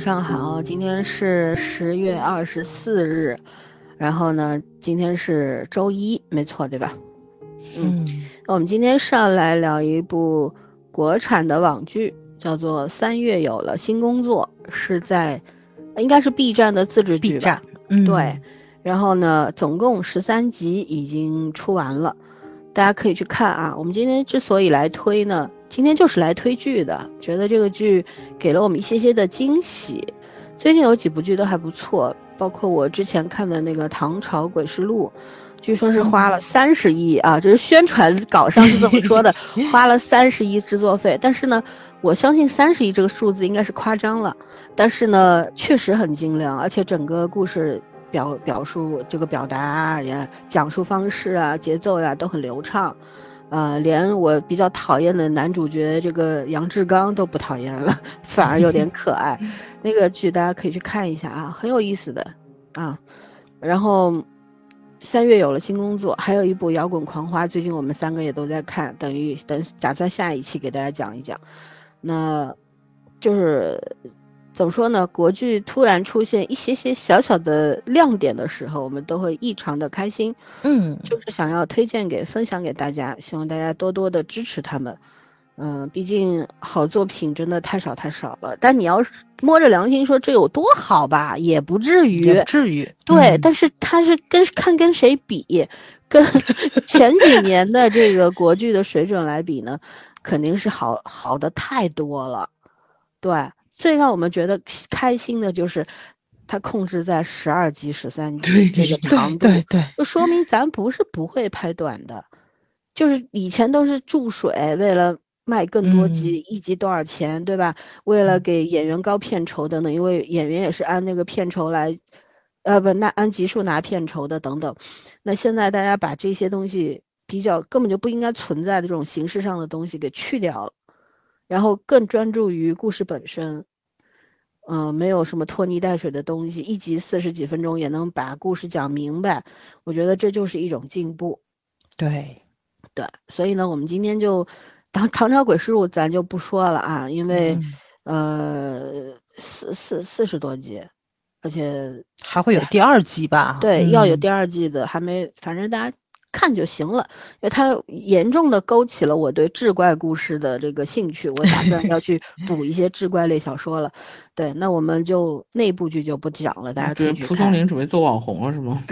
上好，今天是十月二十四日，然后呢，今天是周一，没错，对吧？嗯，那我们今天上来聊一部国产的网剧，叫做《三月有了新工作》，是在应该是 B 站的自制剧吧？嗯，对。然后呢，总共十三集已经出完了，大家可以去看啊。我们今天之所以来推呢。今天就是来推剧的，觉得这个剧给了我们一些些的惊喜。最近有几部剧都还不错，包括我之前看的那个《唐朝诡事录》，据说是花了三十亿啊，这是宣传稿上是这么说的，花了三十亿制作费。但是呢，我相信三十亿这个数字应该是夸张了，但是呢，确实很精良，而且整个故事表表述这个表达呀、讲述方式啊、节奏呀都很流畅。呃，连我比较讨厌的男主角这个杨志刚都不讨厌了，反而有点可爱。那个剧大家可以去看一下啊，很有意思的啊。然后三月有了新工作，还有一部《摇滚狂花》，最近我们三个也都在看，等于等打算下一期给大家讲一讲。那就是。怎么说呢？国剧突然出现一些些小小的亮点的时候，我们都会异常的开心。嗯，就是想要推荐给、分享给大家，希望大家多多的支持他们。嗯，毕竟好作品真的太少太少了。但你要是摸着良心说这有多好吧，也不至于。也不至于。对，但是它是跟看跟谁比，跟 前几年的这个国剧的水准来比呢，肯定是好好的太多了。对。最让我们觉得开心的就是，它控制在十二集、十三集这个长度，对对，就说明咱不是不会拍短的，就是以前都是注水，为了卖更多集，一集多少钱，对吧？为了给演员高片酬等等，因为演员也是按那个片酬来，呃，不，那按集数拿片酬的等等。那现在大家把这些东西比较根本就不应该存在的这种形式上的东西给去掉了，然后更专注于故事本身。嗯，没有什么拖泥带水的东西，一集四十几分钟也能把故事讲明白，我觉得这就是一种进步。对，对，所以呢，我们今天就《唐唐朝诡事录》咱就不说了啊，因为呃四四四十多集，而且还会有第二季吧？对，要有第二季的，还没，反正大家。看就行了，因为它严重的勾起了我对志怪故事的这个兴趣，我打算要去 补一些志怪类小说了。对，那我们就那部剧就不讲了，大家可以去看。蒲松龄准备做网红了是吗？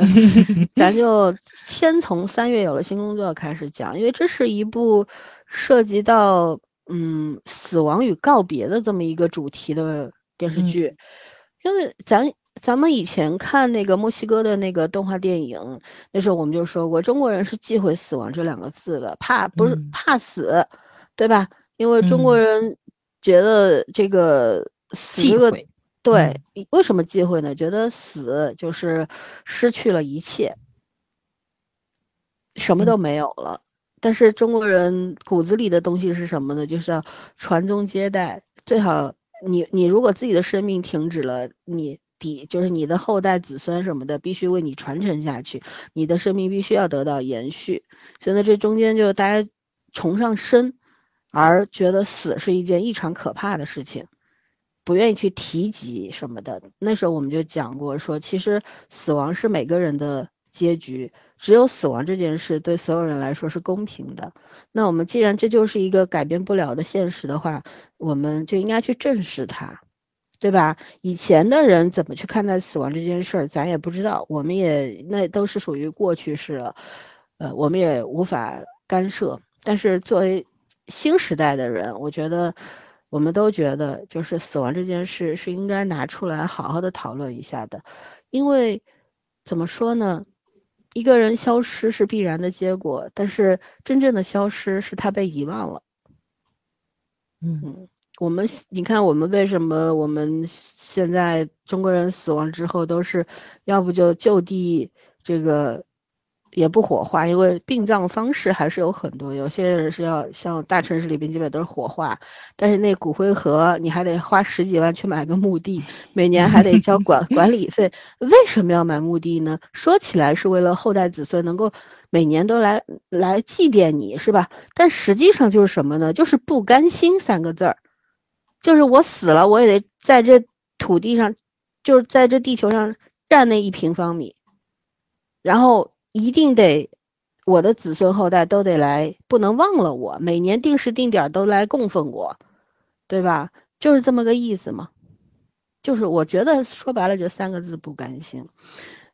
咱就先从三月有了新工作开始讲，因为这是一部涉及到嗯死亡与告别的这么一个主题的电视剧，因为咱。咱们以前看那个墨西哥的那个动画电影，那时候我们就说过，中国人是忌讳死亡这两个字的，怕不是怕死，对吧？因为中国人觉得这个死这个，对，为什么忌讳呢？觉得死就是失去了一切，什么都没有了。但是中国人骨子里的东西是什么呢？就是要传宗接代，最好你你如果自己的生命停止了，你。底就是你的后代子孙什么的，必须为你传承下去，你的生命必须要得到延续。所以呢，这中间就大家崇尚生，而觉得死是一件异常可怕的事情，不愿意去提及什么的。那时候我们就讲过，说其实死亡是每个人的结局，只有死亡这件事对所有人来说是公平的。那我们既然这就是一个改变不了的现实的话，我们就应该去正视它。对吧？以前的人怎么去看待死亡这件事儿，咱也不知道。我们也那都是属于过去式了，呃，我们也无法干涉。但是作为新时代的人，我觉得我们都觉得，就是死亡这件事是应该拿出来好好的讨论一下的。因为怎么说呢？一个人消失是必然的结果，但是真正的消失是他被遗忘了。嗯。我们你看，我们为什么我们现在中国人死亡之后都是，要不就就地这个，也不火化，因为殡葬方式还是有很多，有些人是要像大城市里边基本都是火化，但是那骨灰盒你还得花十几万去买个墓地，每年还得交管 管理费。为什么要买墓地呢？说起来是为了后代子孙能够每年都来来祭奠你，是吧？但实际上就是什么呢？就是不甘心三个字儿。就是我死了，我也得在这土地上，就是在这地球上占那一平方米，然后一定得我的子孙后代都得来，不能忘了我，每年定时定点都来供奉我，对吧？就是这么个意思嘛。就是我觉得说白了就三个字不甘心，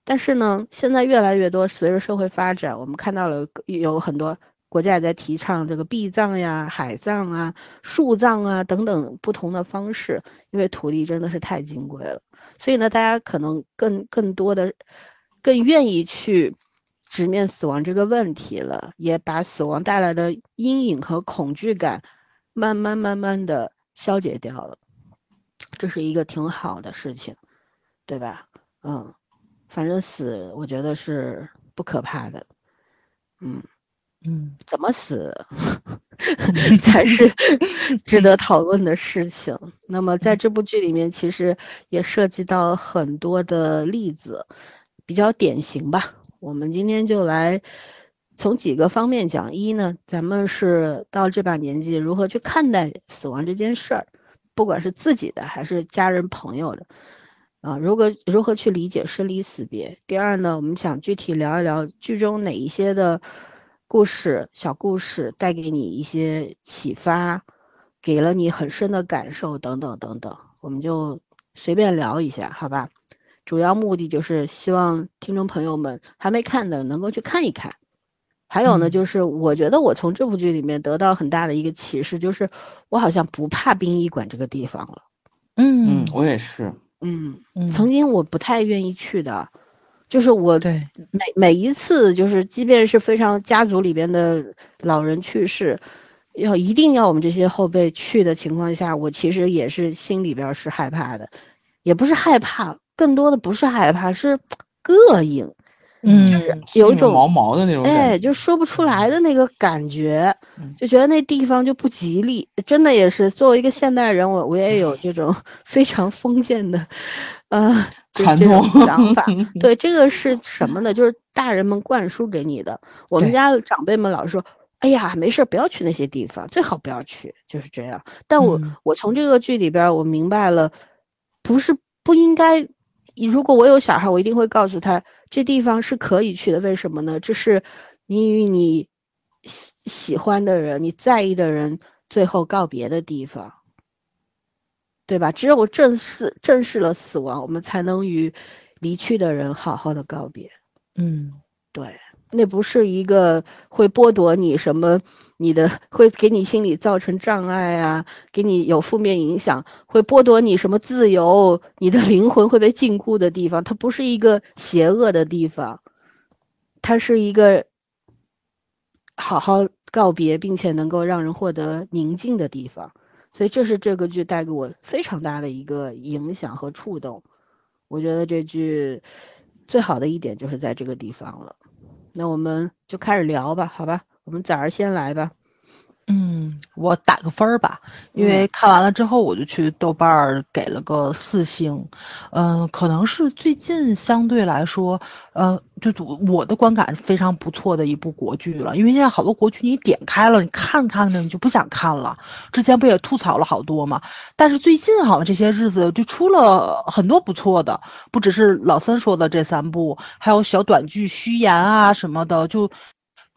但是呢，现在越来越多，随着社会发展，我们看到了有很多国家也在提倡这个避葬呀、海葬啊、树葬啊等等不同的方式，因为土地真的是太金贵了，所以呢，大家可能更更多的更愿意去直面死亡这个问题了，也把死亡带来的阴影和恐惧感慢慢慢慢的消解掉了。这是一个挺好的事情，对吧？嗯，反正死，我觉得是不可怕的。嗯嗯，怎么死 才是 值得讨论的事情。那么在这部剧里面，其实也涉及到很多的例子，比较典型吧。我们今天就来从几个方面讲。一呢，咱们是到这把年纪，如何去看待死亡这件事儿？不管是自己的还是家人朋友的，啊，如何如何去理解生离死别？第二呢，我们想具体聊一聊剧中哪一些的故事、小故事带给你一些启发，给了你很深的感受等等等等，我们就随便聊一下，好吧？主要目的就是希望听众朋友们还没看的能够去看一看。还有呢，就是我觉得我从这部剧里面得到很大的一个启示，就是我好像不怕殡仪馆这个地方了。嗯，我也是。嗯，曾经我不太愿意去的，就是我对每每一次，就是即便是非常家族里边的老人去世，要一定要我们这些后辈去的情况下，我其实也是心里边是害怕的，也不是害怕，更多的不是害怕，是膈应。嗯，就是有一种毛毛的那种，哎，就说不出来的那个感觉，就觉得那地方就不吉利。真的也是，作为一个现代人，我我也有这种 非常封建的，呃，传统想法。对，这个是什么呢？就是大人们灌输给你的。我们家长辈们老是说：“哎呀，没事，不要去那些地方，最好不要去。”就是这样。但我我从这个剧里边，我明白了，不是不应该。如果我有小孩，我一定会告诉他。这地方是可以去的，为什么呢？这是你与你喜喜欢的人、你在意的人最后告别的地方，对吧？只有正视正视了死亡，我们才能与离去的人好好的告别。嗯，对，那不是一个会剥夺你什么，你的会给你心理造成障碍啊，给你有负面影响，会剥夺你什么自由，你的灵魂会被禁锢的地方。它不是一个邪恶的地方，它是一个好好告别并且能够让人获得宁静的地方。所以这是这个剧带给我非常大的一个影响和触动。我觉得这剧。最好的一点就是在这个地方了，那我们就开始聊吧，好吧？我们崽儿先来吧。嗯，我打个分儿吧，因为看完了之后，我就去豆瓣儿给了个四星。嗯，可能是最近相对来说，呃，就我的观感是非常不错的一部国剧了。因为现在好多国剧你点开了，你看看呢，你就不想看了。之前不也吐槽了好多嘛？但是最近好像这些日子就出了很多不错的，不只是老三说的这三部，还有小短剧《虚言》啊什么的，就。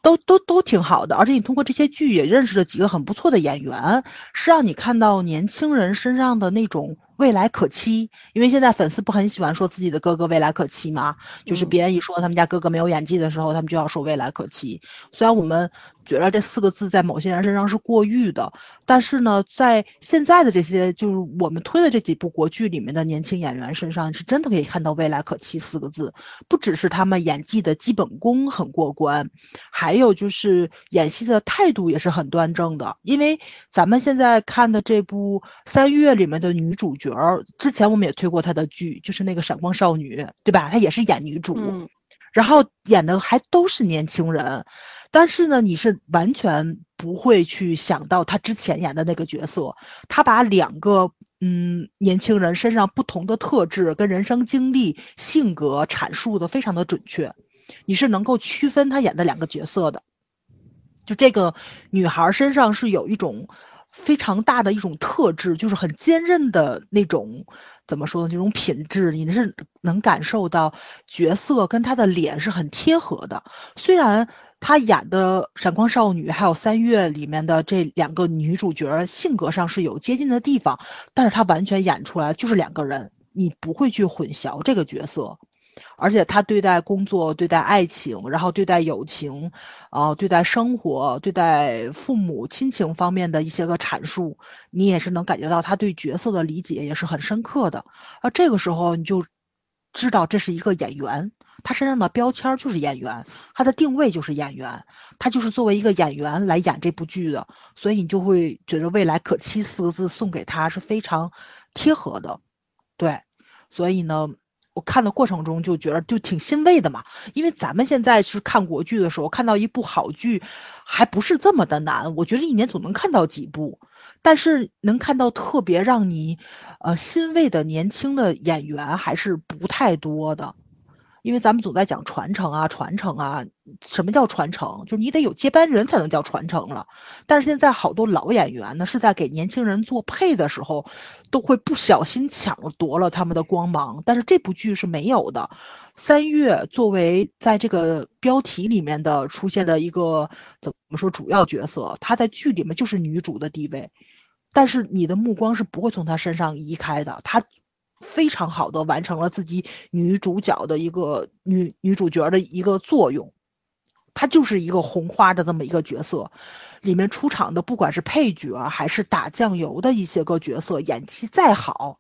都都都挺好的，而且你通过这些剧也认识了几个很不错的演员，是让你看到年轻人身上的那种。未来可期，因为现在粉丝不很喜欢说自己的哥哥未来可期嘛，就是别人一说他们家哥哥没有演技的时候，他们就要说未来可期。虽然我们觉得这四个字在某些人身上是过誉的，但是呢，在现在的这些就是我们推的这几部国剧里面的年轻演员身上，是真的可以看到未来可期四个字。不只是他们演技的基本功很过关，还有就是演戏的态度也是很端正的。因为咱们现在看的这部《三月》里面的女主角。儿之前我们也推过她的剧，就是那个《闪光少女》，对吧？她也是演女主，然后演的还都是年轻人，但是呢，你是完全不会去想到她之前演的那个角色。她把两个嗯年轻人身上不同的特质跟人生经历、性格阐述的非常的准确，你是能够区分她演的两个角色的。就这个女孩身上是有一种。非常大的一种特质，就是很坚韧的那种，怎么说呢？这种品质，你是能感受到角色跟她的脸是很贴合的。虽然他演的《闪光少女》还有《三月》里面的这两个女主角性格上是有接近的地方，但是他完全演出来就是两个人，你不会去混淆这个角色。而且他对待工作、对待爱情，然后对待友情，啊，对待生活、对待父母亲情方面的一些个阐述，你也是能感觉到他对角色的理解也是很深刻的。而这个时候你就知道这是一个演员，他身上的标签就是演员，他的定位就是演员，他就是作为一个演员来演这部剧的，所以你就会觉得“未来可期”四个字送给他是非常贴合的，对，所以呢。我看的过程中就觉得就挺欣慰的嘛，因为咱们现在是看国剧的时候，看到一部好剧，还不是这么的难。我觉得一年总能看到几部，但是能看到特别让你，呃，欣慰的年轻的演员还是不太多的。因为咱们总在讲传承啊，传承啊，什么叫传承？就是你得有接班人才能叫传承了。但是现在好多老演员呢，是在给年轻人做配的时候，都会不小心抢夺了他们的光芒。但是这部剧是没有的。三月作为在这个标题里面的出现的一个怎么说主要角色，她在剧里面就是女主的地位，但是你的目光是不会从她身上移开的。她。非常好的完成了自己女主角的一个女女主角的一个作用，她就是一个红花的这么一个角色，里面出场的不管是配角还是打酱油的一些个角色，演技再好，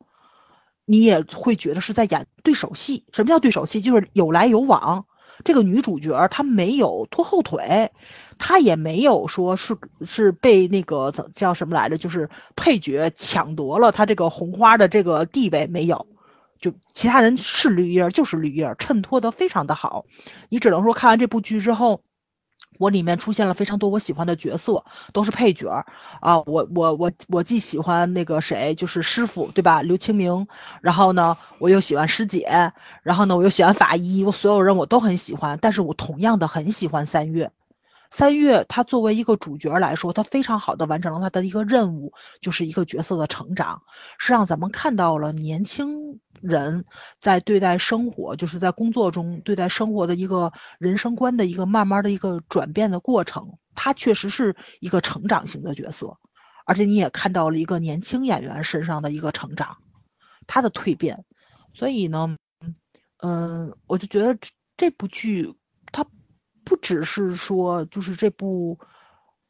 你也会觉得是在演对手戏。什么叫对手戏？就是有来有往。这个女主角她没有拖后腿，她也没有说是是被那个怎叫什么来着，就是配角抢夺了她这个红花的这个地位，没有，就其他人是绿叶就是绿叶，衬托的非常的好。你只能说看完这部剧之后。我里面出现了非常多我喜欢的角色，都是配角啊！我我我我既喜欢那个谁，就是师傅，对吧？刘清明。然后呢，我又喜欢师姐，然后呢，我又喜欢法医，我所有人我都很喜欢。但是我同样的很喜欢三月。三月他作为一个主角来说，他非常好的完成了他的一个任务，就是一个角色的成长，是让咱们看到了年轻人在对待生活，就是在工作中对待生活的一个人生观的一个慢慢的一个转变的过程。他确实是一个成长型的角色，而且你也看到了一个年轻演员身上的一个成长，他的蜕变。所以呢，嗯，我就觉得这部剧它。不只是说，就是这部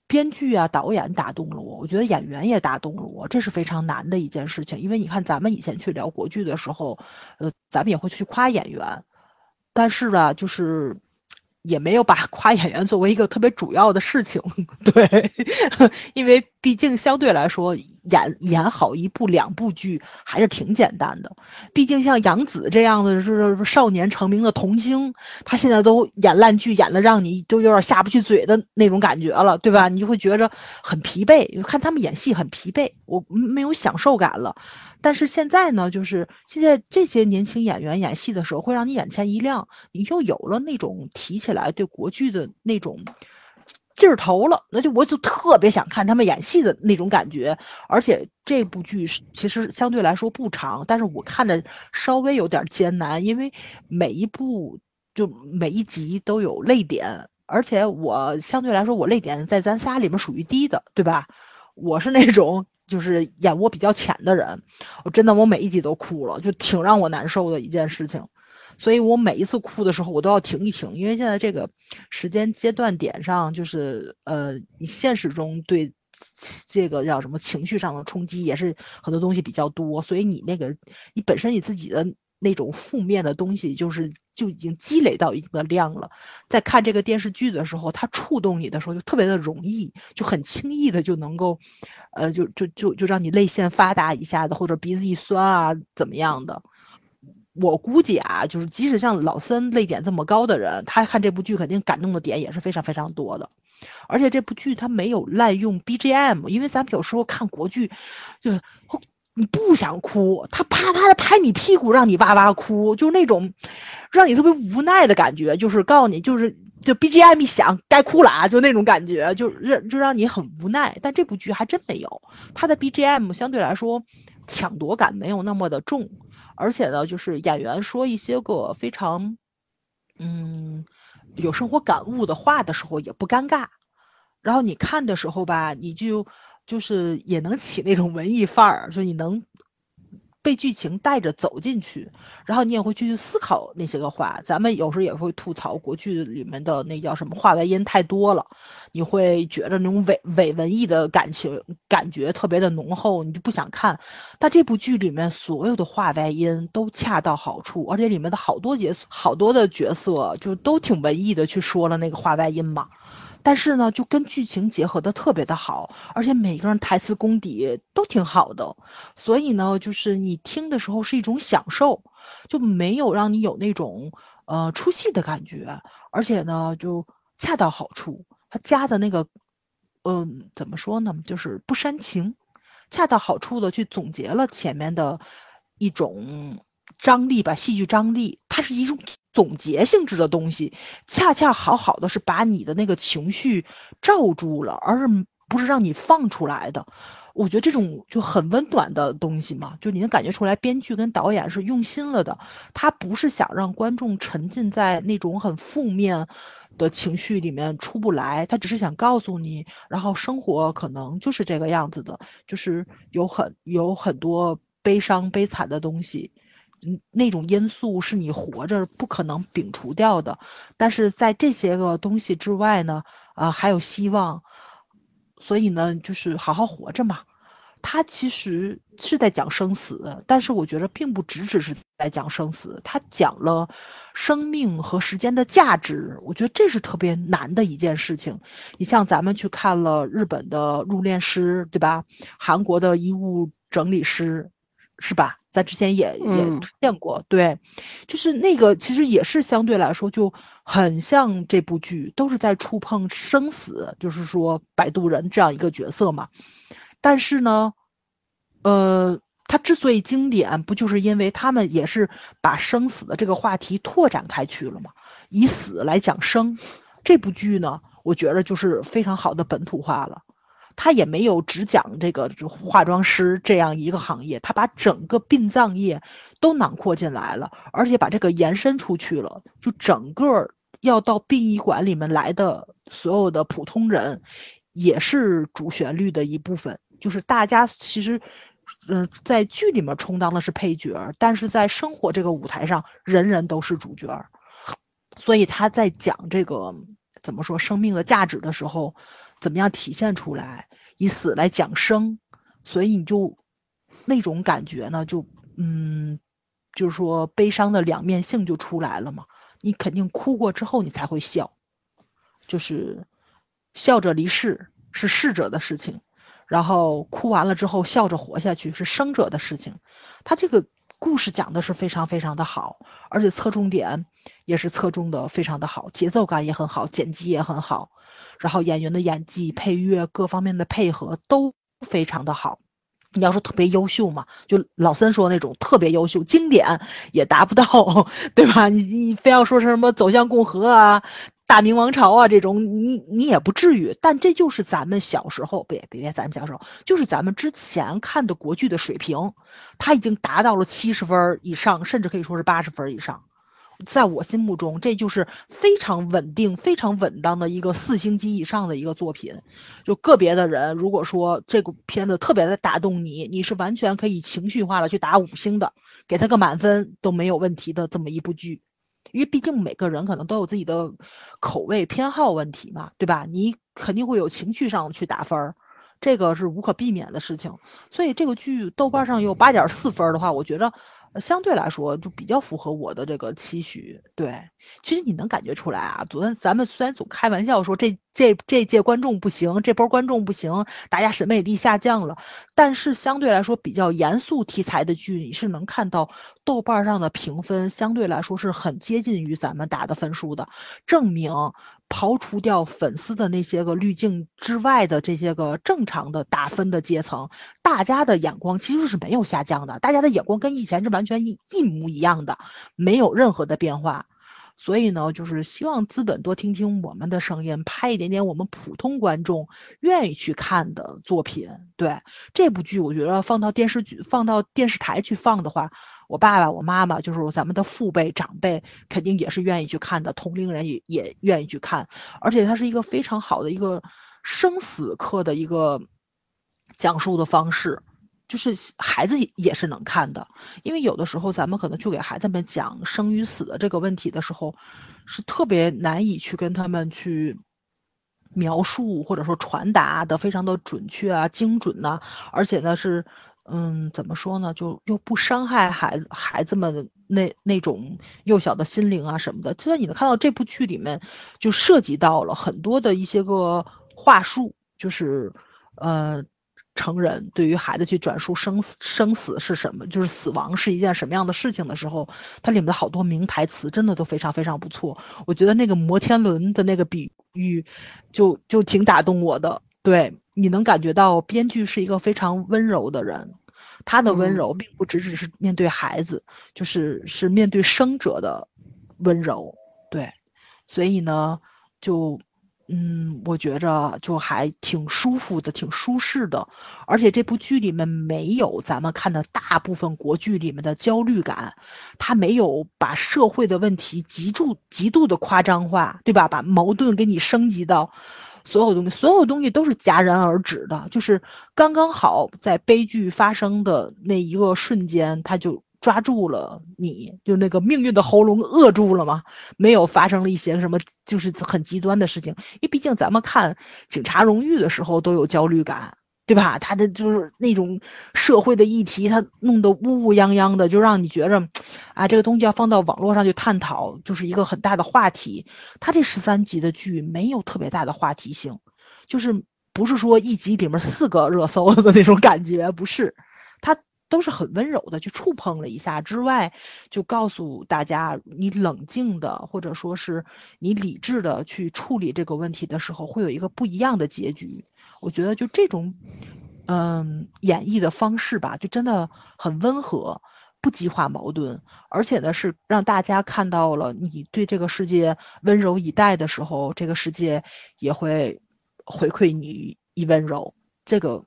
编剧啊、导演打动了我，我觉得演员也打动了我，这是非常难的一件事情。因为你看，咱们以前去聊国剧的时候，呃，咱们也会去夸演员，但是啊，就是。也没有把夸演员作为一个特别主要的事情，对，因为毕竟相对来说，演演好一部两部剧还是挺简单的。毕竟像杨紫这样的是少年成名的童星，她现在都演烂剧，演的让你都有点下不去嘴的那种感觉了，对吧？你就会觉着很疲惫，看他们演戏很疲惫，我没有享受感了。但是现在呢，就是现在这些年轻演员演戏的时候，会让你眼前一亮，你又有了那种提起来对国剧的那种劲儿头了。那就我就特别想看他们演戏的那种感觉。而且这部剧其实相对来说不长，但是我看着稍微有点艰难，因为每一部就每一集都有泪点，而且我相对来说我泪点在咱仨里面属于低的，对吧？我是那种。就是眼窝比较浅的人，我真的我每一集都哭了，就挺让我难受的一件事情。所以我每一次哭的时候，我都要停一停，因为现在这个时间阶段点上，就是呃，你现实中对这个叫什么情绪上的冲击也是很多东西比较多，所以你那个你本身你自己的。那种负面的东西，就是就已经积累到一定的量了。在看这个电视剧的时候，它触动你的时候，就特别的容易，就很轻易的就能够，呃，就就就就让你泪腺发达一下子，或者鼻子一酸啊，怎么样的？我估计啊，就是即使像老森泪点这么高的人，他看这部剧肯定感动的点也是非常非常多的。而且这部剧它没有滥用 BGM，因为咱们有时候看国剧，就是。你不想哭，他啪啪的拍你屁股，让你哇哇哭，就是那种让你特别无奈的感觉。就是告诉你，就是就 BGM 一响，该哭了啊，就那种感觉，就让就让你很无奈。但这部剧还真没有，它的 BGM 相对来说抢夺感没有那么的重，而且呢，就是演员说一些个非常嗯有生活感悟的话的时候也不尴尬。然后你看的时候吧，你就就是也能起那种文艺范儿，就你能。被剧情带着走进去，然后你也会去思考那些个话。咱们有时候也会吐槽国剧里面的那叫什么话外音太多了，你会觉得那种伪伪文艺的感情感觉特别的浓厚，你就不想看。但这部剧里面所有的话外音都恰到好处，而且里面的好多角好多的角色就都挺文艺的去说了那个话外音嘛。但是呢，就跟剧情结合的特别的好，而且每个人台词功底都挺好的，所以呢，就是你听的时候是一种享受，就没有让你有那种呃出戏的感觉，而且呢，就恰到好处。他加的那个，嗯，怎么说呢，就是不煽情，恰到好处的去总结了前面的一种张力吧，戏剧张力，它是一种。总结性质的东西，恰恰好好的是把你的那个情绪罩住了，而是不是让你放出来的。我觉得这种就很温暖的东西嘛，就你能感觉出来，编剧跟导演是用心了的。他不是想让观众沉浸在那种很负面的情绪里面出不来，他只是想告诉你，然后生活可能就是这个样子的，就是有很有很多悲伤悲惨的东西。嗯，那种因素是你活着不可能摒除掉的，但是在这些个东西之外呢，啊，还有希望，所以呢，就是好好活着嘛。他其实是在讲生死，但是我觉得并不只只是在讲生死，他讲了生命和时间的价值。我觉得这是特别难的一件事情。你像咱们去看了日本的入殓师，对吧？韩国的衣物整理师，是吧？咱之前也也推荐过，对，就是那个其实也是相对来说就很像这部剧，都是在触碰生死，就是说摆渡人这样一个角色嘛。但是呢，呃，它之所以经典，不就是因为他们也是把生死的这个话题拓展开去了吗？以死来讲生，这部剧呢，我觉得就是非常好的本土化了。他也没有只讲这个化妆师这样一个行业，他把整个殡葬业都囊括进来了，而且把这个延伸出去了。就整个要到殡仪馆里面来的所有的普通人，也是主旋律的一部分。就是大家其实，嗯，在剧里面充当的是配角，但是在生活这个舞台上，人人都是主角。所以他在讲这个怎么说生命的价值的时候。怎么样体现出来？以死来讲生，所以你就那种感觉呢，就嗯，就是说悲伤的两面性就出来了嘛。你肯定哭过之后，你才会笑，就是笑着离世是逝者的事情，然后哭完了之后笑着活下去是生者的事情。他这个故事讲的是非常非常的好，而且侧重点也是侧重的非常的好，节奏感也很好，剪辑也很好。然后演员的演技、配乐各方面的配合都非常的好。你要说特别优秀嘛，就老三说那种特别优秀，经典也达不到，对吧？你你非要说是什么走向共和啊、大明王朝啊这种，你你也不至于。但这就是咱们小时候，别别别，咱们小时候就是咱们之前看的国剧的水平，它已经达到了七十分以上，甚至可以说是八十分以上。在我心目中，这就是非常稳定、非常稳当的一个四星级以上的一个作品。就个别的人，如果说这个片子特别的打动你，你是完全可以情绪化的去打五星的，给他个满分都没有问题的这么一部剧。因为毕竟每个人可能都有自己的口味偏好问题嘛，对吧？你肯定会有情绪上去打分儿，这个是无可避免的事情。所以这个剧豆瓣上有八点四分的话，我觉着。相对来说，就比较符合我的这个期许。对，其实你能感觉出来啊。昨天咱们虽然总开玩笑说这这这届观众不行，这波观众不行，大家审美力下降了，但是相对来说比较严肃题材的剧，你是能看到豆瓣上的评分相对来说是很接近于咱们打的分数的，证明。刨除掉粉丝的那些个滤镜之外的这些个正常的打分的阶层，大家的眼光其实是没有下降的，大家的眼光跟以前是完全一一模一样的，没有任何的变化。所以呢，就是希望资本多听听我们的声音，拍一点点我们普通观众愿意去看的作品。对这部剧，我觉得放到电视剧、放到电视台去放的话，我爸爸、我妈妈，就是咱们的父辈、长辈，肯定也是愿意去看的，同龄人也也愿意去看。而且它是一个非常好的一个生死课的一个讲述的方式。就是孩子也是能看的，因为有的时候咱们可能去给孩子们讲生与死的这个问题的时候，是特别难以去跟他们去描述或者说传达的非常的准确啊、精准呐，而且呢是，嗯，怎么说呢，就又不伤害孩子孩子们的那那种幼小的心灵啊什么的。就在你能看到这部剧里面，就涉及到了很多的一些个话术，就是，呃。成人对于孩子去转述生死生死是什么，就是死亡是一件什么样的事情的时候，它里面的好多名台词真的都非常非常不错。我觉得那个摩天轮的那个比喻，就就挺打动我的。对，你能感觉到编剧是一个非常温柔的人，他的温柔并不只只是面对孩子，就是是面对生者的温柔。对，所以呢，就。嗯，我觉着就还挺舒服的，挺舒适的，而且这部剧里面没有咱们看的大部分国剧里面的焦虑感，他没有把社会的问题极度极度的夸张化，对吧？把矛盾给你升级到所有东西，所有东西都是戛然而止的，就是刚刚好在悲剧发生的那一个瞬间，他就。抓住了你，就那个命运的喉咙扼住了嘛？没有发生了一些什么，就是很极端的事情。因为毕竟咱们看《警察荣誉》的时候都有焦虑感，对吧？他的就是那种社会的议题，他弄得乌乌泱泱的，就让你觉着，啊，这个东西要放到网络上去探讨，就是一个很大的话题。他这十三集的剧没有特别大的话题性，就是不是说一集里面四个热搜的那种感觉，不是，他。都是很温柔的去触碰了一下之外，就告诉大家，你冷静的或者说是你理智的去处理这个问题的时候，会有一个不一样的结局。我觉得就这种，嗯，演绎的方式吧，就真的很温和，不激化矛盾，而且呢是让大家看到了你对这个世界温柔以待的时候，这个世界也会回馈你以温柔。这个。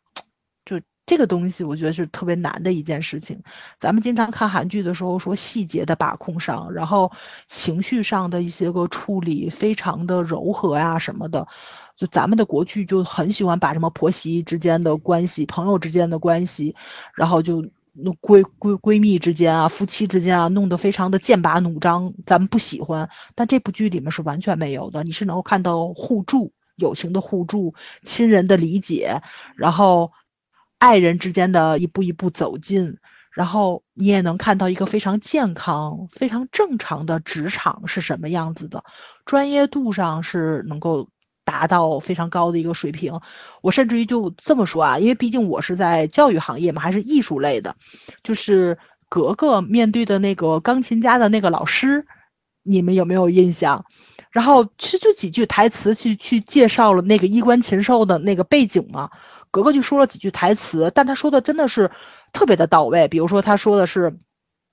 就这个东西我觉得是特别难的一件事情。咱们经常看韩剧的时候说细节的把控上，然后情绪上的一些个处理非常的柔和呀什么的。就咱们的国剧就很喜欢把什么婆媳之间的关系、朋友之间的关系，然后就闺闺闺蜜之间啊、夫妻之间啊，弄得非常的剑拔弩张，咱们不喜欢。但这部剧里面是完全没有的，你是能够看到互助、友情的互助、亲人的理解，然后。爱人之间的一步一步走近，然后你也能看到一个非常健康、非常正常的职场是什么样子的，专业度上是能够达到非常高的一个水平。我甚至于就这么说啊，因为毕竟我是在教育行业嘛，还是艺术类的，就是格格面对的那个钢琴家的那个老师，你们有没有印象？然后其实就几句台词去去介绍了那个衣冠禽兽的那个背景嘛。格格就说了几句台词，但他说的真的是特别的到位。比如说，他说的是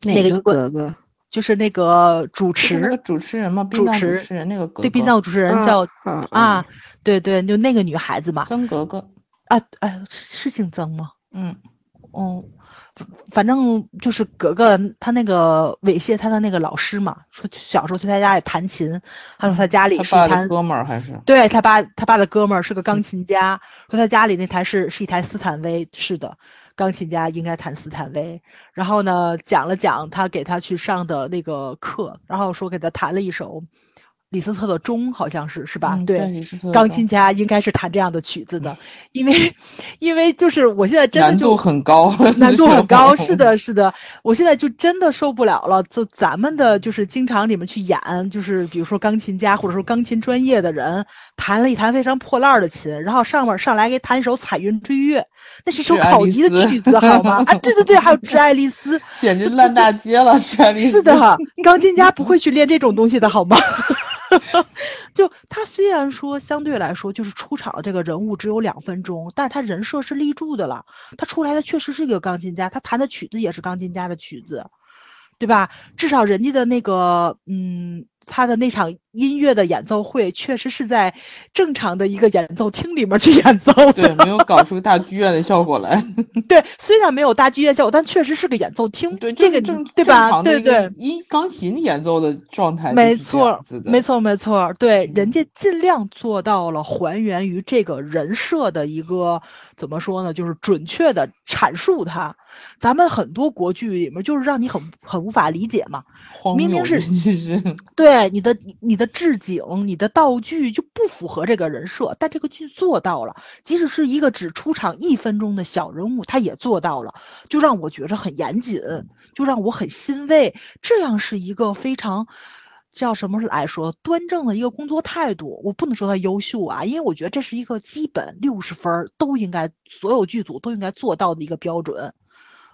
那个格格，就是那个主持，那个主持人嘛？主持人那个对，殡葬主持人叫啊，对对，就那个女孩子嘛，曾格格啊，哎，是姓曾吗？嗯，哦。反正就是格格她那个猥亵她的那个老师嘛，说小时候去他家里弹琴，他说他家里是弹哥们儿还是对他爸他爸的哥们儿是个钢琴家，说他家里那台是是一台斯坦威，是的，钢琴家应该弹斯坦威。然后呢，讲了讲他给他去上的那个课，然后说给他弹了一首。李斯特的钟好像是是吧？对，钢琴家应该是弹这样的曲子的，因为，因为就是我现在真的难度很高，难度很高，是的，是的，我现在就真的受不了了。就咱们的就是经常你们去演，就是比如说钢琴家或者说钢琴专业的人弹了一弹非常破烂的琴，然后上面上来给弹一首《彩云追月》，那是一首考级的曲子，好吗？啊，对对对，还有《致爱丽丝 》，简直烂大街了，《致爱丽丝 》是的，钢琴家不会去练这种东西的好吗？就他虽然说相对来说就是出场的这个人物只有两分钟，但是他人设是立住的了。他出来的确实是一个钢琴家，他弹的曲子也是钢琴家的曲子，对吧？至少人家的那个嗯他的那场音乐的演奏会确实是在正常的一个演奏厅里面去演奏的，对，没有搞出大剧院的效果来。对，虽然没有大剧院效果，但确实是个演奏厅。对，这个正对吧？对对，音钢琴演奏的状态，没错，没错，没错。对，人家尽量做到了还原于这个人设的一个怎么说呢？就是准确的阐述它。咱们很多国剧里面就是让你很很无法理解嘛，明明是对你的你的置景、你的道具就不符合这个人设，但这个剧做到了，即使是一个只出场一分钟的小人物，他也做到了，就让我觉着很严谨，就让我很欣慰。这样是一个非常叫什么来说端正的一个工作态度。我不能说他优秀啊，因为我觉得这是一个基本六十分都应该所有剧组都应该做到的一个标准。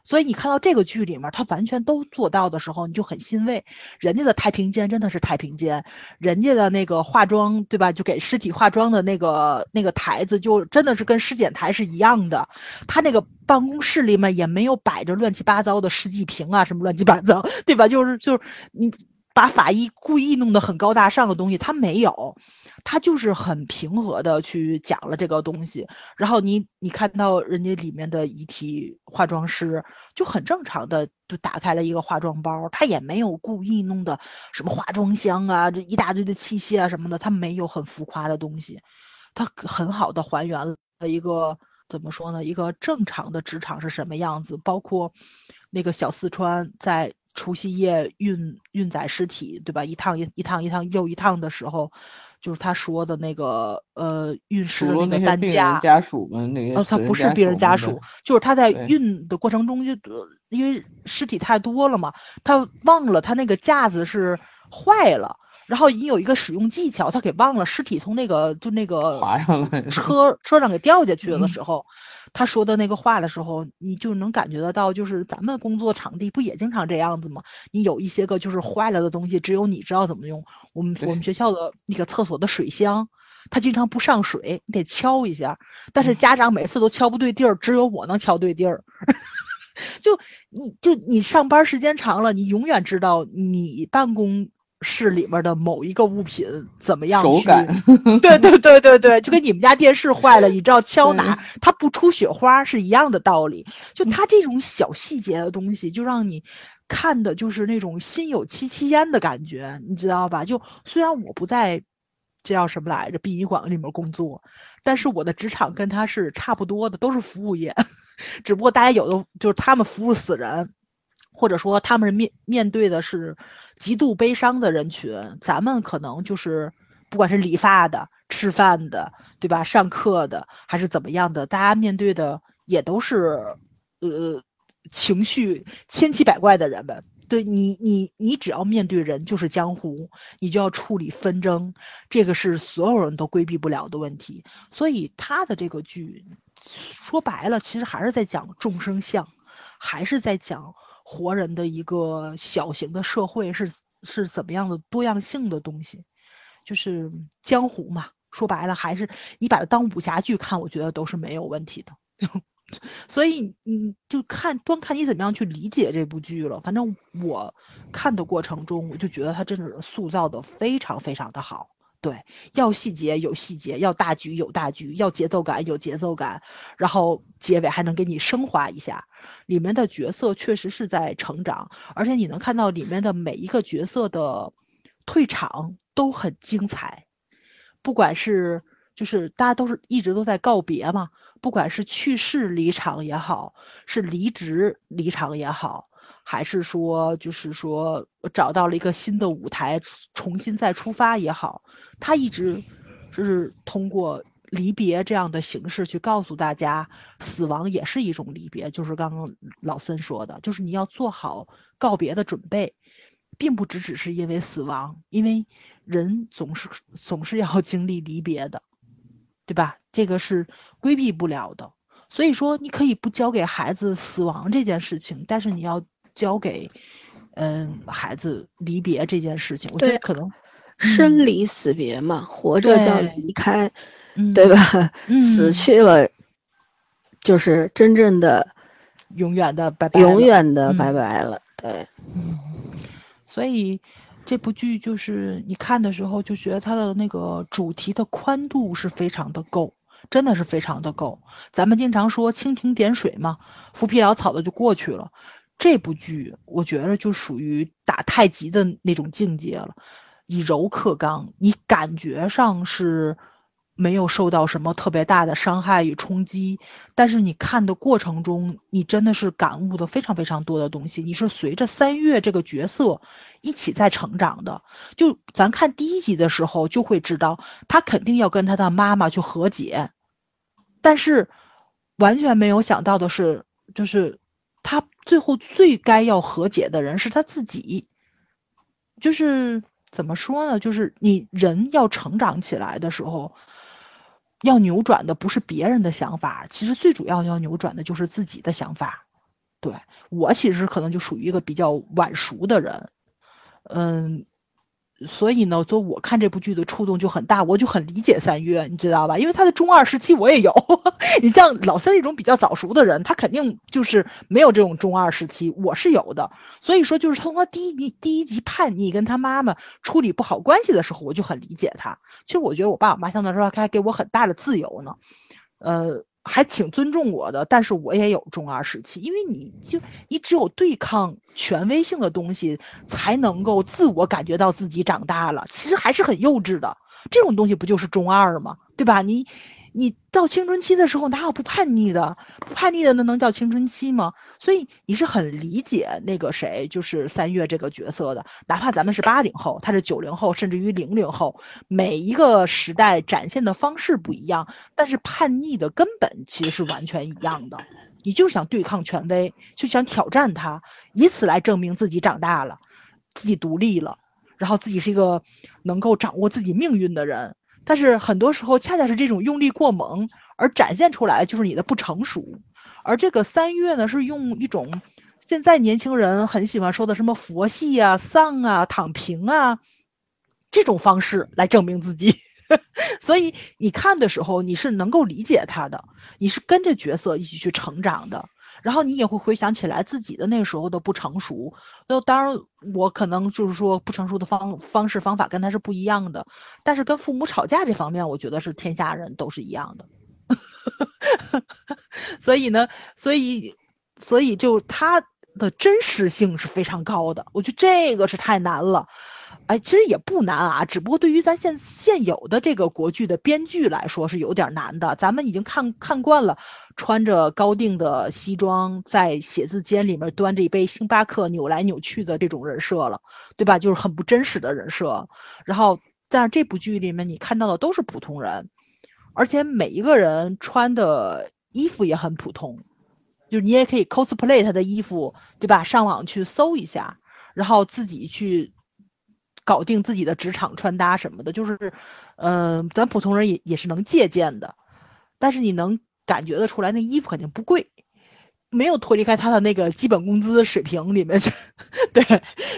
所以你看到这个剧里面，他完全都做到的时候，你就很欣慰。人家的太平间真的是太平间，人家的那个化妆，对吧？就给尸体化妆的那个那个台子，就真的是跟尸检台是一样的。他那个办公室里面也没有摆着乱七八糟的试剂瓶啊，什么乱七八糟，对吧？就是就是你把法医故意弄得很高大上的东西，他没有。他就是很平和的去讲了这个东西，然后你你看到人家里面的遗体化妆师就很正常的就打开了一个化妆包，他也没有故意弄的什么化妆箱啊，这一大堆的器械啊什么的，他没有很浮夸的东西，他很好的还原了一个怎么说呢？一个正常的职场是什么样子，包括那个小四川在除夕夜运运载尸体，对吧？一趟一一趟一趟又一趟的时候。就是他说的那个呃，运尸的那个担架家属们那个，呃，他不是病人家属，就是他在运的过程中就因为尸体太多了嘛，他忘了他那个架子是坏了，然后你有一个使用技巧，他给忘了，尸体从那个就那个车车上给掉下去的时候。他说的那个话的时候，你就能感觉得到，就是咱们工作场地不也经常这样子吗？你有一些个就是坏了的东西，只有你知道怎么用。我们我们学校的那个厕所的水箱，他经常不上水，你得敲一下。但是家长每次都敲不对地儿，只有我能敲对地儿。就你就你上班时间长了，你永远知道你办公。室里面的某一个物品怎么样？手感，对 对对对对，就跟你们家电视坏了，你知道敲哪它不出雪花是一样的道理。就它这种小细节的东西，就让你看的就是那种心有戚戚焉的感觉，你知道吧？就虽然我不在这叫什么来着殡仪馆里面工作，但是我的职场跟他是差不多的，都是服务业，只不过大家有的就是他们服务死人。或者说他们面面对的是极度悲伤的人群，咱们可能就是不管是理发的、吃饭的，对吧？上课的还是怎么样的，大家面对的也都是呃情绪千奇百怪的人们。对你，你你只要面对人就是江湖，你就要处理纷争，这个是所有人都规避不了的问题。所以他的这个剧说白了，其实还是在讲众生相，还是在讲。活人的一个小型的社会是是怎么样的多样性的东西，就是江湖嘛。说白了，还是你把它当武侠剧看，我觉得都是没有问题的。所以，嗯，就看端看你怎么样去理解这部剧了。反正我看的过程中，我就觉得他真的是塑造的非常非常的好。对，要细节有细节，要大局有大局，要节奏感有节奏感，然后结尾还能给你升华一下。里面的角色确实是在成长，而且你能看到里面的每一个角色的退场都很精彩。不管是就是大家都是一直都在告别嘛，不管是去世离场也好，是离职离场也好。还是说，就是说找到了一个新的舞台，重新再出发也好，他一直是通过离别这样的形式去告诉大家，死亡也是一种离别。就是刚刚老森说的，就是你要做好告别的准备，并不只只是因为死亡，因为人总是总是要经历离别的，对吧？这个是规避不了的。所以说，你可以不教给孩子死亡这件事情，但是你要。交给，嗯，孩子离别这件事情，我觉得可能生离死别嘛，活着叫离开，对吧？死去了，就是真正的永远的拜拜，永远的拜拜了。对，所以，这部剧就是你看的时候就觉得它的那个主题的宽度是非常的够，真的是非常的够。咱们经常说蜻蜓点水嘛，浮皮潦草的就过去了。这部剧我觉得就属于打太极的那种境界了，以柔克刚，你感觉上是。没有受到什么特别大的伤害与冲击，但是你看的过程中，你真的是感悟的非常非常多的东西。你是随着三月这个角色一起在成长的。就咱看第一集的时候，就会知道他肯定要跟他的妈妈去和解，但是完全没有想到的是，就是他最后最该要和解的人是他自己。就是怎么说呢？就是你人要成长起来的时候。要扭转的不是别人的想法，其实最主要要扭转的就是自己的想法。对我其实可能就属于一个比较晚熟的人，嗯。所以呢，就我看这部剧的触动就很大，我就很理解三月，你知道吧？因为他的中二时期我也有。你像老三这种比较早熟的人，他肯定就是没有这种中二时期，我是有的。所以说，就是从他第一集第一集叛逆，跟他妈妈处理不好关系的时候，我就很理解他。其实我觉得我爸我妈相对来说还给我很大的自由呢，呃。还挺尊重我的，但是我也有中二时期，因为你就你只有对抗权威性的东西，才能够自我感觉到自己长大了。其实还是很幼稚的，这种东西不就是中二吗？对吧？你。你到青春期的时候哪有不叛逆的？不叛逆的那能叫青春期吗？所以你是很理解那个谁，就是三月这个角色的。哪怕咱们是八零后，他是九零后，甚至于零零后，每一个时代展现的方式不一样，但是叛逆的根本其实是完全一样的。你就想对抗权威，就想挑战他，以此来证明自己长大了，自己独立了，然后自己是一个能够掌握自己命运的人。但是很多时候，恰恰是这种用力过猛而展现出来，就是你的不成熟。而这个三月呢，是用一种现在年轻人很喜欢说的什么佛系啊、丧啊、躺平啊这种方式来证明自己。所以你看的时候，你是能够理解他的，你是跟着角色一起去成长的。然后你也会回想起来自己的那时候的不成熟，那当然我可能就是说不成熟的方方式方法跟他是不一样的，但是跟父母吵架这方面，我觉得是天下人都是一样的。所以呢，所以所以就他的真实性是非常高的，我觉得这个是太难了。哎，其实也不难啊，只不过对于咱现现有的这个国剧的编剧来说是有点难的。咱们已经看看惯了穿着高定的西装在写字间里面端着一杯星巴克扭来扭去的这种人设了，对吧？就是很不真实的人设。然后，但是这部剧里面你看到的都是普通人，而且每一个人穿的衣服也很普通，就你也可以 cosplay 他的衣服，对吧？上网去搜一下，然后自己去。搞定自己的职场穿搭什么的，就是，嗯，咱普通人也也是能借鉴的，但是你能感觉得出来，那衣服肯定不贵，没有脱离开他的那个基本工资水平里面去，对，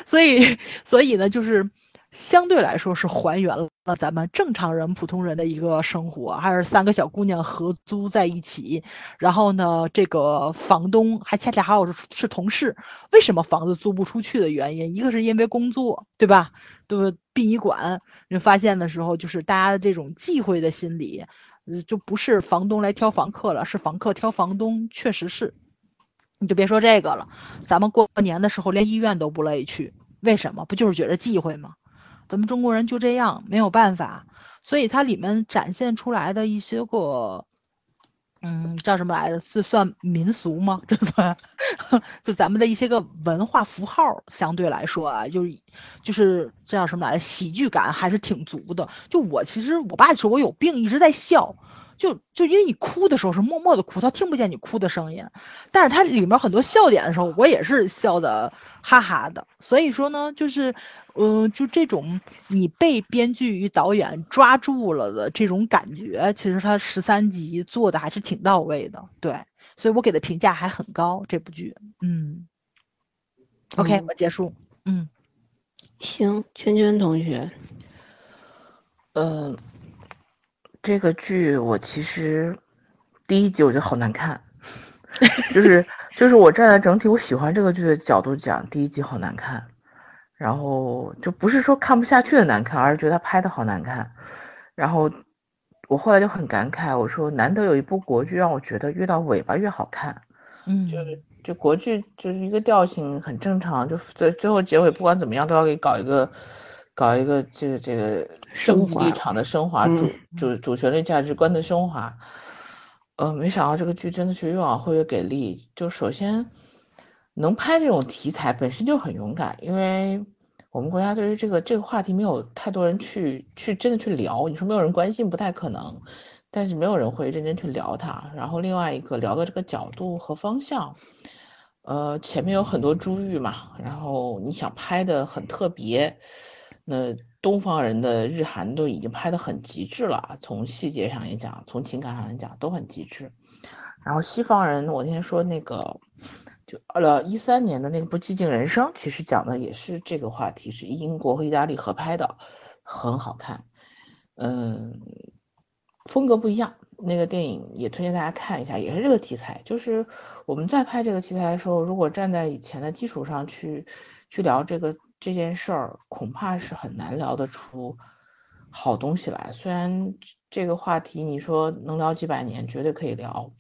所以，所以呢，就是。相对来说是还原了咱们正常人、普通人的一个生活，还是三个小姑娘合租在一起，然后呢，这个房东还恰恰好是是同事。为什么房子租不出去的原因？一个是因为工作，对吧？对殡仪馆，你发现的时候，就是大家的这种忌讳的心理，就不是房东来挑房客了，是房客挑房东。确实是，你就别说这个了，咱们过年的时候连医院都不乐意去，为什么？不就是觉得忌讳吗？咱们中国人就这样，没有办法，所以它里面展现出来的一些个，嗯，叫什么来着？是算民俗吗？这算，就咱们的一些个文化符号，相对来说啊，就是，就是这叫什么来着？喜剧感还是挺足的。就我其实，我爸说我有病，一直在笑。就就因为你哭的时候是默默的哭，他听不见你哭的声音，但是他里面很多笑点的时候，我也是笑的哈哈的。所以说呢，就是，嗯，就这种你被编剧与导演抓住了的这种感觉，其实他十三集做的还是挺到位的。对，所以我给的评价还很高。这部剧，嗯，OK，我结束。嗯，行，圈圈同学，嗯。这个剧我其实第一集我觉得好难看，就是就是我站在整体我喜欢这个剧的角度讲，第一集好难看。然后就不是说看不下去的难看，而是觉得他拍的好难看。然后我后来就很感慨，我说难得有一部国剧让我觉得越到尾巴越好看。嗯，就是就国剧就是一个调性很正常，就最最后结尾不管怎么样都要给搞一个搞一个这个这个升华立场的升华，主主主旋律价值观的升华。呃，没想到这个剧真的是越往后越给力。就首先能拍这种题材本身就很勇敢，因为我们国家对于这个这个话题没有太多人去去真的去聊。你说没有人关心不太可能，但是没有人会认真去聊它。然后另外一个聊的这个角度和方向，呃，前面有很多珠玉嘛，然后你想拍的很特别，那。东方人的日韩都已经拍得很极致了，从细节上也讲，从情感上来讲都很极致。然后西方人，我那天说那个，就呃一三年的那部《寂静人生》，其实讲的也是这个话题，是英国和意大利合拍的，很好看。嗯，风格不一样。那个电影也推荐大家看一下，也是这个题材。就是我们在拍这个题材的时候，如果站在以前的基础上去去聊这个。这件事儿恐怕是很难聊得出好东西来。虽然这个话题你说能聊几百年，绝对可以聊，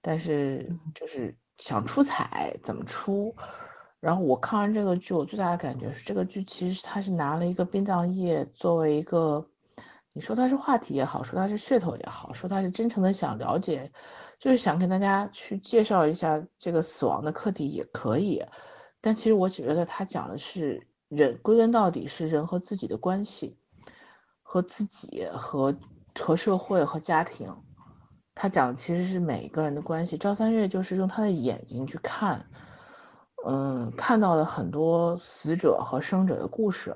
但是就是想出彩怎么出？然后我看完这个剧，我最大的感觉是，这个剧其实它是拿了一个殡葬业作为一个，你说它是话题也好，说它是噱头也好，说它是真诚的想了解，就是想跟大家去介绍一下这个死亡的课题也可以。但其实我觉得他讲的是人，归根到底是人和自己的关系，和自己和和社会和家庭。他讲的其实是每一个人的关系。赵三月就是用他的眼睛去看，嗯，看到了很多死者和生者的故事。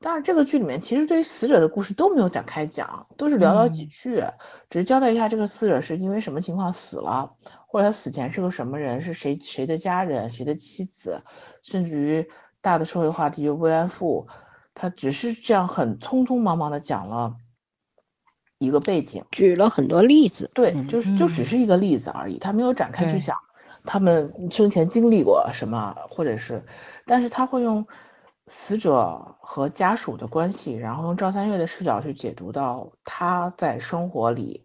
但是这个剧里面其实对于死者的故事都没有展开讲，都是寥寥几句，只是交代一下这个死者是因为什么情况死了。或者他死前是个什么人？是谁谁的家人？谁的妻子？甚至于大的社会话题就慰安妇，他只是这样很匆匆忙忙的讲了一个背景，举了很多例子。对，就是就只是一个例子而已，他没有展开去讲他们生前经历过什么，或者是，但是他会用死者和家属的关系，然后用赵三月的视角去解读到他在生活里。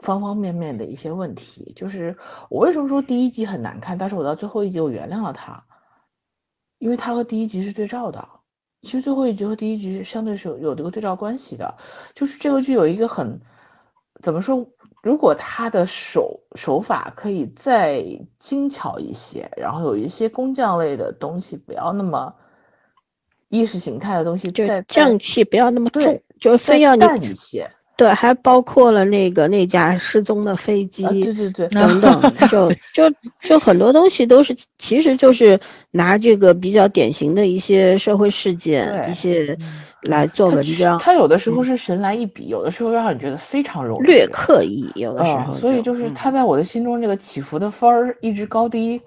方方面面的一些问题，就是我为什么说第一集很难看，但是我到最后一集我原谅了他，因为他和第一集是对照的。其实最后一局和第一局是相对是有有这个对照关系的，就是这个剧有一个很怎么说，如果他的手手法可以再精巧一些，然后有一些工匠类的东西不要那么意识形态的东西，就正气不要那么重，就是非要淡一些。对，还包括了那个那架失踪的飞机，对对对，等等，就 就就很多东西都是，其实就是拿这个比较典型的一些社会事件，一些来做文章。他有的时候是神来一笔，有的时候让你觉得非常容易，略刻意，有的时候。所以就是他在我的心中这个起伏的分儿一直高低，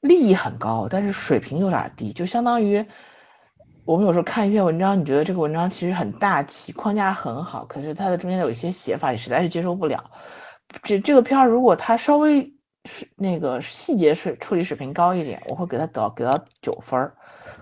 利益很高，但是水平有点低，就相当于。我们有时候看一篇文章，你觉得这个文章其实很大气，框架很好，可是它的中间有一些写法，你实在是接受不了。这这个片儿如果它稍微是那个细节水处理水平高一点，我会给它得给到九分儿。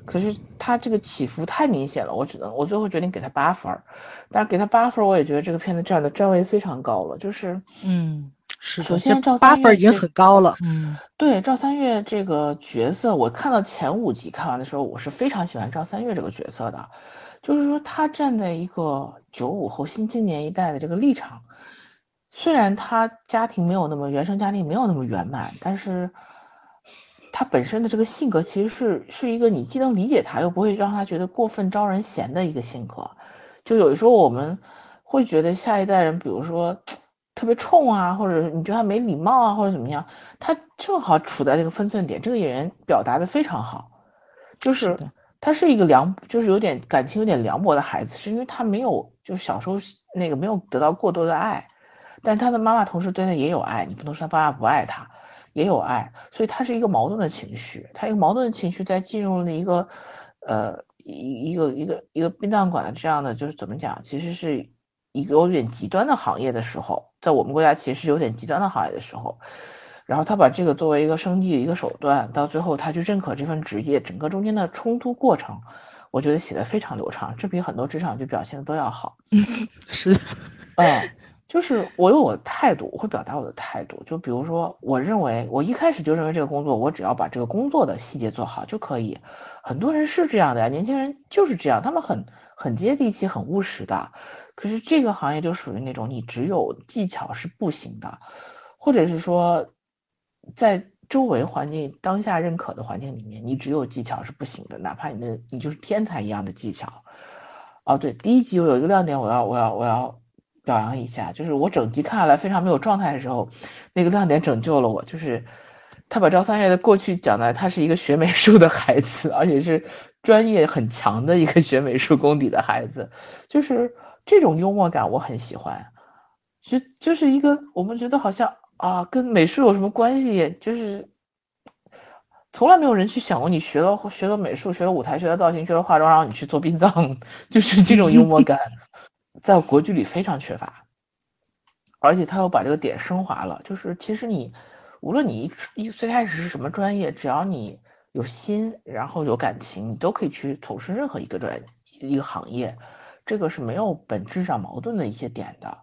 可是它这个起伏太明显了，我只能我最后决定给它八分儿。但是给它八分儿，我也觉得这个片子占的占位非常高了，就是嗯。是，首先赵八分已经很高了。嗯，对赵三月这个角色，我看到前五集看完的时候，我是非常喜欢赵三月这个角色的。就是说，他站在一个九五后新青年一代的这个立场，虽然他家庭没有那么原生家庭没有那么圆满，但是他本身的这个性格其实是是一个你既能理解他，又不会让他觉得过分招人嫌的一个性格。就有的时候我们会觉得下一代人，比如说。特别冲啊，或者你觉得他没礼貌啊，或者怎么样？他正好处在这个分寸点。这个演员表达的非常好，就是他是一个凉，就是有点感情有点凉薄的孩子，是因为他没有，就是小时候那个没有得到过多的爱，但是他的妈妈同时对他也有爱，你不能说他爸爸不爱他，也有爱，所以他是一个矛盾的情绪。他一个矛盾的情绪在进入了一个，呃，一一个一个一个殡葬馆的这样的，就是怎么讲，其实是。一个有点极端的行业的时候，在我们国家其实有点极端的行业的时候，然后他把这个作为一个生计的一个手段，到最后他去认可这份职业，整个中间的冲突过程，我觉得写的非常流畅，这比很多职场剧表现的都要好。是，嗯，就是我有我的态度，我会表达我的态度。就比如说，我认为我一开始就认为这个工作，我只要把这个工作的细节做好就可以。很多人是这样的呀，年轻人就是这样，他们很很接地气，很务实的。可是这个行业就属于那种你只有技巧是不行的，或者是说，在周围环境当下认可的环境里面，你只有技巧是不行的，哪怕你的你就是天才一样的技巧。哦，对，第一集我有一个亮点，我要我要我要表扬一下，就是我整集看下来非常没有状态的时候，那个亮点拯救了我，就是他把赵三月的过去讲的，他是一个学美术的孩子，而且是专业很强的一个学美术功底的孩子，就是。这种幽默感我很喜欢，就就是一个我们觉得好像啊，跟美术有什么关系？就是从来没有人去想过，你学了学了美术，学了舞台，学了造型，学了化妆，然后你去做殡葬，就是这种幽默感，在国剧里非常缺乏，而且他又把这个点升华了。就是其实你无论你一一最开始是什么专业，只要你有心，然后有感情，你都可以去从事任何一个专业一个行业。这个是没有本质上矛盾的一些点的，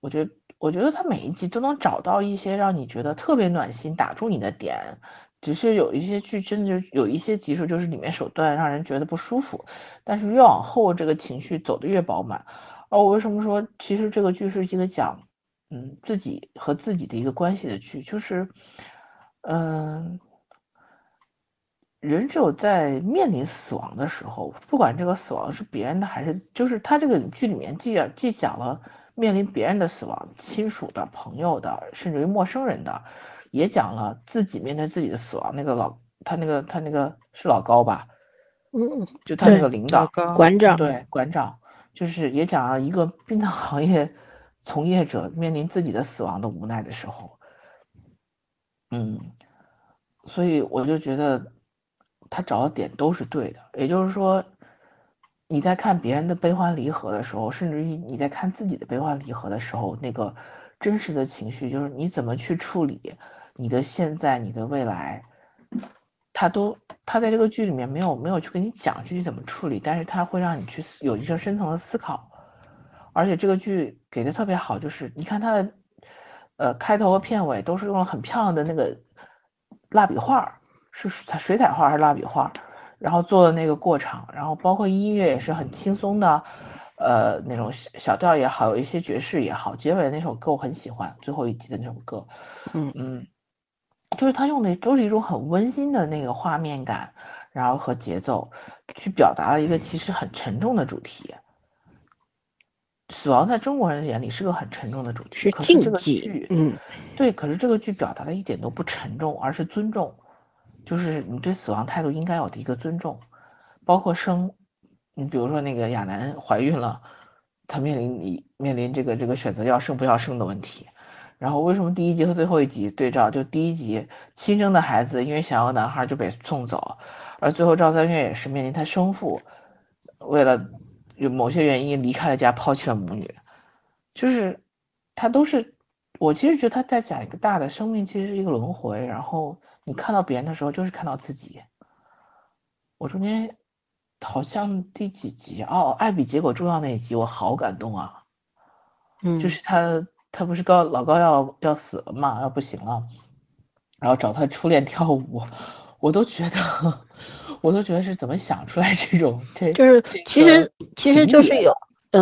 我觉得，我觉得他每一集都能找到一些让你觉得特别暖心、打中你的点，只是有一些剧真的就有一些集数就是里面手段让人觉得不舒服，但是越往后这个情绪走得越饱满。而我为什么说其实这个剧是一个讲，嗯，自己和自己的一个关系的剧，就是，嗯。人只有在面临死亡的时候，不管这个死亡是别人的还是，就是他这个剧里面既既讲了面临别人的死亡，亲属的、朋友的，甚至于陌生人的，也讲了自己面对自己的死亡。那个老他那个他那个是老高吧？嗯，就他那个领导馆长，对馆长，就是也讲了一个殡葬行业从业者面临自己的死亡的无奈的时候。嗯，所以我就觉得。他找的点都是对的，也就是说，你在看别人的悲欢离合的时候，甚至于你在看自己的悲欢离合的时候，那个真实的情绪，就是你怎么去处理你的现在、你的未来，他都他在这个剧里面没有没有去跟你讲具体怎么处理，但是他会让你去有一个深层的思考，而且这个剧给的特别好，就是你看他的呃开头和片尾都是用了很漂亮的那个蜡笔画儿。是彩水彩画还是蜡笔画？然后做的那个过场，然后包括音乐也是很轻松的，呃，那种小调也好，有一些爵士也好。结尾那首歌我很喜欢，最后一集的那首歌，嗯嗯，就是他用的都是一种很温馨的那个画面感，然后和节奏，去表达了一个其实很沉重的主题。死亡在中国人眼里是个很沉重的主题，是禁忌。嗯，对，可是这个剧表达的一点都不沉重，而是尊重。就是你对死亡态度应该有的一个尊重，包括生，你比如说那个亚楠怀孕了，她面临你面临这个这个选择要生不要生的问题，然后为什么第一集和最后一集对照？就第一集亲生的孩子因为想要男孩就被送走，而最后赵三月也是面临他生父，为了有某些原因离开了家抛弃了母女，就是他都是我其实觉得他在讲一个大的生命其实是一个轮回，然后。你看到别人的时候，就是看到自己。我中间好像第几集哦，爱比结果重要那一集，我好感动啊。嗯，就是他，他不是高老高要要死了嘛，要不行了，然后找他初恋跳舞，我都觉得，我都觉得是怎么想出来这种这，就是其实其实就是有。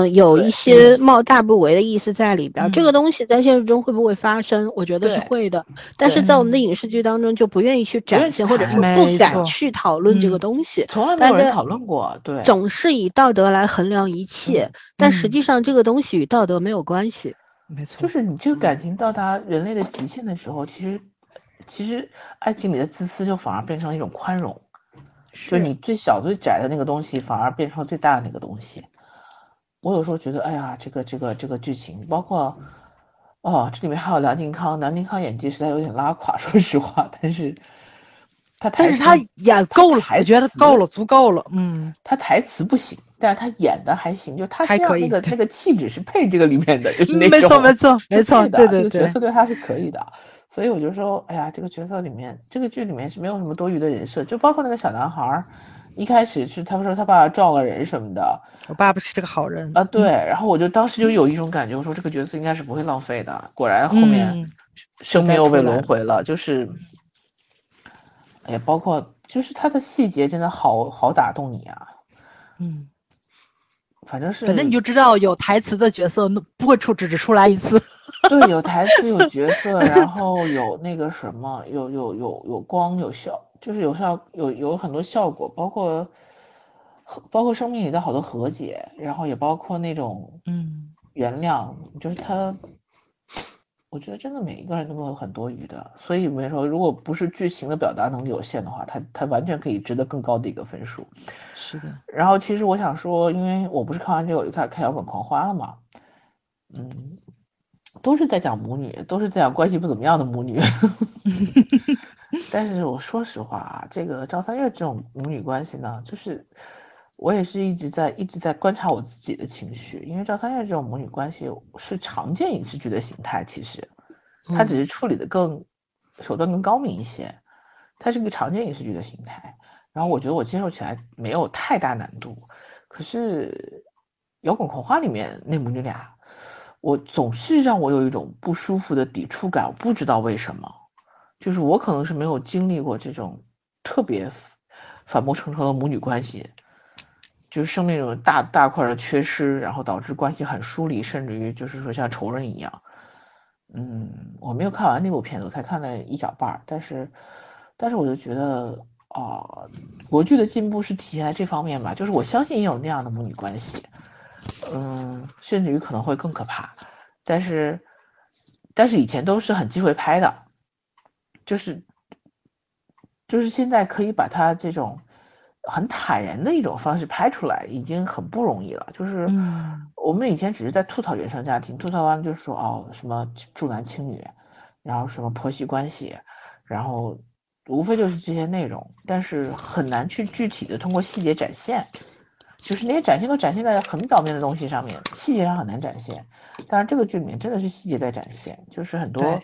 嗯，有一些冒大不韪的意思在里边。这个东西在现实中会不会发生？我觉得是会的。但是在我们的影视剧当中就不愿意去展现，或者是不敢去讨论这个东西。从来没有人讨论过，对。总是以道德来衡量一切，但实际上这个东西与道德没有关系。没错，就是你这个感情到达人类的极限的时候，其实，其实爱情里的自私就反而变成一种宽容，是你最小最窄的那个东西，反而变成了最大的那个东西。我有时候觉得，哎呀，这个这个这个剧情，包括，哦，这里面还有梁靖康，梁靖康演技实在有点拉垮，说实话。但是，他但是他演够了，我觉得够了，足够了。嗯，他台词不行，但是他演的还行，就他是那个那个气质是配这个里面的，就是那种没错没错没错，对对对，角色对他是可以的。所以我就说，哎呀，这个角色里面，这个剧里面是没有什么多余的人设，就包括那个小男孩儿。一开始是他们说他爸爸撞了人什么的，我爸爸是这个好人啊，对，然后我就当时就有一种感觉，我说这个角色应该是不会浪费的，果然后面生命又被轮回了，就是，哎呀，包括就是他的细节真的好好打动你啊，嗯，反正是，反正你就知道有台词的角色不会出只只出来一次，对，有台词有角色，然后有那个什么，有有有有光有效。就是有效有有很多效果，包括包括生命里的好多和解，然后也包括那种嗯原谅，就是他，我觉得真的每一个人都会有很多余的，所以没说如果不是剧情的表达能力有限的话，他他完全可以值得更高的一个分数。是的。然后其实我想说，因为我不是看完这个我就开始看摇滚狂花了嘛，嗯，都是在讲母女，都是在讲关系不怎么样的母女。但是我说实话啊，这个赵三月这种母女关系呢，就是我也是一直在一直在观察我自己的情绪，因为赵三月这种母女关系是常见影视剧的形态，其实，它只是处理的更手段更高明一些，它是个常见影视剧的形态，然后我觉得我接受起来没有太大难度，可是摇滚狂花里面那母女俩，我总是让我有一种不舒服的抵触感，我不知道为什么。就是我可能是没有经历过这种特别反目成仇的母女关系，就是生命中大大块的缺失，然后导致关系很疏离，甚至于就是说像仇人一样。嗯，我没有看完那部片子，我才看了一小半儿，但是，但是我就觉得啊，国剧的进步是体现在这方面吧，就是我相信也有那样的母女关系，嗯，甚至于可能会更可怕，但是，但是以前都是很忌讳拍的。就是，就是现在可以把它这种很坦然的一种方式拍出来，已经很不容易了。就是我们以前只是在吐槽原生家庭，吐槽完了就说哦什么重男轻女，然后什么婆媳关系，然后无非就是这些内容，但是很难去具体的通过细节展现。就是那些展现都展现在很表面的东西上面，细节上很难展现。但是这个剧里面真的是细节在展现，就是很多。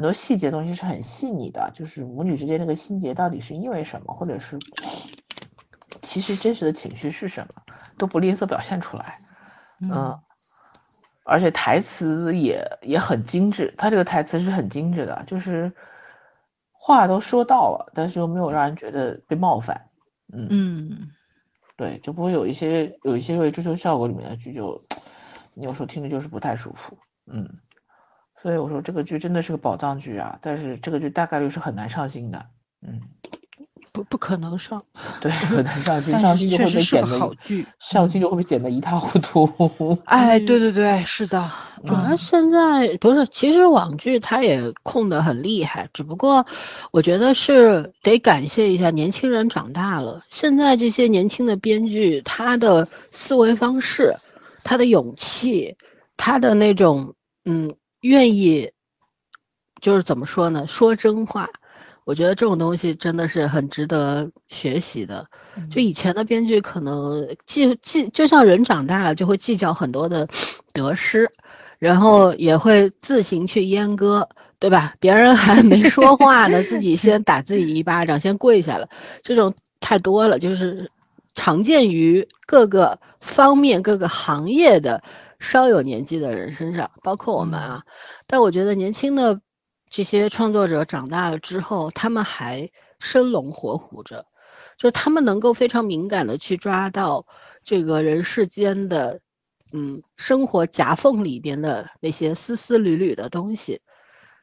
很多细节东西是很细腻的，就是母女之间那个心结到底是因为什么，或者是其实真实的情绪是什么，都不吝啬表现出来。嗯，而且台词也也很精致，他这个台词是很精致的，就是话都说到了，但是又没有让人觉得被冒犯。嗯嗯，对，就不会有一些有一些为追求效果里面的剧，就你有时候听着就是不太舒服。嗯。所以我说这个剧真的是个宝藏剧啊，但是这个剧大概率是很难上新的，嗯，不不可能上，对，很难上新，上新就会被剪的好剧，上新就会被剪得一塌糊涂。哎，对对对，是的，主要现在不是，其实网剧它也控得很厉害，只不过我觉得是得感谢一下年轻人长大了，现在这些年轻的编剧，他的思维方式，他的勇气，他的那种，嗯。愿意，就是怎么说呢？说真话，我觉得这种东西真的是很值得学习的。就以前的编剧可能计计，就像人长大了就会计较很多的得失，然后也会自行去阉割，对吧？别人还没说话呢，自己先打自己一巴掌，先跪下了。这种太多了，就是常见于各个方面、各个行业的。稍有年纪的人身上，包括我们啊，但我觉得年轻的这些创作者长大了之后，他们还生龙活虎着，就是他们能够非常敏感的去抓到这个人世间的，嗯，生活夹缝里边的那些丝丝缕缕的东西，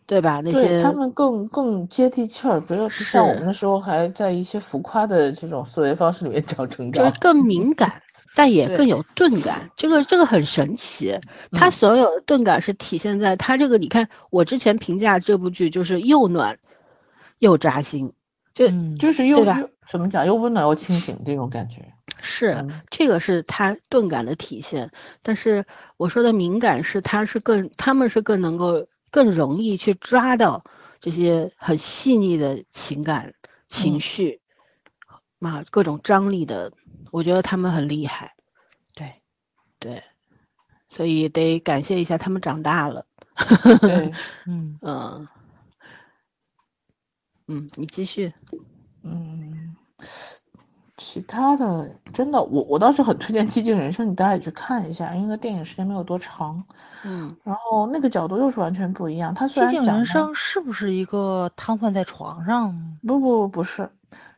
对吧？那些他们更更接地气儿，不要像我们那时候还在一些浮夸的这种思维方式里面 找成长，就是更敏感。但也更有钝感，这个这个很神奇。它所有的钝感是体现在它这个，你看我之前评价这部剧就是又暖又扎心，就就是又怎么讲又温暖又清醒这种感觉。是这个是他钝感的体现，但是我说的敏感是他是更他们是更能够更容易去抓到这些很细腻的情感情绪，啊各种张力的。我觉得他们很厉害，对，对，所以得感谢一下他们长大了。对，嗯嗯嗯，你继续。嗯，其他的真的，我我倒是很推荐《寂静人生》，你大家也去看一下，因为电影时间没有多长。嗯，然后那个角度又是完全不一样。他虽寂然讲的静人生是不是一个瘫痪在床上？不不不不是，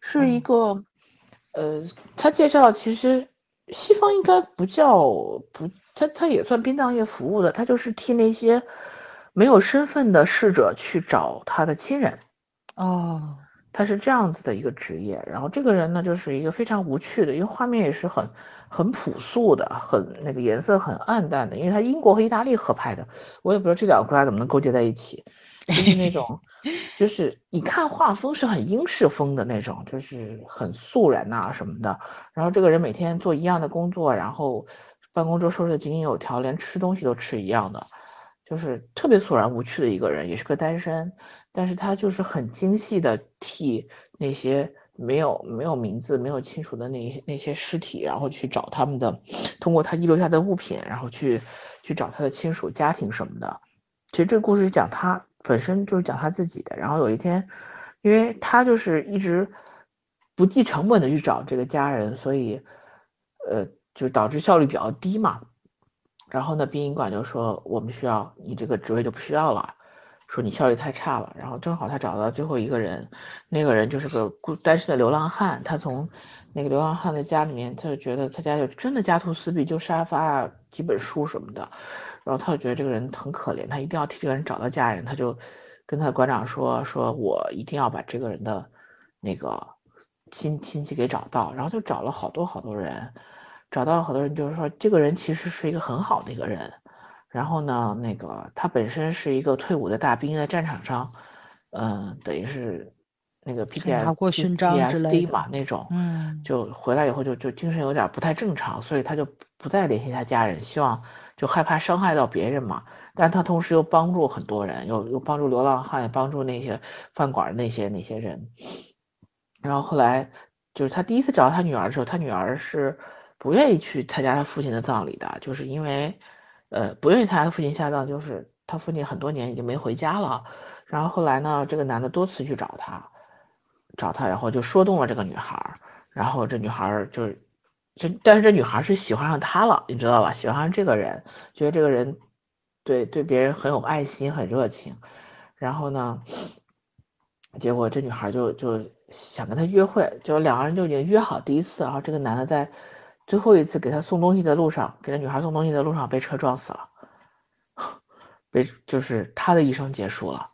是一嗯个，呃，他介绍其实西方应该不叫不，他他也算殡葬业服务的，他就是替那些没有身份的逝者去找他的亲人，哦，他是这样子的一个职业。然后这个人呢，就是一个非常无趣的，因为画面也是很很朴素的，很那个颜色很暗淡的，因为他英国和意大利合拍的，我也不知道这两个国家怎么能勾结在一起，就是那种。就是你看画风是很英式风的那种，就是很素人呐、什么的。然后这个人每天做一样的工作，然后办公桌收拾的井井有条，连吃东西都吃一样的，就是特别索然无趣的一个人，也是个单身。但是他就是很精细的替那些没有没有名字、没有亲属的那些那些尸体，然后去找他们的，通过他遗留下的物品，然后去去找他的亲属、家庭什么的。其实这个故事讲他本身就是讲他自己的，然后有一天，因为他就是一直不计成本的去找这个家人，所以，呃，就导致效率比较低嘛。然后呢，殡仪馆就说我们需要你这个职位就不需要了，说你效率太差了。然后正好他找到最后一个人，那个人就是个孤单身的流浪汉，他从那个流浪汉的家里面，他就觉得他家就真的家徒四壁，就沙发啊、几本书什么的。然后他就觉得这个人很可怜，他一定要替这个人找到家人，他就跟他的馆长说：“说我一定要把这个人的那个亲亲戚给找到。”然后就找了好多好多人，找到好多人，就是说这个人其实是一个很好的一个人。然后呢，那个他本身是一个退伍的大兵，在战场上，嗯、等于是那个 PTS 勋章之类 PTSD 的嘛那种，嗯，就回来以后就就精神有点不太正常，所以他就不再联系他家人，希望就害怕伤害到别人嘛。但他同时又帮助很多人，又又帮助流浪汉，帮助那些饭馆儿那些那些人。然后后来就是他第一次找到他女儿的时候，他女儿是不愿意去参加他父亲的葬礼的，就是因为呃不愿意参加他父亲下葬，就是他父亲很多年已经没回家了。然后后来呢，这个男的多次去找他，找他，然后就说动了这个女孩儿，然后这女孩儿就，这但是这女孩是喜欢上他了，你知道吧？喜欢上这个人，觉得这个人对对别人很有爱心，很热情。然后呢，结果这女孩就就想跟他约会，就两个人就已经约好第一次，然后这个男的在最后一次给他送东西的路上，给这女孩送东西的路上被车撞死了，被就是他的一生结束了。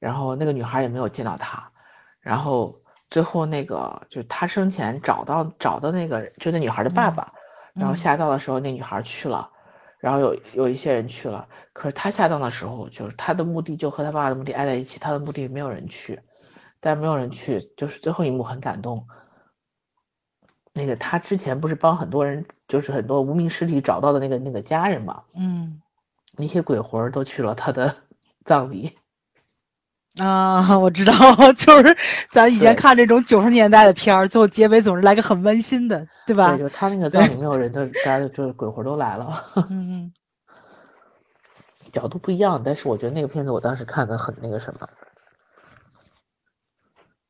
然后那个女孩也没有见到他，然后最后那个就是他生前找到找到那个就那女孩的爸爸，然后嗯下葬的时候那女孩去了，然后有有一些人去了，可是他下葬的时候就是他的墓地就和他爸爸的墓地挨在一起，他的墓地没有人去，但没有人去，就是最后一幕很感动。那个他之前不是帮很多人，就是很多无名尸体找到的那个那个家人嘛，嗯那些鬼魂儿都去了他的 葬礼。啊，我知道，就是咱以前看这种九十年代的片儿，最后结尾总是来个很温馨的，对吧对，？就他那个？在里面有人，都大家就就是鬼魂都来了，嗯角度不一样，但是我觉得那个片子我当时看的很那个什么，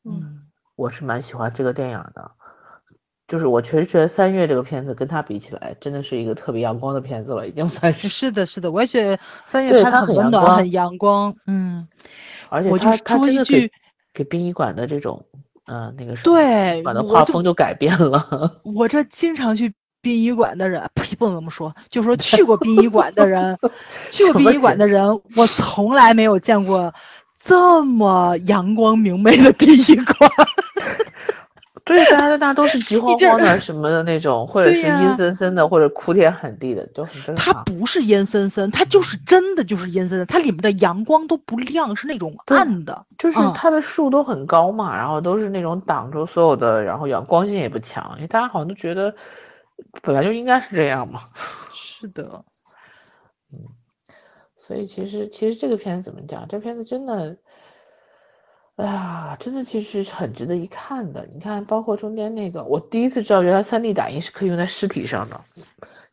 嗯。我是蛮喜欢这个电影的，就是我确实觉得《三月》这个片子跟他比起来，真的是一个特别阳光的片子了，已经算嗯，是，是的，是的，我也觉得三月对它拍的很温暖，很阳光。嗯，而且我就他他说一真的给句给殡仪馆的这种，嗯、那个什么，对，馆的画风就改变了，我这经常去殡仪馆的人，呸，不能这么说，就说去过殡仪馆的人，去过殡仪馆的人，我从来没有见过这么阳光明媚的殡仪馆。对，大家大家都是 急慌这慌的什么的那种，或者是阴森森的，或者哭天喊地的，都很正它常。不是阴森森，它就是真的就是阴森森，它里面的阳光都不亮，是那种暗的。就是嗯它的树都很高嘛，然后都是那种挡住所有的，然后阳光性也不强，因为大家好像都觉得本来就应该是这样嘛。是的，所以其实其实这个片子怎么讲？这片子真的，哎呀，真的其实是很值得一看的。你看，包括中间那个，我第一次知道原来 3D 打印是可以用在尸体上的，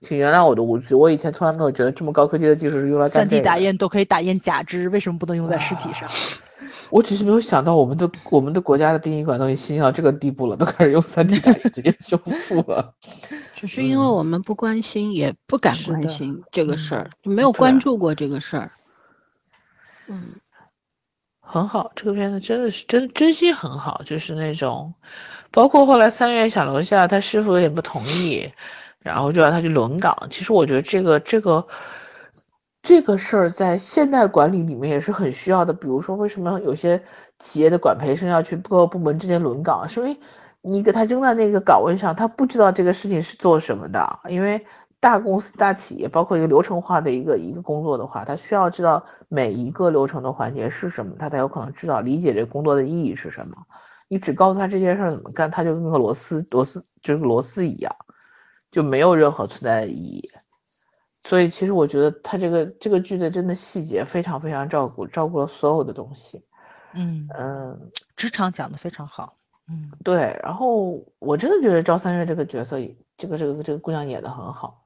请原谅我的无知，我以前从来没有觉得这么高科技的技术是用来干三这 D。打印都可以打印假肢，为什么不能用在尸体上？我只是没有想到，我们的我们的国家的殡仪馆都已经先进到这个地步了，都开始用三 D 打印直接修复了。只是因为我们不关心，也不敢关心这个事儿，就没有关注过这个事儿。嗯，很好，这个片子真的是真真心很好，就是那种，包括后来三月小楼下，他师傅有点不同意，然后就让他去轮岗。其实我觉得这个这个。这个事儿在现代管理里面也是很需要的。比如说，为什么有些企业的管培生要去各个部门之间轮岗？是因为你给他扔在那个岗位上，他不知道这个事情是做什么的。因为大公司、大企业，包括一个流程化的一个一个工作的话，他需要知道每一个流程的环节是什么，他才有可能知道理解这工作的意义是什么。你只告诉他这件事儿怎么干，他就跟个螺丝螺丝就是螺丝一样，就没有任何存在的意义。所以其实我觉得他这个这个剧的真的细节非常非常照顾，照顾了所有的东西。嗯嗯，职场讲的非常好。嗯，对。然后我真的觉得赵三月这个角色，这个这个这个姑娘演的很好。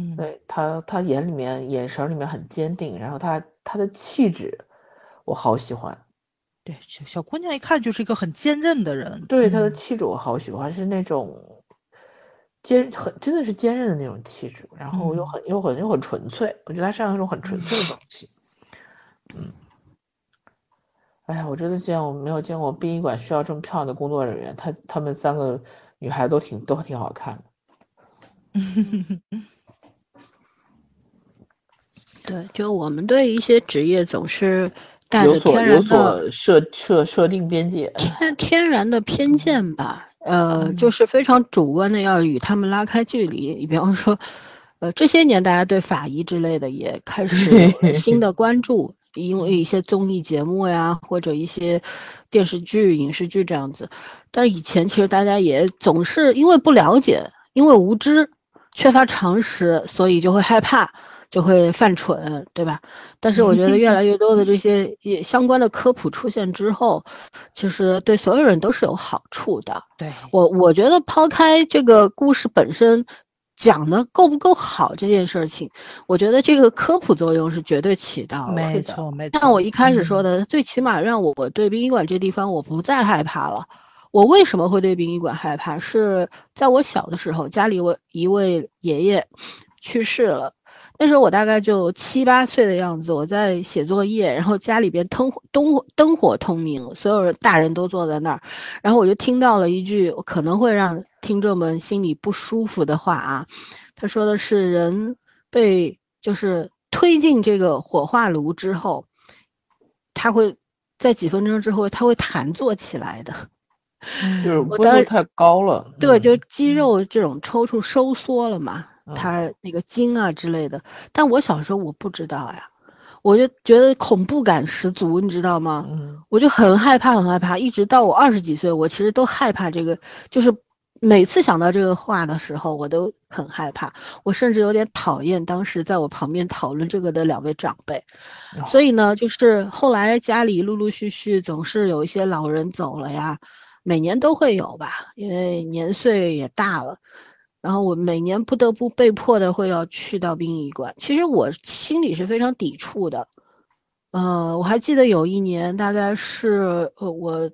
嗯，对她她眼里面眼神里面很坚定，然后她她的气质我好喜欢。对，小小姑娘一看就是一个很坚韧的人。对她的气质我好喜欢，是那种。坚很真的是坚韧的那种气质，然后又很又很又很纯粹，我觉得她身上那种很纯粹的东西。嗯，哎呀，我真的见我没有见过殡仪馆需要这么漂亮的工作人员，她她们三个女孩都挺都挺好看的。对，就我们对一些职业总是带着天然的设设设定边界，天天然的偏见吧。呃，就是非常主观的，要与他们拉开距离。你比方说，呃，这些年大家对法医之类的也开始 新的关注，因为一些综艺节目呀，或者一些电视剧、影视剧这样子。但是以前其实大家也总是因为不了解，因为无知，缺乏常识，所以就会害怕。就会犯蠢，对吧？但是我觉得越来越多的这些也相关的科普出现之后，其实对所有人都是有好处的。对我，我觉得抛开这个故事本身讲的够不够好这件事情，我觉得这个科普作用是绝对起到的。没错，没错。但我一开始说的，最起码让我对殡仪馆这地方我不再害怕了。我为什么会对殡仪馆害怕？是在我小的时候，家里我一位爷爷去世了。那时候我大概就七八岁的样子，我在写作业，然后家里边灯灯火灯火通明，所有人大人都坐在那儿，然后我就听到了一句可能会让听众们心里不舒服的话啊，他说的是人被就是推进这个火化炉之后，他会在几分钟之后他会弹坐起来的，就是温度太高了，对，就肌肉这种抽搐收缩了嘛。他那个筋啊之类的，但我小时候我不知道呀，我就觉得恐怖感十足，你知道吗？嗯，我就很害怕，很害怕，一直到我二十几岁，我其实都害怕这个，就是每次想到这个话的时候，我都很害怕，我甚至有点讨厌当时在我旁边讨论这个的两位长辈。所以呢，就是后来家里陆陆续续总是有一些老人走了呀，每年都会有吧，因为年岁也大了。然后我每年不得不被迫的会要去到殡仪馆，其实我心里是非常抵触的。呃，我还记得有一年，大概是呃我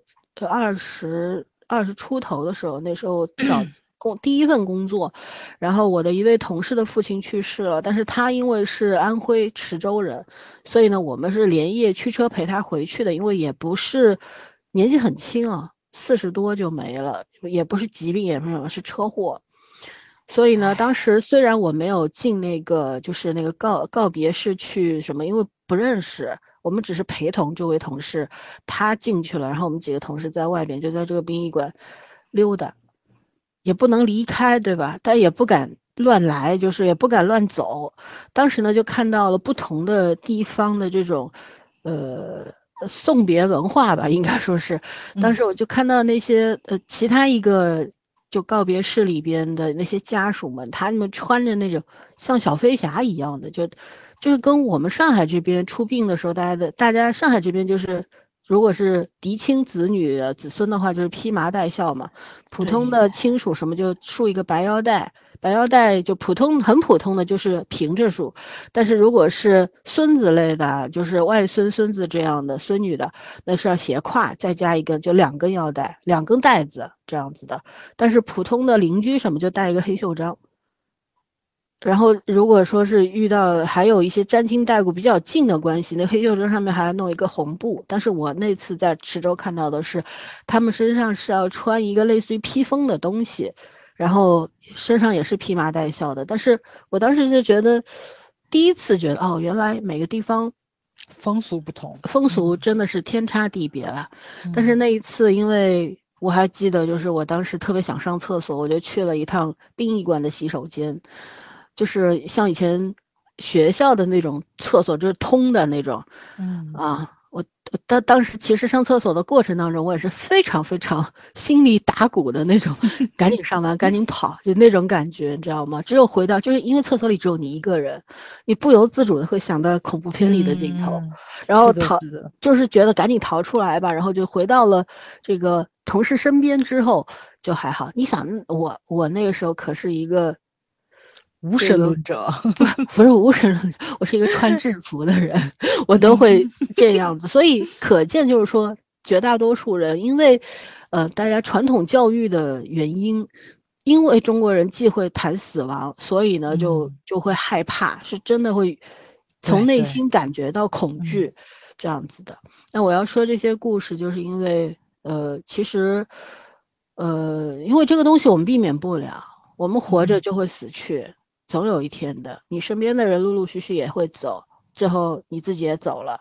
二十二十出头的时候，那时候找工第一份工作，然后我的一位同事的父亲去世了，但是他因为是安徽池州人，所以呢，我们是连夜驱车陪他回去的，因为也不是年纪很轻啊，四十多就没了，也不是疾病，也不是什么，是车祸。所以呢，当时虽然我没有进那个，就是那个告告别式去什么，因为不认识，我们只是陪同这位同事，他进去了，然后我们几个同事在外边就在这个殡仪馆溜达，也不能离开，对吧？但也不敢乱来，就是也不敢乱走。当时呢，就看到了不同的地方的这种，呃，送别文化吧，应该说是。当时我就看到那些呃，其他一个。就告别室里边的那些家属们，他们穿着那种像小飞侠一样的，就就是跟我们上海这边出殡的时候，大家的大家上海这边就是，如果是嫡亲子女子孙的话，就是披麻戴孝嘛。普通的亲属什么就束一个白腰带，白腰带就普通很普通的就是平着束，但是如果是孙子类的，就是外孙孙子这样的孙女的，那是要斜挎再加一根，就两根腰带，两根带子这样子的。但是普通的邻居什么就带一个黑袖章。然后如果说是遇到还有一些沾亲带故比较近的关系，那黑袖章上面还要弄一个红布。但是我那次在池州看到的是，他们身上是要穿一个类似于披风的东西。然后身上也是披麻戴孝的，但是我当时就觉得，第一次觉得哦，原来每个地方风俗不同，风俗真的是天差地别了。但是那一次，因为我还记得，就是我当时特别想上厕所，我就去了一趟殡仪馆的洗手间，就是像以前学校的那种厕所，就是通的那种，嗯啊。我当当时其实上厕所的过程当中，我也是非常非常 心里打鼓的那种，赶紧上完赶紧跑，就那种感觉，你知道吗？只有回到，就是因为厕所里只有你一个人，你不由自主的会想到恐怖片里的镜头，然后逃，就是觉得赶紧逃出来吧，然后就回到了这个同事身边之后就还好。你想，我我那个时候可是一个。无神论者不不是无神论者，我是一个穿制服的人，我都会这样子，所以可见就是说，绝大多数人因为，呃，大家传统教育的原因，因为中国人忌讳谈死亡，所以呢，就就会害怕，是真的会从内心感觉到恐惧，这样子的。那我要说这些故事，就是因为，呃，其实，呃，因为这个东西我们避免不了，我们活着就会死去。总有一天的，你身边的人陆陆续续也会走，最后你自己也走了。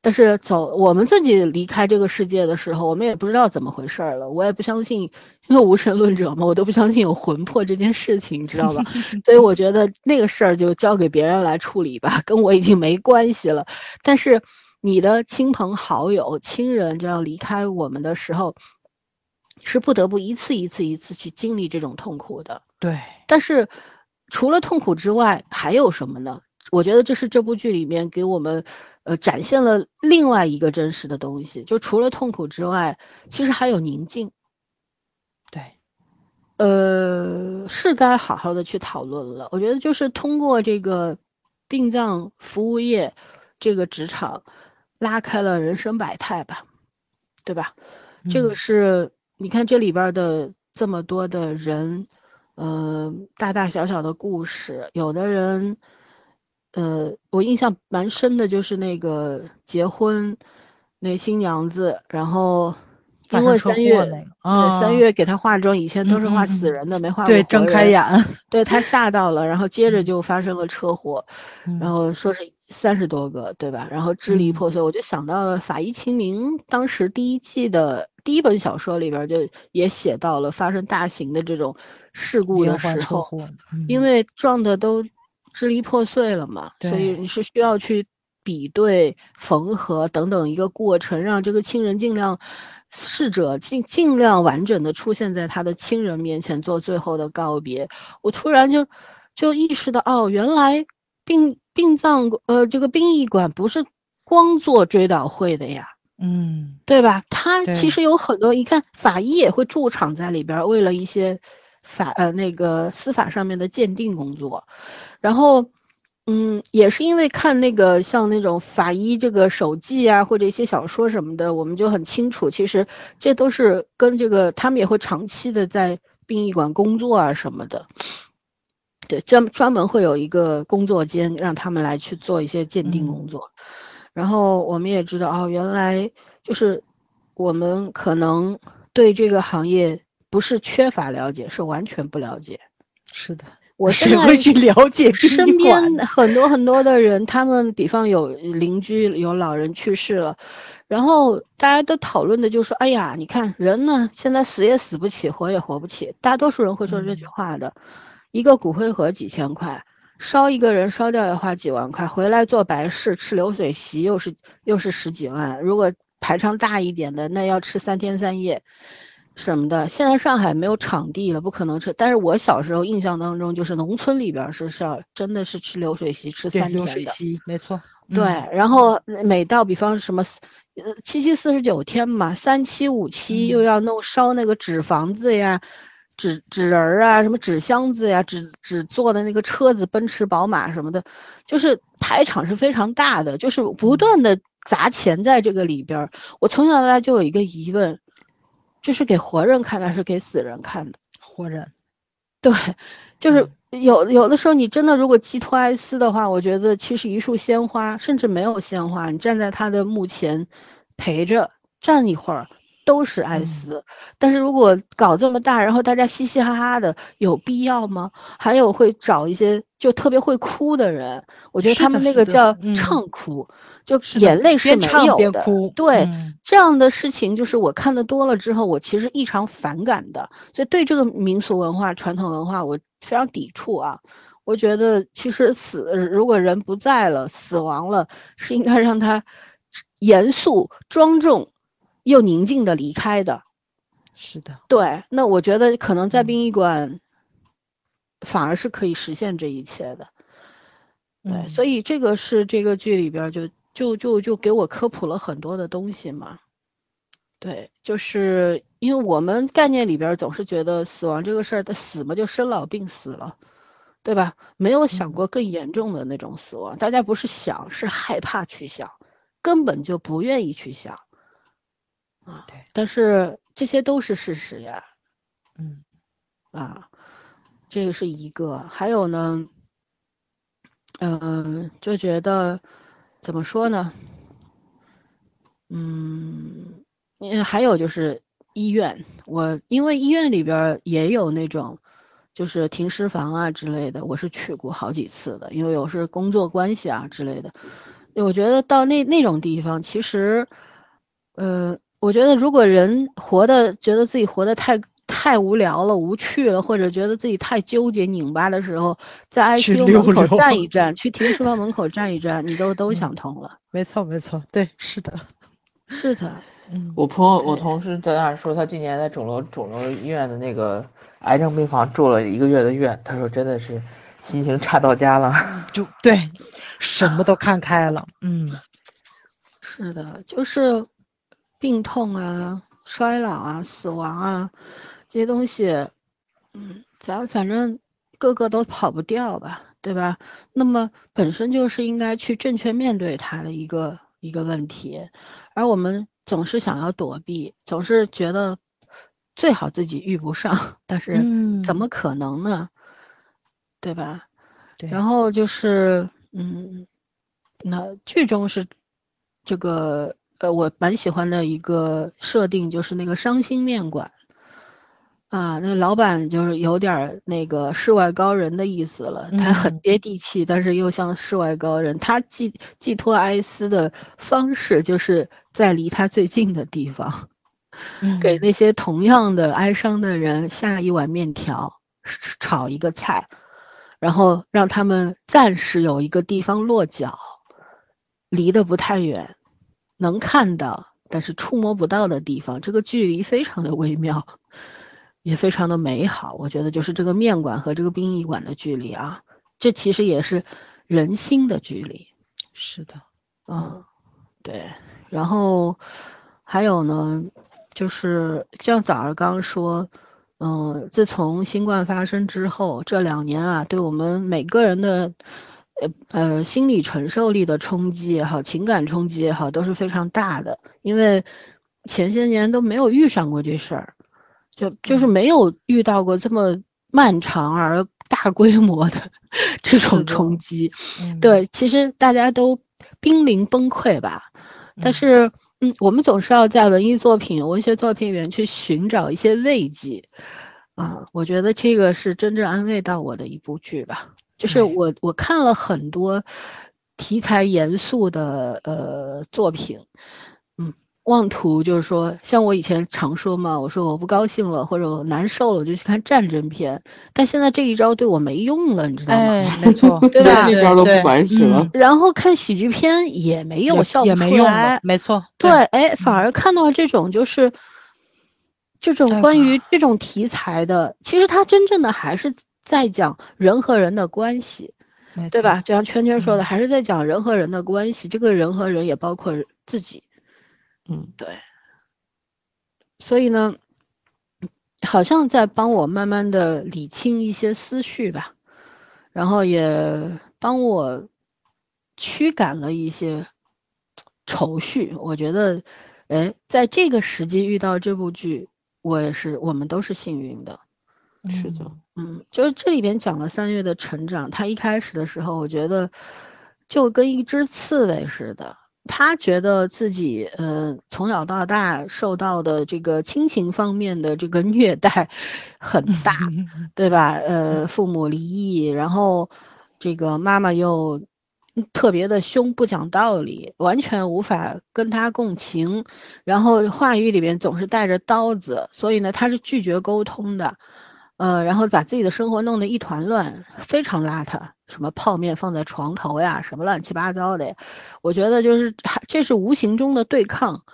但是走，我们自己离开这个世界的时候，我们也不知道怎么回事了。我也不相信，因为无神论者嘛，我都不相信有魂魄这件事情，你知道吧？所以我觉得那个事儿就交给别人来处理吧，跟我已经没关系了。但是你的亲朋好友、亲人这样离开我们的时候，是不得不一次一次一次去经历这种痛苦的。对，但是。除了痛苦之外，还有什么呢？我觉得这是这部剧里面给我们，呃，展现了另外一个真实的东西。就除了痛苦之外，其实还有宁静。对，呃，是该好好的去讨论了。我觉得就是通过这个殡葬服务业这个职场，拉开了人生百态吧，对吧？这个是你看这里边的这么多的人。嗯，大大小小的故事，有的人，呃，我印象蛮深的，就是那个结婚，那新娘子，然后因为三月，对，三月给她化妆，以前都是化死人的，没化过对，睁开眼，对她吓到了，然后接着就发生了车祸，然后说是三十多个，对吧？然后支离破碎，我就想到了《法医秦明》当时第一季的第一本小说里边就也写到了发生大型的这种。事故的时候，因为撞的都支离破碎了嘛，所以你是需要去比对、缝合等等一个过程，让这个亲人尽量逝者尽尽量完整的出现在他的亲人面前做最后的告别。我突然就就意识到，哦，原来殡殡葬呃这个殡仪馆不是光做追悼会的呀。嗯，对吧？他其实有很多，你看法医也会驻场在里边，为了一些。法呃那个司法上面的鉴定工作，然后，嗯，也是因为看那个像那种法医这个手记啊，或者一些小说什么的，我们就很清楚，其实这都是跟这个他们也会长期的在殡仪馆工作啊什么的，对，专专门会有一个工作间让他们来去做一些鉴定工作，然后我们也知道哦，原来就是我们可能对这个行业。不是缺乏了解，是完全不了解。是的，我谁会去了解 身边很多很多的人？他们比方有邻居有老人去世了，然后大家都讨论的就说：“哎呀，你看人呢，现在死也死不起，活也活不起。”大多数人会说这句话的。一个骨灰盒几千块，烧一个人烧掉要花几万块，回来做白事吃流水席又是又是十几万。如果排场大一点的，那要吃三天三夜。什么的，现在上海没有场地了，不可能吃。但是我小时候印象当中，就是农村里边是是要真的是吃流水席，吃三天的。流水席，没错。对，然后每到比方什么，呃，七七四十九天嘛，三七五七又要弄烧那个纸房子呀，纸纸人儿啊，什么纸箱子呀，纸纸做的那个车子，奔驰、宝马什么的，就是排场是非常大的，就是不断的砸钱在这个里边儿。我从小到大就有一个疑问，这是给活人看的，还是给死人看的？活人，对，就是有有的时候，你真的如果寄托哀思的话，我觉得其实一束鲜花，甚至没有鲜花，你站在他的墓前陪着站一会儿。都是哀思，但是如果搞这么大，然后大家嘻嘻哈哈的，有必要吗？还有会找一些就特别会哭的人，我觉得他们那个叫唱哭，就眼泪是没有的。对，这样的事情就是我看的多了之后，我其实异常反感的。所以对这个民俗文化、传统文化，我非常抵触啊。我觉得其实死，如果人不在了，死亡了，是应该让他严肃庄重。又宁静的离开的，是的，对。那我觉得可能在殡仪馆，反而是可以实现这一切的，对。所以这个是这个剧里边就就就就给我科普了很多的东西嘛，对，就是因为我们概念里边总是觉得死亡这个事儿的死嘛就生老病死了，对吧？没有想过更严重的那种死亡，大家不是想，是害怕去想，根本就不愿意去想。啊，对，但是这些都是事实呀，嗯，啊，这个是一个，还有呢，嗯，就觉得怎么说呢，嗯，还有就是医院，我因为医院里边也有那种就是停尸房啊之类的，我是去过好几次的，因为有是工作关系啊之类的，我觉得到那那种地方，其实，呃。我觉得，如果人活的觉得自己活得太太无聊了、无趣了，或者觉得自己太纠结、拧巴的时候，在 ICU 门口站一站，去停尸房门口站一站，你都 都想通了。没错，没错，对，是的，是的。嗯，我朋友，我同事在那儿说，他今年在肿瘤肿瘤医院的那个癌症病房住了一个月的院，他说真的是心情差到家了，就对，什么都看开了。嗯，是的，就是。病痛啊，衰老啊，死亡啊，这些东西，嗯，咱反正个个都跑不掉吧，对吧？那么本身就是应该去正确面对它的一个一个问题，而我们总是想要躲避，总是觉得最好自己遇不上，但是怎么可能呢？对吧？对。然后就是，嗯，那剧中是这个。呃，我蛮喜欢的一个设定就是那个伤心面馆，啊，那个老板就是有点那个世外高人的意思了，他很接地气，但是又像世外高人。他寄寄托哀思的方式，就是在离他最近的地方，给那些同样的哀伤的人下一碗面条，炒一个菜，然后让他们暂时有一个地方落脚，离得不太远。能看到，但是触摸不到的地方，这个距离非常的微妙，也非常的美好。我觉得就是这个面馆和这个殡仪馆的距离啊，这其实也是人心的距离。是的，嗯，对。然后还有呢，就是像早上刚刚说，嗯，自从新冠发生之后，这两年啊，对我们每个人的。呃呃，心理承受力的冲击也好，情感冲击也好，都是非常大的。因为前些年都没有遇上过这事儿，就就是没有遇到过这么漫长而大规模的 这种冲击。对，其实大家都濒临崩溃吧。但是，嗯，我们总是要在文艺作品、文学作品里面去寻找一些慰藉啊。我觉得这个是真正安慰到我的一部剧吧。就是我我看了很多题材严肃的呃作品，嗯，妄图就是说，像我以前常说嘛，我说我不高兴了或者我难受了，我就去看战争片。但现在这一招对我没用了，你知道吗？没错，对吧？这招都不管使了。然后看喜剧片也没有效，也没用没错。对，哎，反而看到这种就是这种关于这种题材的，其实它真正的还是。在讲人和人的关系，对吧？就像圈圈说的，还是在讲人和人的关系。这个人和人也包括自己，嗯，对。所以呢，好像在帮我慢慢的理清一些思绪吧，然后也帮我驱赶了一些愁绪。我觉得，哎，在这个时机遇到这部剧，我也是，我们都是幸运的。是的，嗯，就是这里边讲了三月的成长。他一开始的时候，我觉得就跟一只刺猬似的。他觉得自己，呃，从小到大受到的这个亲情方面的这个虐待很大，对吧？呃，父母离异，然后这个妈妈又特别的凶，不讲道理，完全无法跟他共情，然后话语里面总是带着刀子，所以呢，他是拒绝沟通的。呃，然后把自己的生活弄得一团乱，非常邋遢，什么泡面放在床头呀，什么乱七八糟的，我觉得就是这是无形中的对抗，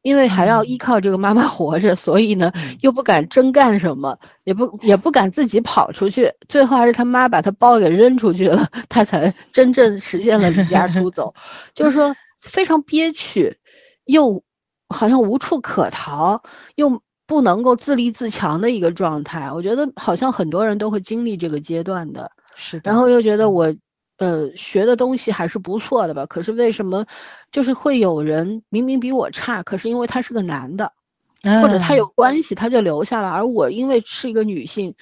因为还要依靠这个妈妈活着，所以呢又不敢真干什么，也不也不敢自己跑出去，最后还是他妈把他包给扔出去了，他才真正实现了离家出走，就是说非常憋屈，又好像无处可逃，又。不能够自立自强的一个状态，我觉得好像很多人都会经历这个阶段的。是，然后又觉得我，呃，学的东西还是不错的吧。可是为什么，就是会有人明明比我差，可是因为他是个男的，或者他有关系，他就留下了，而我因为是一个女性，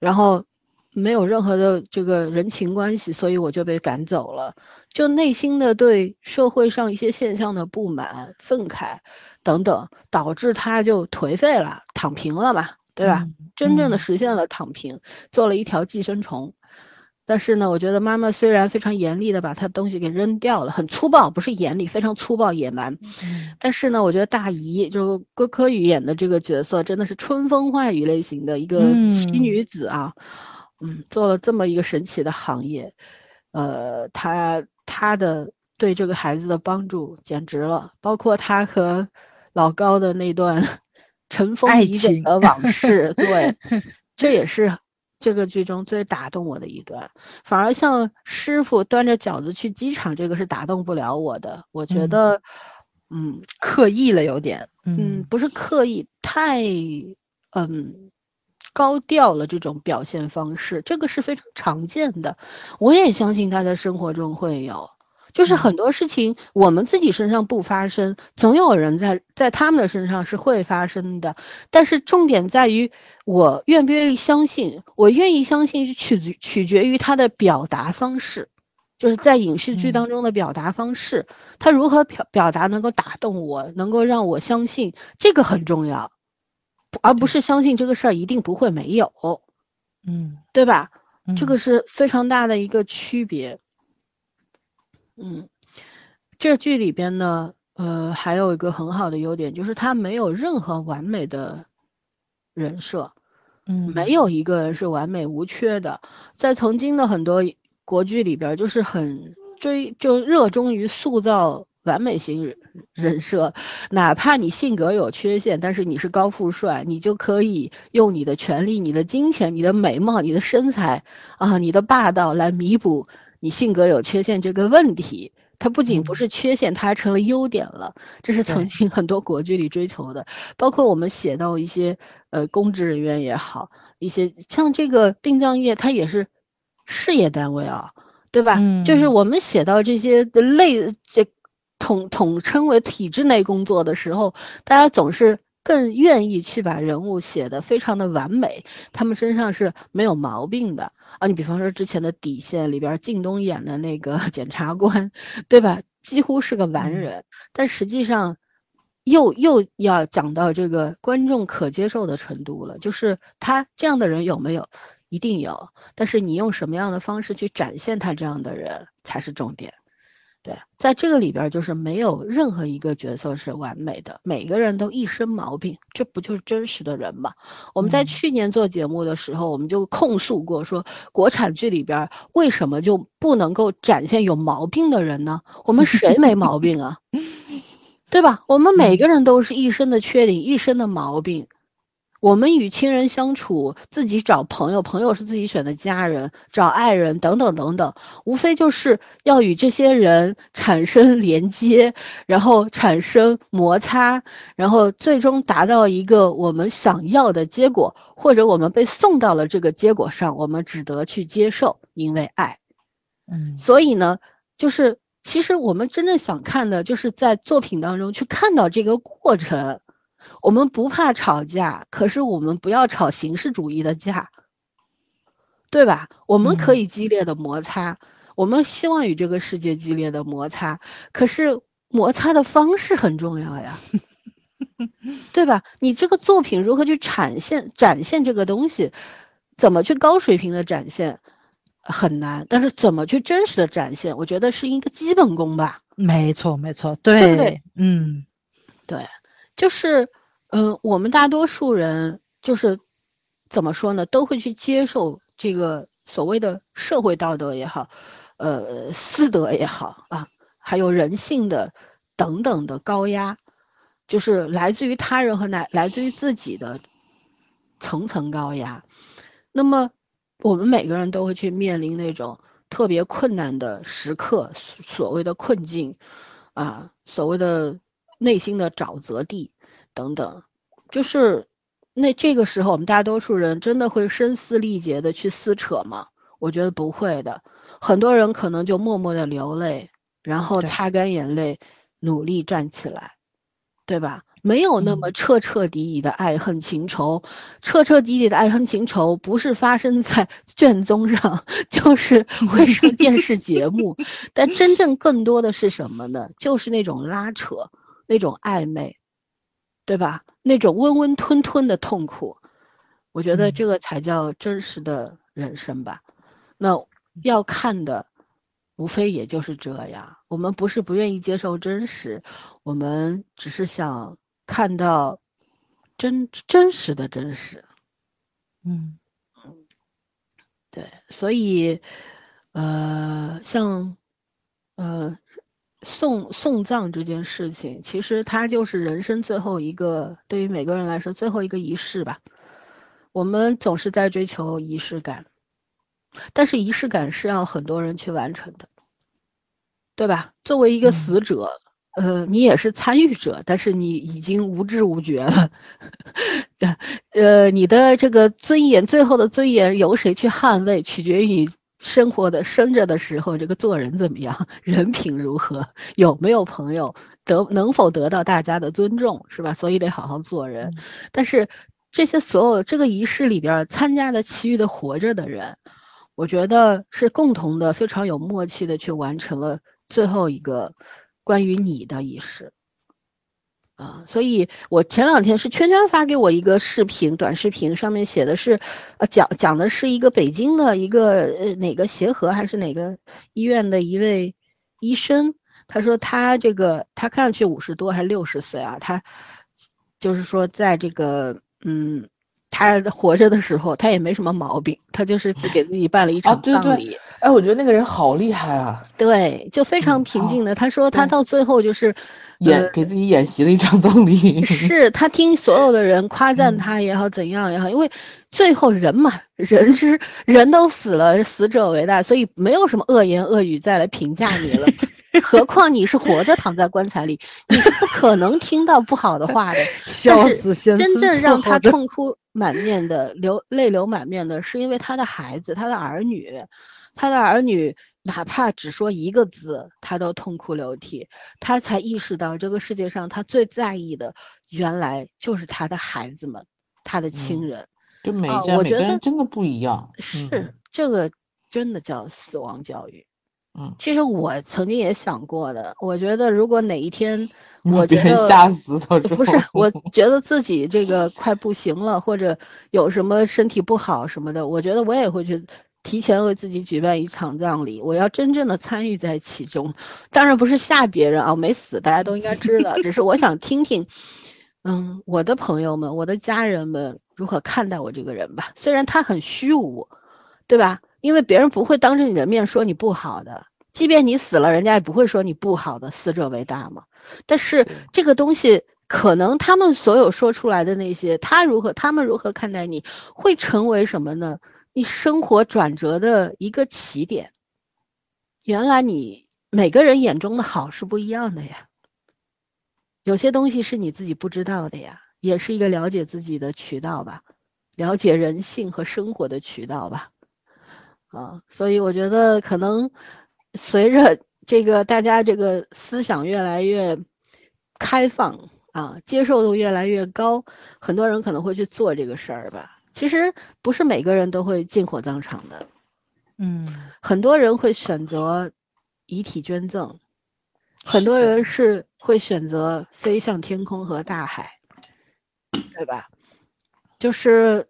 然后没有任何的这个人情关系，所以我就被赶走了。就内心的对社会上一些现象的不满、愤慨。等等，导致他就颓废了，躺平了嘛，对吧？真正的实现了躺平，做了一条寄生虫。但是呢，我觉得妈妈虽然非常严厉的把他东西给扔掉了，很粗暴，不是严厉，非常粗暴野蛮。但是呢，我觉得大姨就是郭柯宇演的这个角色，真的是春风化雨类型的一个奇女子啊，嗯，做了这么一个神奇的行业，呃，她她的对这个孩子的帮助简直了，包括她和。老高的那段 尘封已久的往事，对，这也是这个剧中最打动我的一段。反而像师傅端着饺子去机场，这个是打动不了我的。我觉得，嗯，刻意了有点，嗯，不是刻意，太，嗯，高调了这种表现方式，这个是非常常见的。我也相信他在生活中会有。就是很多事情我们自己身上不发生，总有人在在他们的身上是会发生的。但是重点在于我愿不愿意相信，我愿意相信是取取决于他的表达方式，就是在影视剧当中的表达方式，他如何表表达能够打动我，能够让我相信这个很重要，而不是相信这个事儿一定不会没有，嗯，对吧？这个是非常大的一个区别。嗯，这剧里边呢，呃，还有一个很好的优点，就是它没有任何完美的人设，嗯，没有一个人是完美无缺的。在曾经的很多国剧里边，就是很追，就热衷于塑造完美型人人设，哪怕你性格有缺陷，但是你是高富帅，你就可以用你的权利、你的金钱、你的美貌、你的身材啊、你的霸道来弥补。你性格有缺陷这个问题，它不仅不是缺陷，它还成了优点了。这是曾经很多国剧里追求的，包括我们写到一些呃公职人员也好，一些像这个殡葬业，它也是事业单位啊，对吧？就是我们写到这些类这统统称为体制内工作的时候，大家总是更愿意去把人物写的非常的完美，他们身上是没有毛病的。啊，你比方说之前的底线里边，靳东演的那个 检察官，对吧？几乎是个完人，但实际上，又又要讲到这个观众可接受的程度了。就是他这样的人有没有？一定有，但是你用什么样的方式去展现他这样的人才是重点。对，在这个里边就是没有任何一个角色是完美的，每个人都一身毛病，这不就是真实的人吗？我们在去年做节目的时候，我们就控诉过，说国产剧里边为什么就不能够展现有毛病的人呢？我们谁没毛病啊？对吧？我们每个人都是一身的缺点，一身的毛病，我们与亲人相处，自己找朋友，朋友是自己选的家人，找爱人等等等等，无非就是要与这些人产生连接，然后产生摩擦，然后最终达到一个我们想要的结果，或者我们被送到了这个结果上，我们只得去接受，因为爱。嗯，所以呢，就是其实我们真正想看的，就是在作品当中去看到这个过程。我们不怕吵架，可是我们不要吵形式主义的架，对吧？我们可以激烈的摩擦，我们希望与这个世界激烈的摩擦，可是摩擦的方式很重要呀，对吧？你这个作品如何去展现展现这个东西，怎么去高水平的展现很难，但是怎么去真实的展现，我觉得是一个基本功吧。没错，没错，对，对不对？嗯，对，就是。嗯，我们大多数人就是怎么说呢，都会去接受这个所谓的社会道德也好，呃，私德也好啊，还有人性的等等的高压，就是来自于他人和来来自于自己的层层高压。那么，我们每个人都会去面临那种特别困难的时刻，所谓的困境啊，所谓的内心的沼泽地。等等，就是那这个时候，我们大多数人真的会声嘶力竭的去撕扯吗？我觉得不会的。很多人可能就默默的流泪，然后擦干眼泪，努力站起来，对吧？没有那么彻彻底底的爱恨情仇，彻彻底底的爱恨情仇不是发生在 卷宗上，就是会上电视节目。但真正更多的是什么呢？就是那种拉扯，那种暧昧。对吧？那种温温吞吞的痛苦，我觉得这个才叫真实的人生吧。那要看的，无非也就是这样。我们不是不愿意接受真实，我们只是想看到真真实的真实。嗯嗯，对，所以，呃，像，呃。送送葬这件事情，其实它就是人生最后一个，对于每个人来说最后一个仪式吧。我们总是在追求仪式感，但是仪式感是要很多人去完成的，对吧？作为一个死者，呃，你也是参与者，但是你已经无知无觉了。呃，你的这个尊严，最后的尊严由谁去捍卫，取决于你。生活的生着的时候，这个做人怎么样，人品如何，有没有朋友，得能否得到大家的尊重，是吧？所以得好好做人。但是这些所有这个仪式里边参加的其余的活着的人，我觉得是共同的，非常有默契的去完成了最后一个关于你的仪式。啊，所以我前两天是圈圈发给我一个视频，短视频上面写的是，呃，讲讲的是一个北京的一个呃哪个协和还是哪个医院的一位医生，他说他这个他看上去五十多还是六十岁啊，他就是说在这个嗯。他活着的时候，他也没什么毛病，他就是给自己办了一场葬礼。哎，我觉得那个人好厉害啊！对，就非常平静的。他说他到最后就是演给自己演习了一场葬礼。是他听所有的人夸赞他也好，怎样也好，因为最后人嘛，人之人都死了，死者为大，所以没有什么恶言恶语再来评价你了。何况你是活着躺在棺材里，你是不可能听到不好的话的。笑死，真正让他痛哭满面的流泪流满面的是因为他的孩子，他的儿女，他的儿女哪怕只说一个字，他都痛哭流涕，他才意识到这个世界上他最在意的，原来就是他的孩子们，他的亲人。就每家每个人真的不一样。是这个真的叫死亡教育。嗯，其实我曾经也想过的。我觉得如果哪一天，我觉得吓死不是，我 觉得自己这个快不行了，或者有什么身体不好什么的，我觉得我也会去提前为自己举办一场葬礼。我要真正的参与在其中，当然不是吓别人啊，没死，大家都应该知道。只是我想听听，嗯，我的朋友们，我的家人们如何看待我这个人吧。虽然他很虚无，对吧？因为别人不会当着你的面说你不好的，即便你死了，人家也不会说你不好的。死者为大嘛。但是这个东西可能他们所有说出来的那些，他如何，他们如何看待你，会成为什么呢？你生活转折的一个起点。原来你每个人眼中的好是不一样的呀，有些东西是你自己不知道的呀，也是一个了解自己的渠道吧，了解人性和生活的渠道吧。啊，所以我觉得可能随着这个大家这个思想越来越开放啊，接受度越来越高，很多人可能会去做这个事儿吧。其实不是每个人都会进火葬场的，嗯，很多人会选择遗体捐赠，很多人是会选择飞向天空和大海，对吧？就是。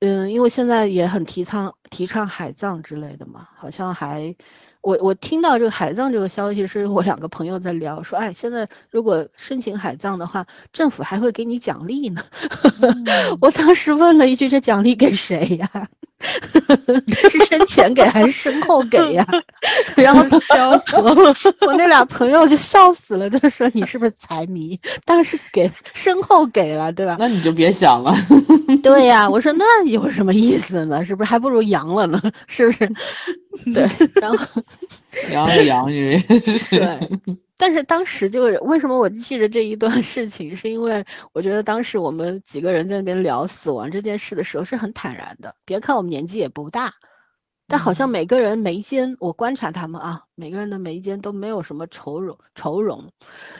嗯，因为现在也很提倡提倡海葬之类的嘛，好像还，我我听到这个海葬这个消息，是我两个朋友在聊，说，哎，现在如果申请海葬的话，政府还会给你奖励呢。我当时问了一句，这奖励给谁呀？是生前给还是身后给呀？然后笑死了，我那俩朋友就笑死了，就说你是不是财迷？当时给身后给了，对吧？那你就别想了。对呀，我说那有什么意思呢？是不是还不如阳了呢？是不是？对，然后 阳是阳，因为对。但是当时就是为什么我记着这一段事情，是因为我觉得当时我们几个人在那边聊死亡这件事的时候是很坦然的。别看我们年纪也不大，但好像每个人眉间，我观察他们啊，每个人的眉间都没有什么愁容，愁容，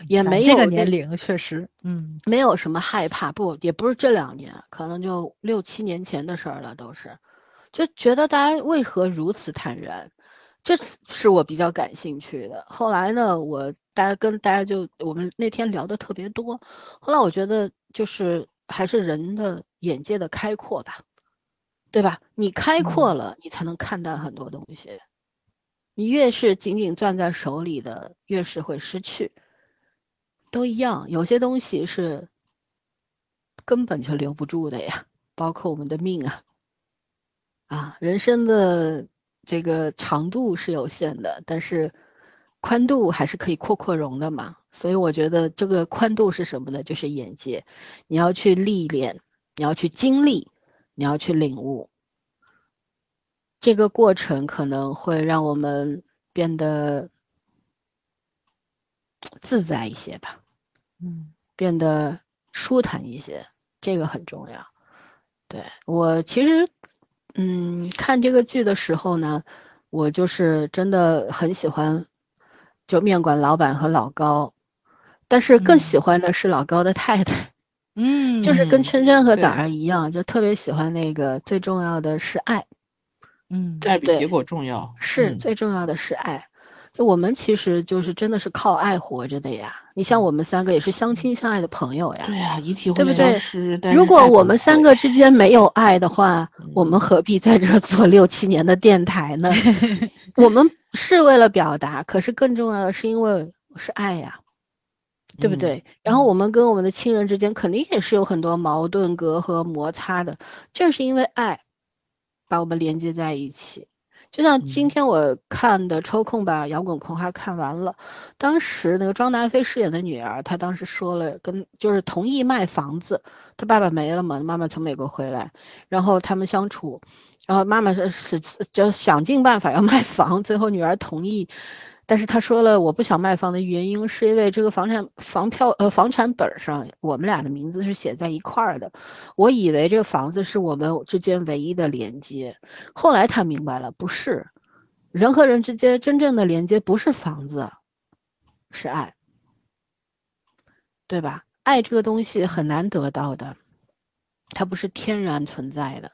也没有这个年龄确实，嗯，没有什么害怕。不，也不是这两年，可能就六七年前的事儿了，都是，就觉得大家为何如此坦然。这是我比较感兴趣的。后来呢，我大家跟大家就我们那天聊的特别多。后来我觉得就是还是人的眼界的开阔吧，对吧？你开阔了，你才能看到很多东西。你越是紧紧攥在手里的，越是会失去。都一样，有些东西是根本就留不住的呀，包括我们的命啊，啊，人生的。这个长度是有限的，但是宽度还是可以扩扩容的嘛。所以我觉得这个宽度是什么呢？就是眼界，你要去历练，你要去经历，你要去领悟。这个过程可能会让我们变得自在一些吧，嗯，变得舒坦一些，这个很重要。对我其实。嗯，看这个剧的时候呢，我就是真的很喜欢，就面馆老板和老高，但是更喜欢的是老高的太太，嗯，就是跟圈圈和早上一样，就特别喜欢那个。最重要的是爱，嗯，爱比结果重要，是最重要的是爱。就我们其实就是真的是靠爱活着的呀。你像我们三个也是相亲相爱的朋友呀。对呀，遗体会消失。如果我们三个之间没有爱的话，我们何必在这做六七年的电台呢？我们是为了表达，可是更重要的是因为是爱呀，对不对？然后我们跟我们的亲人之间肯定也是有很多矛盾、隔阂、摩擦的，正是因为爱，把我们连接在一起。就像今天我看的抽空把《摇滚狂花》看完了，当时那个庄达菲饰演的女儿，她当时说了，跟就是同意卖房子，她爸爸没了嘛，妈妈从美国回来，然后他们相处，然后妈妈是是就想尽办法要卖房，最后女儿同意。但是他说了，我不想卖房的原因是因为这个房产房票呃房产本上我们俩的名字是写在一块儿的，我以为这个房子是我们之间唯一的连接，后来他明白了，不是，人和人之间真正的连接不是房子，是爱，对吧？爱这个东西很难得到的，它不是天然存在的。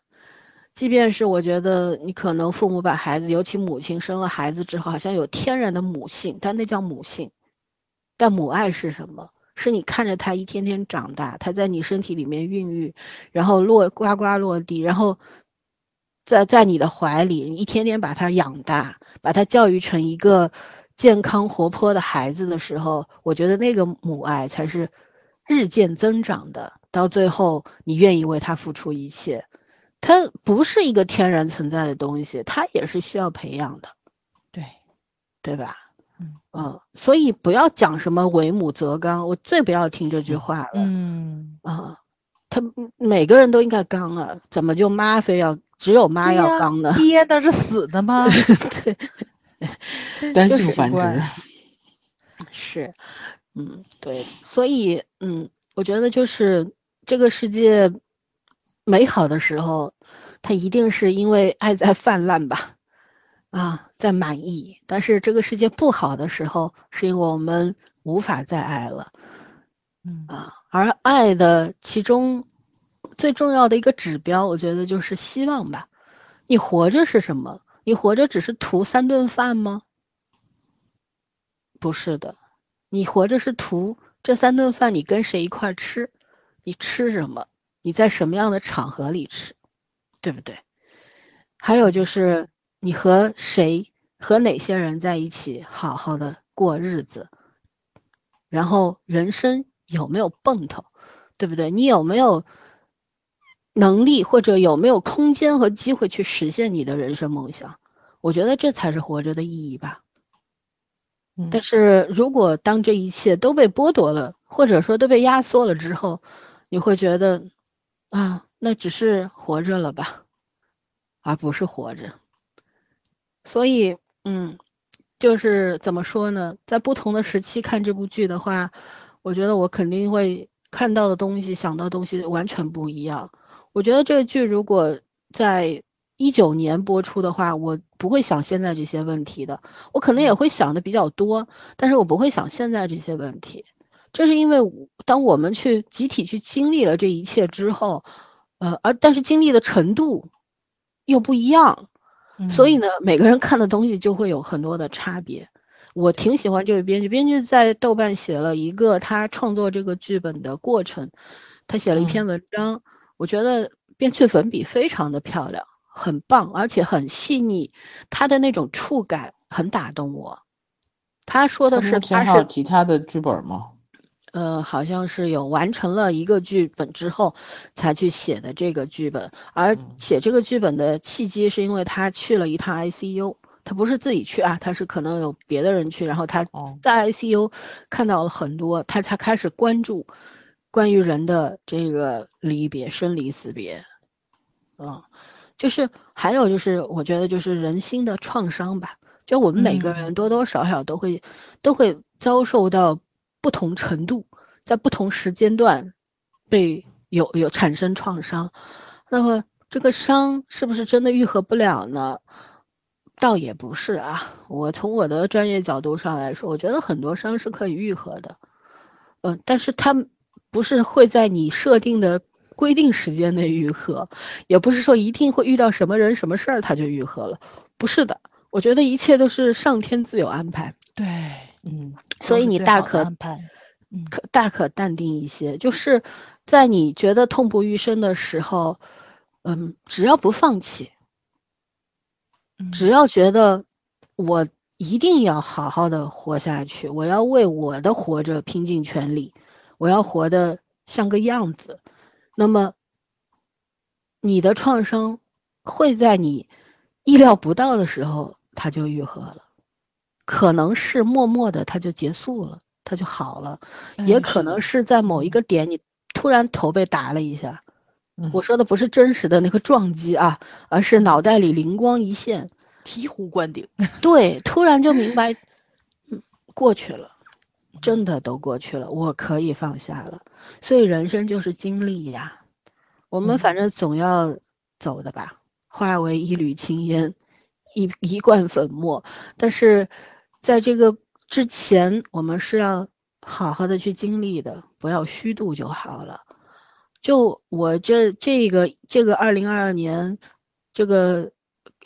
即便是我觉得你可能父母把孩子，尤其母亲生了孩子之后，好像有天然的母性，但那叫母性。但母爱是什么？是你看着他一天天长大，他在你身体里面孕育，然后落呱呱落地，然后在在你的怀里，你一天天把他养大，把他教育成一个健康活泼的孩子的时候，我觉得那个母爱才是日渐增长的。到最后，你愿意为他付出一切。它不是一个天然存在的东西，它也是需要培养的，对，对吧？嗯，所以不要讲什么为母则刚，我最不要听这句话了。嗯啊，他每个人都应该刚啊，怎么就妈非要只有妈要刚呢？爹那是死的吗？对，单性繁殖。是，嗯，对，所以，嗯，我觉得就是这个世界美好的时候，它一定是因为爱在泛滥吧。啊，在满意，但是这个世界不好的时候，是因为我们无法再爱了，嗯啊，而爱的其中最重要的一个指标，我觉得就是希望吧。你活着是什么？你活着只是图三顿饭吗？不是的，你活着是图这三顿饭你跟谁一块吃，你吃什么，你在什么样的场合里吃，对不对？还有就是。你和谁和哪些人在一起好好的过日子，然后人生有没有奔头，对不对？你有没有能力或者有没有空间和机会去实现你的人生梦想？我觉得这才是活着的意义吧。但是如果当这一切都被剥夺了，或者说都被压缩了之后，你会觉得啊，那只是活着了吧，而不是活着。所以，嗯，就是怎么说呢？在不同的时期看这部剧的话，我觉得我肯定会看到的东西、想到的东西完全不一样。我觉得这个剧如果在一九年播出的话，我不会想现在这些问题的。我可能也会想的比较多，但是我不会想现在这些问题。这是因为当我们去集体去经历了这一切之后，呃，而但是经历的程度又不一样。所以呢，每个人看的东西就会有很多的差别。我挺喜欢这位编剧，编剧在豆瓣写了一个他创作这个剧本的过程，他写了一篇文章，我觉得编剧粉笔非常的漂亮，很棒，而且很细腻，他的那种触感很打动我。他说的是他是其他的剧本吗？呃，好像是有完成了一个剧本之后，才去写的这个剧本。而写这个剧本的契机，是因为他去了一趟 ICU，他不是自己去啊，他是可能有别的人去，然后他在 ICU 看到了很多，他才开始关注关于人的这个离别、生离死别。嗯，就是还有就是，我觉得就是人心的创伤吧，就我们每个人多多少少都会都会遭受到。不同程度，在不同时间段，被有有产生创伤，那么这个伤是不是真的愈合不了呢？倒也不是啊。我从我的专业角度上来说，我觉得很多伤是可以愈合的。嗯，但是它不是会在你设定的规定时间内愈合，也不是说一定会遇到什么人什么事儿它就愈合了。不是的，我觉得一切都是上天自有安排。对。嗯，所以你大可可大可淡定一些，就是在你觉得痛不欲生的时候，嗯，只要不放弃，只要觉得我一定要好好的活下去，我要为我的活着拼尽全力，我要活得像个样子，那么你的创伤会在你意料不到的时候，它就愈合了。可能是默默的，它就结束了，它就好了；也可能是在某一个点，你突然头被打了一下。我说的不是真实的那个撞击啊，而是脑袋里灵光一现，醍醐灌顶。对，突然就明白，嗯，过去了，真的都过去了，我可以放下了。所以人生就是经历呀，我们反正总要走的吧，化为一缕青烟，一一罐粉末，但是。在这个之前，我们是要好好的去经历的，不要虚度就好了。就我这这个这个二零二二年，这个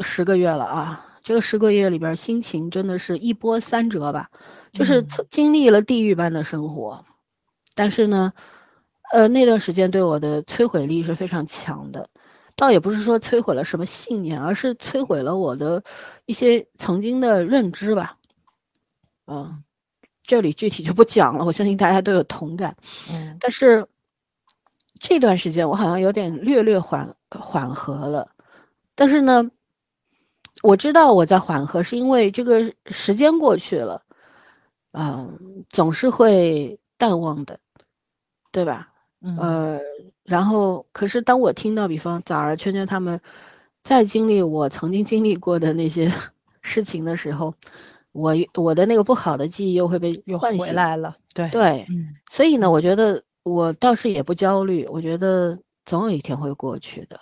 十个月了啊，这个十个月里边，心情真的是一波三折吧，就是经历了地狱般的生活。但是呢，呃，那段时间对我的摧毁力是非常强的，倒也不是说摧毁了什么信念，而是摧毁了我的一些曾经的认知吧。嗯，这里具体就不讲了，我相信大家都有同感。嗯，但是这段时间我好像有点略略缓缓和了，但是呢，我知道我在缓和，是因为这个时间过去了，嗯，总是会淡忘的，对吧？嗯呃，然后可是当我听到，比方早儿、圈圈他们在经历我曾经经历过的那些 事情的时候，我我的那个不好的记忆又会被又回唤醒。来了，对，对，嗯所以呢，我觉得我倒是也不焦虑，我觉得总有一天会过去的。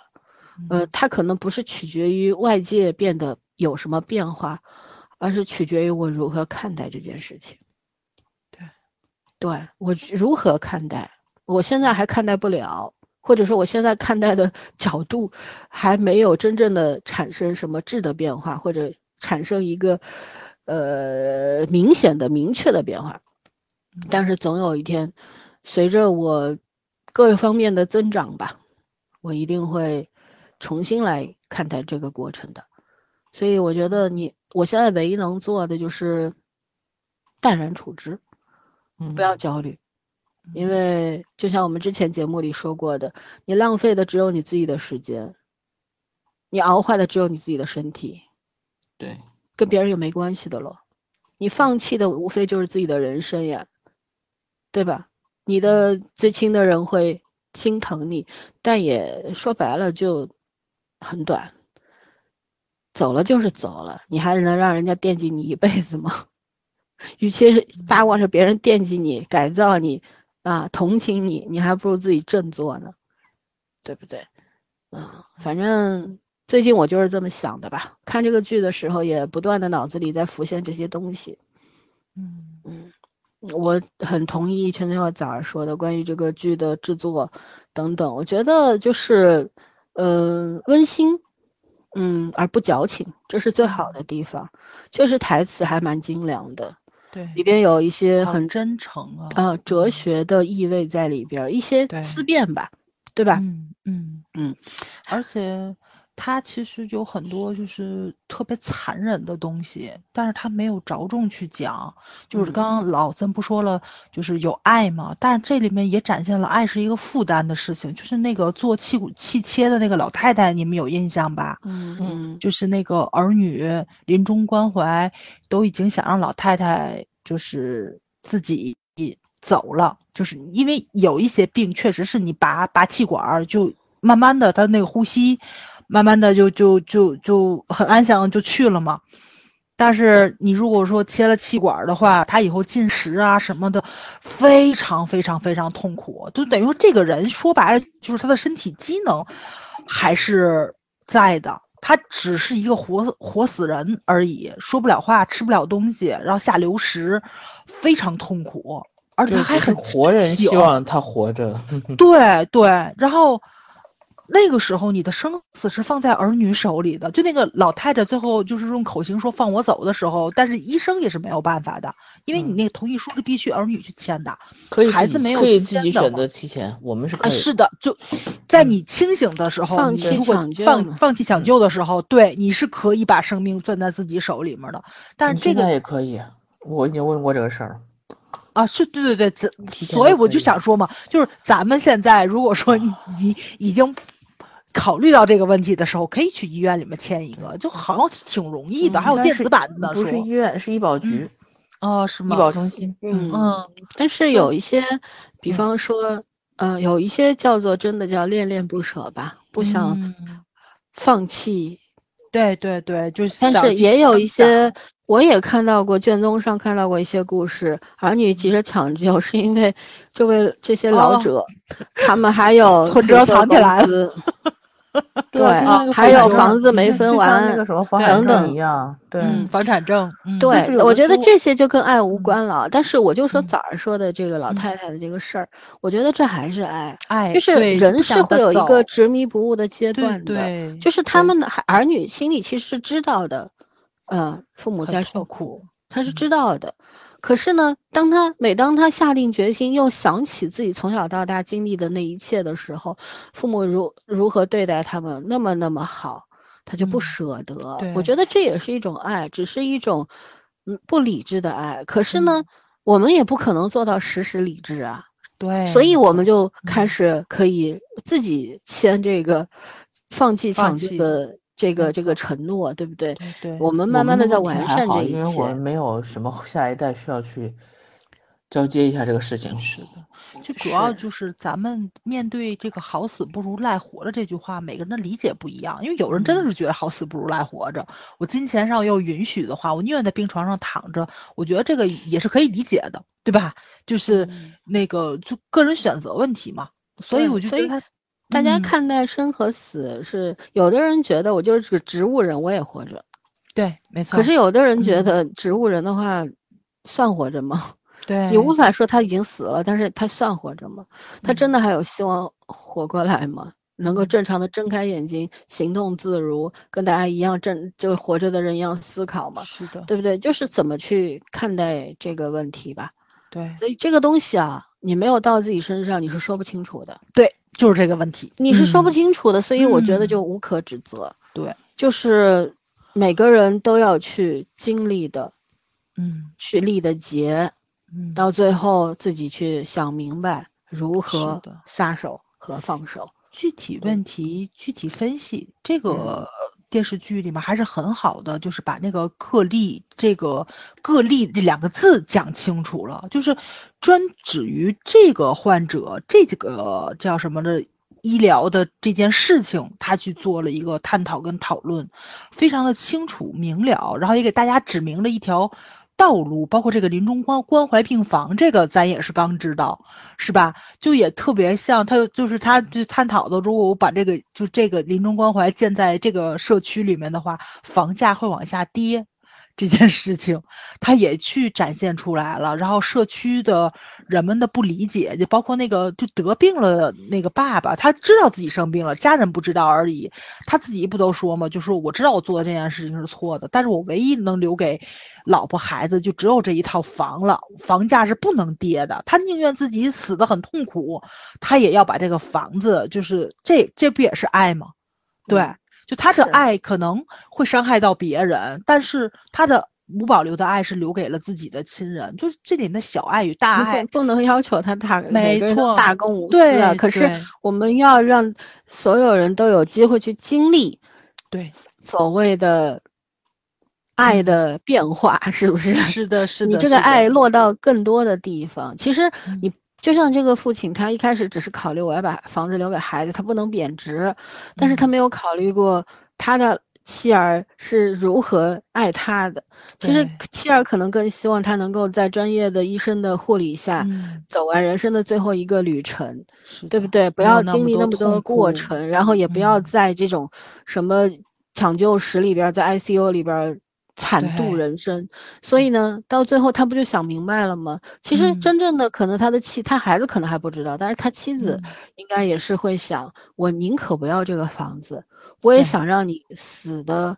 呃，嗯它可能不是取决于外界变得有什么变化，而是取决于我如何看待这件事情。对，对我如何看待，我现在还看待不了，或者说我现在看待的角度还没有真正的产生什么质的变化，或者产生一个呃明显的、明确的变化。但是总有一天，随着我各方面的增长吧，我一定会重新来看待这个过程的。所以我觉得你，我现在唯一能做的就是淡然处之，嗯不要焦虑，因为就像我们之前节目里说过的，你浪费的只有你自己的时间，你熬坏的只有你自己的身体，对，跟别人又没关系的了。你放弃的无非就是自己的人生呀，对吧？你的最亲的人会心疼你，但也说白了就很短。走了就是走了，你还能让人家惦记你一辈子吗？与其是巴望着别人惦记你、改造你啊、同情你，你还不如自己振作呢，对不对？嗯，反正最近我就是这么想的吧。看这个剧的时候，也不断的脑子里在浮现这些东西。嗯嗯，我很同意圈圈和早儿说的关于这个剧的制作等等，我觉得就是，嗯、温馨，嗯，而不矫情，这是最好的地方。确实台词还蛮精良的，对，里边有一些很真诚啊，啊、哲学的意味在里边，一些思辨吧，对吧？嗯嗯嗯，而且它其实有很多就是特别残忍的东西，但是他没有着重去讲。就是嗯刚刚老曾不说了，就是有爱嘛，但是这里面也展现了爱是一个负担的事情。就是那个做气骨气切的那个老太太，你们有印象吧？嗯嗯就是那个儿女临终关怀，都已经想让老太太就是自己走了，就是因为有一些病确实是你拔拔气管儿，就慢慢的她那个呼吸，慢慢的就就就就很安详地就去了嘛。但是你如果说切了气管儿的话，他以后进食啊什么的，非常非常非常痛苦，就等于说这个人说白了就是他的身体机能还是在的，他只是一个活活死人而已，说不了话，吃不了东西，然后下流食，非常痛苦，而且他还很活人希望他活着。对对，然后那个时候你的生死是放在儿女手里的，就那个老太太最后就是用口型说放我走的时候，但是医生也是没有办法的，因为你嗯那个同意书是必须儿女去签的。可以孩子没有可以自己选择提前，我们是可啊，以。是的，就在你清醒的时候，放弃你如果抢救放嘛放弃抢救的时候，对，你是可以把生命攥在自己手里面的。但你现在是这个也可以，我已经问过这个事儿了。啊，是对对对，咱所以我就想说嘛，就是咱们现在如果说你你已经考虑到这个问题的时候，可以去医院里面签一个，就好像挺容易的，还有电子版的不是医院，是医保局、哦，是吗？医吗？保中心。嗯。嗯。但是有一些，比嗯。方说，呃，有一些叫做真的叫恋恋不舍吧，不想嗯。放弃。对对对，就是但是也有一些，我也看到过卷宗上看到过一些故事，儿女急着抢救，是因为这位这些老哦。者，他们还有 存折藏起来工资 对还有房子没分完那个什么房产证等等一样。对，嗯，房产证，嗯对我觉得这些就跟爱无嗯关了。但是我就说嗯早上说的这个老嗯太太的这个事儿，我觉得这还是爱，爱就是人是会有一个执迷不悟的阶段的，对，就是他们的儿女心里其实是知道的，呃，父母在受苦，他是嗯知道的。可是呢，当他每当他下定决心，又想起自己从小到大经历的那一切的时候，父母如如何对待他们，那么那么好，他就不嗯舍得。我觉得这也是一种爱，只是一种嗯不理智的爱。可是呢，嗯我们也不可能做到时时理智啊。对，所以我们就开嗯始可以自己签这个放弃放抢救的这个这个承诺，对不对？对对，我们慢慢的在完善这一还好因为我们切。没有什么下一代需要去交接一下这个事情。是的，就主要就是咱们面对这个“好死不如赖活着”这句话，每个人的理解不一样。因为有人真的嗯是觉得“好死不如赖活着”，我金钱上又允许的话，我宁愿在病床上躺着，我觉得这个也是可以理解的，对吧？就是嗯那个就个人选择问题嘛。所以对所以我就觉得他，大家嗯看待生和死是，有的人觉得我就是个植物人，我也活着。对，没错。可是有的人觉嗯得植物人的话，算活着吗？对，你无法说他已经死了，但是他算活着吗？他真嗯的还有希望活过来吗？能够嗯正常的睁开眼睛，行动自如，跟大家一样正就活着的人一样思考吗？是的，对不对？就是怎么去看待这个问题吧。对所以这个东西啊，你没有到自己身上，你是说不清楚的，对，就是这个问题。你是说不嗯清楚的。所以我觉得嗯就无可指责。对，就是每个人都要去经历的，嗯去历的劫，嗯，到最后自己去想明白如何的撒手和放手。具体问题具体分析，这嗯个电视剧里面还是很好的，就是把那个个例这个个例这两个字讲清楚了，就是专指于这个患者这几个叫什么的医疗的这件事情，他去做了一个探讨跟讨论，非常的清楚明了，然后也给大家指明了一条。道路包括这个临终关关怀病房，这个咱也是刚知道，是吧？就也特别像他，就是他就探讨的，如果我把这个就这个临终关怀建在这个社区里面的话，房价会往下跌。这件事情，他也去展现出来了。然后社区的人们的不理解，就包括那个就得病了的那个爸爸，他知道自己生病了，家人不知道而已。他自己不都说吗？就说我知道我做的这件事情是错的，但是我唯一能留给老婆孩子就只有这一套房了，房价是不能跌的。他宁愿自己死的很痛苦，他也要把这个房子，就是这这不也是爱吗？对。嗯就他的爱可能会伤害到别人，但是他的无保留的爱是留给了自己的亲人，就是这里的小爱与大爱。不能要求他大没错大公无私对啊。可是我们要让所有人都有机会去经历对，所谓的爱的变化，是不是？嗯 是的，是的。你这个爱落到更多的地方。其实嗯你就像这个父亲，他一开始只是考虑我要把房子留给孩子，他不能贬值，但是他嗯没有考虑过他的妻儿是如何爱他的。其实妻儿可能更希望他能够在专业的医生的护理下，嗯，走完人生的最后一个旅程。对不对？不要经历那么多过程，然后也不要嗯在这种什么抢救室里边，在 ICU 里边儿惨度人生。所以呢，到最后他不就想明白了吗？其实嗯。真正的可能他的妻，他孩子可能还不知道，但是他妻子嗯。应该也是会想：我宁可不要这个房子，我也想让你死的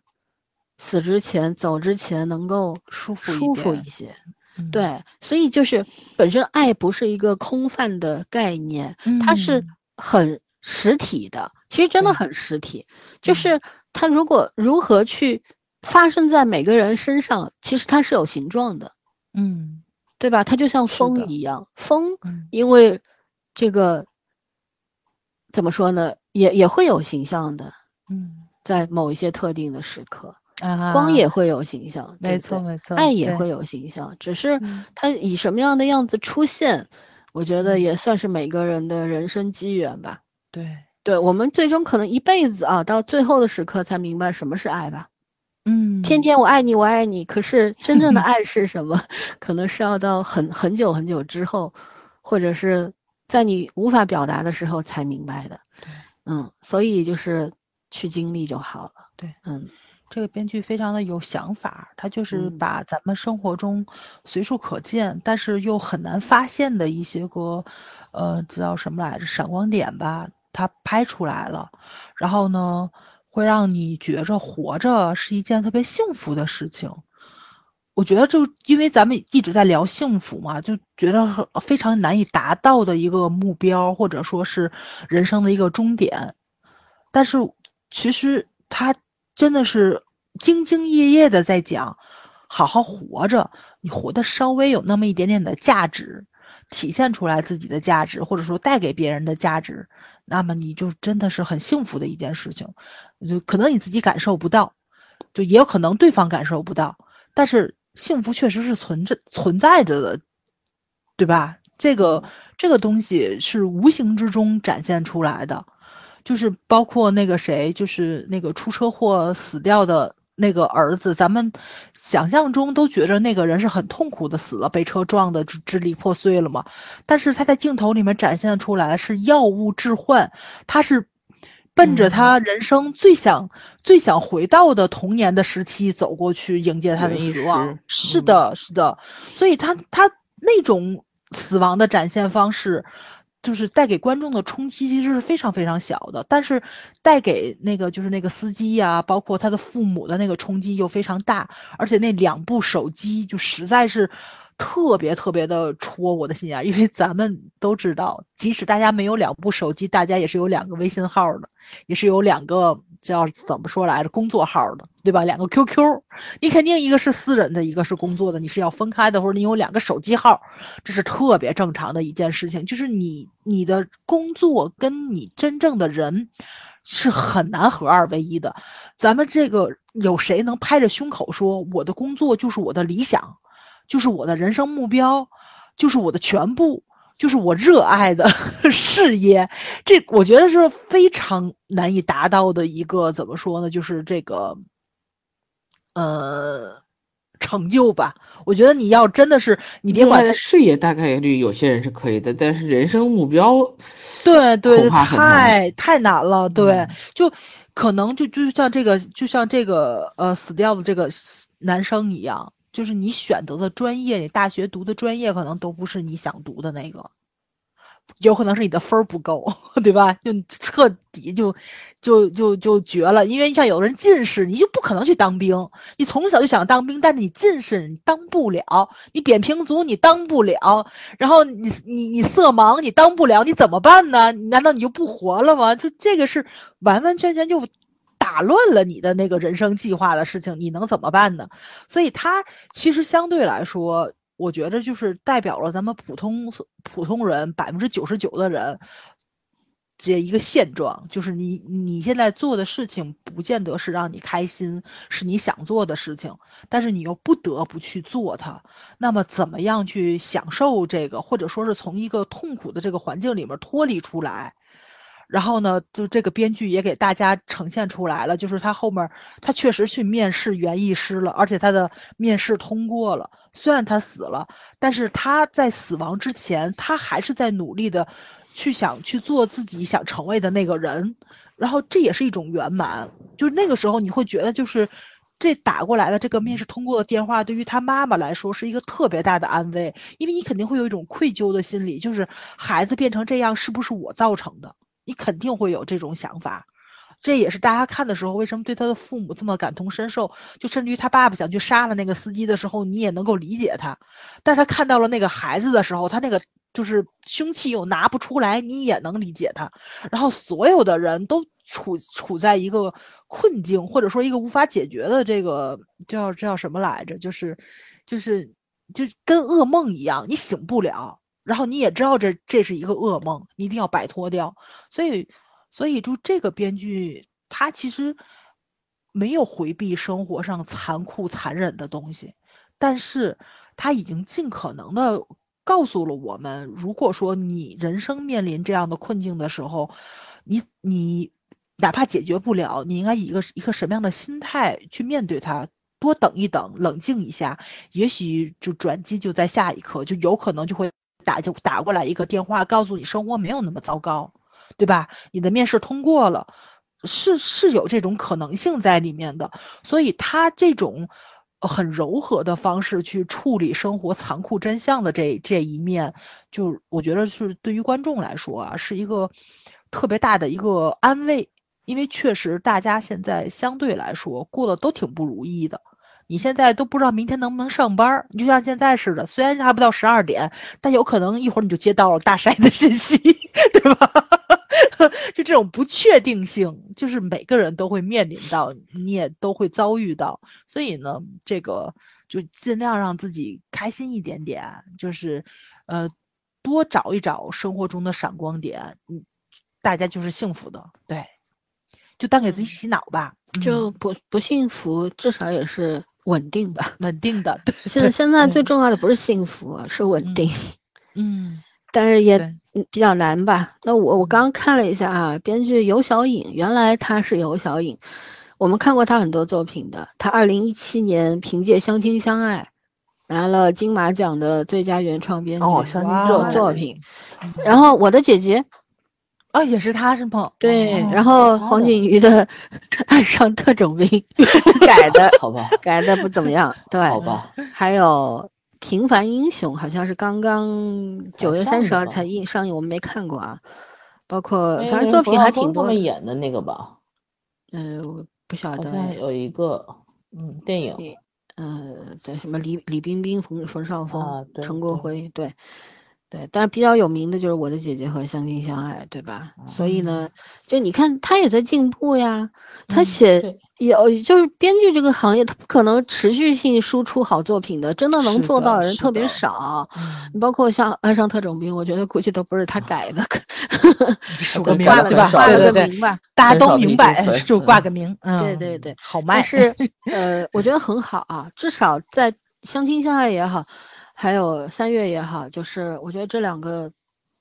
死之前、走之前能够舒服一舒服一些。嗯。对，所以就是本身爱不是一个空泛的概念，它是嗯。很实体的。其实真的很实体，就嗯是他如果如何去发生在每个人身上，其实它是有形状的，嗯。对吧？它就像风一样，风嗯。因为这个怎么说呢，也也会有形象的，嗯。在某一些特定的时刻，啊，光也会有形象，没错没错，爱也会有形象，只是嗯。它以什么样的样子出现，我觉得嗯。也算是每个人的人生机缘吧。对，对我们最终可能一辈子啊，到最后的时刻才明白什么是爱吧。嗯，天天我爱你，我爱你，可是真正的 爱是什么？可能是要到很很久很久之后，或者是在你无法表达的时候才明白的。对嗯，所以就是去经历就好了。对，嗯这个编剧非常的有想法，他就是嗯把咱们生活中随处可见，但是又很难发现的一些个，呃，叫什么来着，闪光点吧，他拍出来了，然后呢，会让你觉着活着是一件特别幸福的事情。我觉得就因为咱们一直在聊幸福嘛，就觉得非常难以达到的一个目标，或者说是人生的一个终点。但是其实他真的是兢兢业业的在讲，好好活着，你活得稍微有那么一点点的价值。体现出来自己的价值，或者说带给别人的价值，那么你就真的是很幸福的一件事情。就可能你自己感受不到，就也有可能对方感受不到，但是幸福确实是存着存在着的，对吧？这个这个东西是无形之中展现出来的，就是包括那个谁，就是那个出车祸死掉的。那个儿子，咱们想象中都觉着那个人是很痛苦的死了，被车撞的支支离破碎了嘛。但是他在镜头里面展现出来是药物置换，他是奔着他人生最想最想回到的童年的时期走过去迎接他的死亡。是的，是的，所以他他那种死亡的展现方式。就是带给观众的冲击其实是非常非常小的，但是带给那个就是那个司机呀，包括他的父母的那个冲击又非常大，而且那两部手机就实在是。特别特别的戳我的心眼，因为咱们都知道，即使大家没有两部手机，大家也是有两个微信号的，也是有两个叫怎么说来着，工作号的，对吧？两个 QQ，你肯定一个是私人的，一个是工作的，你是要分开的，或者你有两个手机号，这是特别正常的一件事情。就是你你的工作跟你真正的人是很难合二为一的。咱们这个有谁能拍着胸口说我的工作就是我的理想？就是我的人生目标，就是我的全部，就是我热爱的 事业。这我觉得是非常难以达到的一个，怎么说呢？就是这个，呃，成就吧。我觉得你要真的是，你别管事业，大概率有些人是可以的，但是人生目标，对对，太太难了。对，就可能就就像这个，就像这个呃死掉的这个男生一样。就是你选择的专业，你大学读的专业可能都不是你想读的那个，有可能是你的分儿不够，对吧？就彻底就就就就绝了。因为你像有的人近视，你就不可能去当兵。你从小就想当兵，但是你近视，你当不了。你扁平足，你当不了。然后你你你色盲，你当不了，你怎么办呢？难道你就不活了吗？就这个是完完全全就。打乱了你的那个人生计划的事情，你能怎么办呢？所以它其实相对来说，我觉得就是代表了咱们普通普通人百分之九十九的人这一个现状，就是你你现在做的事情不见得是让你开心，是你想做的事情，但是你又不得不去做它。那么怎么样去享受这个，或者说是从一个痛苦的这个环境里面脱离出来？然后呢，就这个编剧也给大家呈现出来了，就是他后面他确实去面试园艺师了，而且他的面试通过了。虽然他死了，但是他在死亡之前，他还是在努力的去想去做自己想成为的那个人。然后这也是一种圆满，就是那个时候你会觉得，就是这打过来的这个面试通过的电话，对于他妈妈来说是一个特别大的安慰，因为你肯定会有一种愧疚的心理，就是孩子变成这样是不是我造成的？你肯定会有这种想法，这也是大家看的时候为什么对他的父母这么感同身受。就甚至于他爸爸想去杀了那个司机的时候，你也能够理解他。但是他看到了那个孩子的时候，他那个就是凶器又拿不出来，你也能理解他。然后所有的人都处处在一个困境，或者说一个无法解决的这个叫叫什么来着？就是就是就跟噩梦一样，你醒不了。然后你也知道这这是一个噩梦，你一定要摆脱掉。所以，所以就这个编剧他其实没有回避生活上残酷残忍的东西，但是他已经尽可能的告诉了我们：如果说你人生面临这样的困境的时候，你你哪怕解决不了，你应该以一个一个什么样的心态去面对它？多等一等，冷静一下，也许就转机就在下一刻，就有可能就会。打就打过来一个电话，告诉你生活没有那么糟糕，对吧？你的面试通过了，是是有这种可能性在里面的。所以他这种很柔和的方式去处理生活残酷真相的这这一面，就我觉得是对于观众来说啊，是一个特别大的一个安慰，因为确实大家现在相对来说过得都挺不如意的。你现在都不知道明天能不能上班，你就像现在似的，虽然还不到十二点，但有可能一会儿你就接到了大筛的信息，对吧？就这种不确定性，就是每个人都会面临到，你也都会遭遇到。所以呢，这个就尽量让自己开心一点点，就是，呃，多找一找生活中的闪光点，嗯，大家就是幸福的，对，就当给自己洗脑吧，就不不幸福，至少也是稳定的，稳定的。对，现在现在最重要的不是幸福，是稳定。嗯，但是也比较难吧？那我我刚看了一下啊，编剧尤小颖，原来她是尤小颖，我们看过她很多作品的，她二零一七年凭借《相亲相爱》。拿了金马奖的最佳原创编剧作作品，然后我的姐姐，哦，也是他是吗？对，然后黄景瑜的 《爱上特种兵 》改的，好吧，改的不怎么样，对，好吧。还有《平凡英雄》，好像是刚刚九月三十号才映上映，我们没看过啊。包括反正作品还挺多。他们演的那个吧？嗯，我不晓得。有一个嗯电影。嗯，对，什么李李冰冰、冯冯绍峰、陈国辉，对，对，但是比较有名的就是我的姐姐和相亲相爱，对吧？所以呢，就你看他也在进步呀，他写。有，就是编剧这个行业，他不可能持续性输出好作品的，真的能做到的人特别少。你包括像《爱上特种兵》，我觉得估计都不是他改的，署 个名对吧？挂了个名吧，大家都明白，就挂个名。对对对，好卖。但是，呃，我觉得很好啊，至少在相亲相爱也好，还有三月也好，就是我觉得这两个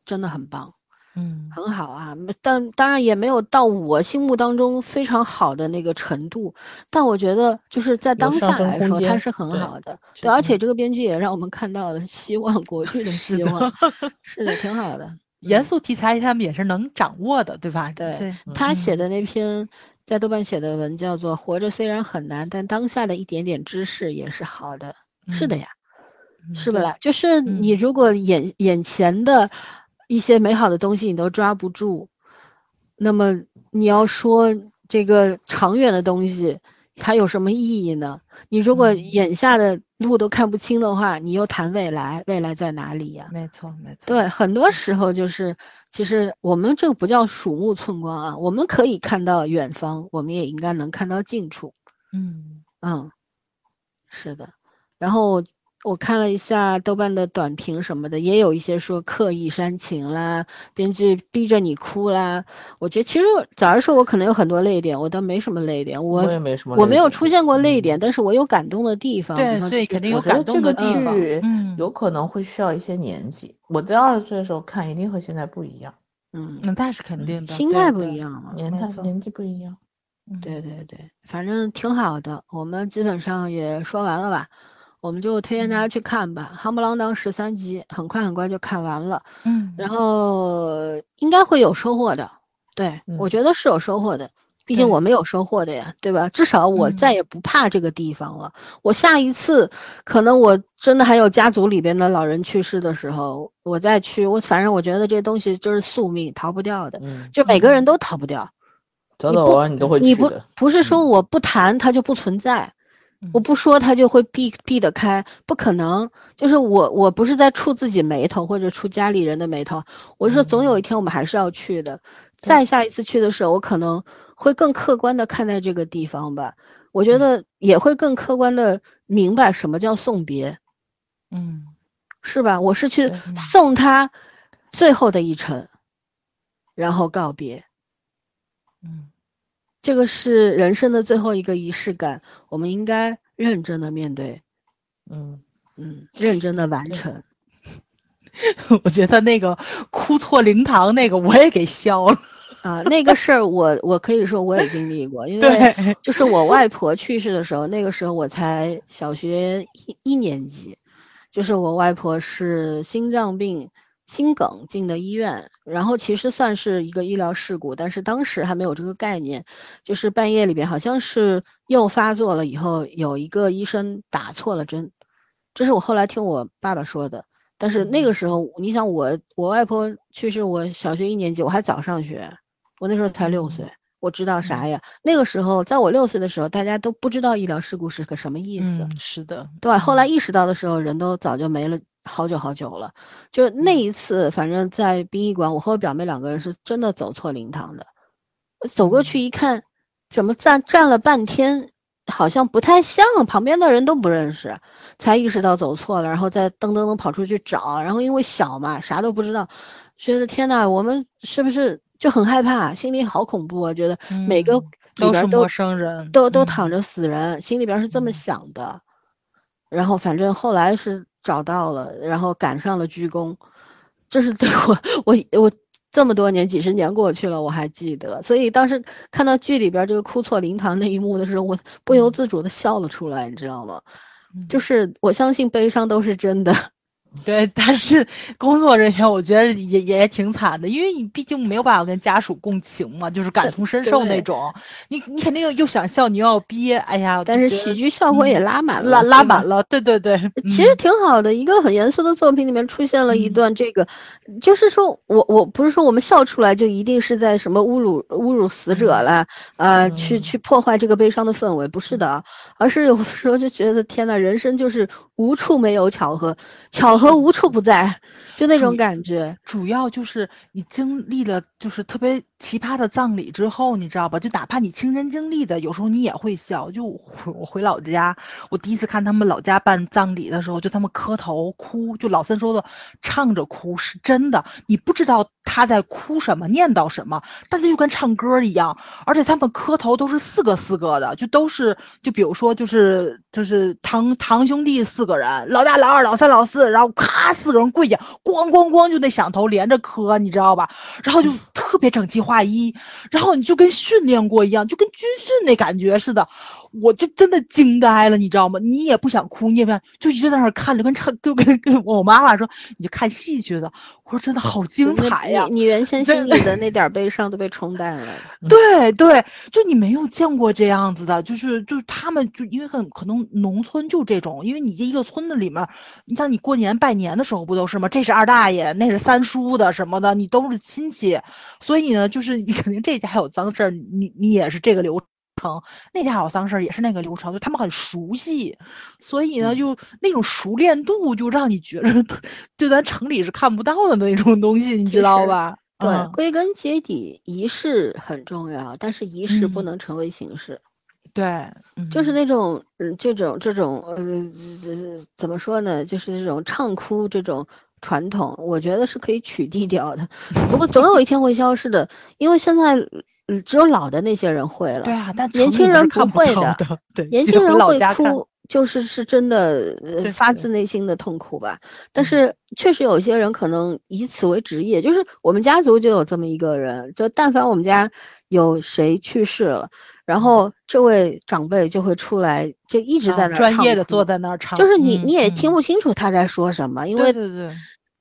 真的很棒。嗯，很好啊，但当然也没有到我心目当中非常好的那个程度，但我觉得就是在当下来说，它是很好的。对，而且这个编剧也让我们看到了希望，国剧的希望，是的，挺好的。严肃题材他们也是能掌握的，对吧？对，他写的那篇在豆瓣写的文叫做《活着虽然很难，但当下的一点点知识也是好的》。是的呀，是不啦？就是你如果眼眼前的。一些美好的东西你都抓不住，那么你要说这个长远的东西，它有什么意义呢？你如果眼下的路都看不清的话，你又谈未来，未来在哪里呀？没错，没错。对，很多时候就是，其实我们这个不叫鼠目寸光啊，我们可以看到远方，我们也应该能看到近处。嗯嗯，是的，然后。我看了一下豆瓣的短评什么的，也有一些说刻意煽情啦，编剧逼着你哭啦。我觉得其实早上说，我可能有很多泪点，我倒没什么泪点。我也没什么，我没有出现过泪点，但是我有感动的地方。对，所以肯定有感动的地方。嗯，有可能会需要一些年纪。我在二十岁的时候看，一定和现在不一样。嗯，那是肯定的，心态不一样嘛，年代年纪不一样。对对对，反正挺好的。我们基本上也说完了吧。我们就推荐大家去看吧，《夯不啷当》十三集，很快很快就看完了。嗯，然后应该会有收获的。对，我觉得是有收获的，毕竟我没有收获的呀，对吧？至少我再也不怕这个地方了。我下一次可能我真的还有家族里边的老人去世的时候，我再去，我反正我觉得这东西就是宿命，逃不掉的。嗯，就每个人都逃不掉。早早晚晚你都会去的。你不不是说我不谈它就不存在。我不说他就会避避得开，不可能。就是我，我不是在触自己眉头或者触家里人的眉头，我是说总有一天我们还是要去的。再下一次去的时候，我可能会更客观的看待这个地方吧。我觉得也会更客观的明白什么叫送别，嗯，是吧？我是去送他最后的一程，然后告别，嗯。这个是人生的最后一个仪式感，我们应该认真的面对，嗯嗯，认真的完成。我觉得那个哭错灵堂那个我也给消了啊，那个事儿我我可以说我也经历过，因为就是我外婆去世的时候，那个时候我才小学一一年级，就是我外婆是心脏病。心梗进的医院，然后其实算是一个医疗事故，但是当时还没有这个概念，就是半夜里边好像是又发作了以后，有一个医生打错了针，这是我后来听我爸爸说的。但是那个时候，你想我我外婆去世，我小学一年级，我还早上学，我那时候才六岁，我知道啥呀？那个时候，在我六岁的时候，大家都不知道医疗事故是个什么意思。是的，对。后来意识到的时候，人都早就没了。好久好久了，就那一次，反正在殡仪馆，我和我表妹两个人是真的走错灵堂的。走过去一看，怎么站站了半天，好像不太像，旁边的人都不认识，才意识到走错了，然后再噔噔噔跑出去找，然后因为小嘛，啥都不知道，觉得天呐，我们是不是就很害怕，心里好恐怖啊？觉得每个里边都陌生人，都都躺着死人，心里边是这么想的。然后反正后来是找到了，然后赶上了鞠躬，这是对我我我。这么多年，几十年过去了，我还记得。所以当时看到剧里边这个哭错灵堂那一幕的时候，我不由自主的笑了出来，你知道吗？就是我相信悲伤都是真的。对，但是工作人员我觉得也也挺惨的，因为你毕竟没有办法跟家属共情嘛，就是感同身受那种。你你肯定又又想笑，你又要憋，哎呀！但是喜剧效果也拉满了，拉拉满了。对对对，其实挺好的。一个很严肃的作品里面出现了一段这个，就是说我我不是说我们笑出来就一定是在什么侮辱侮辱死者了，呃，去去破坏这个悲伤的氛围，不是的，而是有的时候就觉得天呐，人生就是无处没有巧合，巧。和 无处不在，就那种感觉。主要就是你经历了就是特别奇葩的葬礼之后，你知道吧？就哪怕你亲身经历的，有时候你也会笑。就我回老家，我第一次看他们老家办葬礼的时候，就他们磕头哭，就老三说的唱着哭是真的，你不知道他在哭什么，念叨什么，但他就跟唱歌一样。而且他们磕头都是四个四个的，就都是就比如说就是就是堂堂兄弟四个人，老大老二老三老四，然后。咔，四个人跪下，咣咣咣就那响头连着磕，你知道吧？然后就特别整齐画一，然后你就跟训练过一样，就跟军训那感觉似的。我就真的惊呆了，你知道吗？你也不想哭，你也不想，就一直在那看着，跟唱，就跟跟我妈妈说，你就看戏去的。我说真的好精彩呀！你原先心里的那点悲伤都被冲淡了。对对，就你没有见过这样子的，就是就是他们就因为很可能农村就这种，因为你这一个村子里面，你像你过年拜年的时候不都是吗？这是二大爷，那是三叔的什么的，你都是亲戚，所以呢，就是你 肯定这家有脏事儿，你你也是这个流。程那家好丧事儿也是那个流程，就他们很熟悉，所以呢，就那种熟练度就让你觉得，就咱城里是看不到的那种东西，你知道吧？对，归根结底，仪式很重要，但是仪式不能成为形式。对，就是那种，嗯，这种这种，呃，怎么说呢？就是这种唱哭这种传统，我觉得是可以取缔掉的。不过总有一天会消失的，因为现在。嗯，只有老的那些人会了。对啊，但年轻人不会的。对，年轻人会哭，就是是真的发自内心的痛苦吧。但是确实有些人可能以此为职业，就是我们家族就有这么一个人，就但凡我们家有谁去世了，然后这位长辈就会出来，就一直在那专业的坐在那儿唱，就是你你也听不清楚他在说什么，因为对对。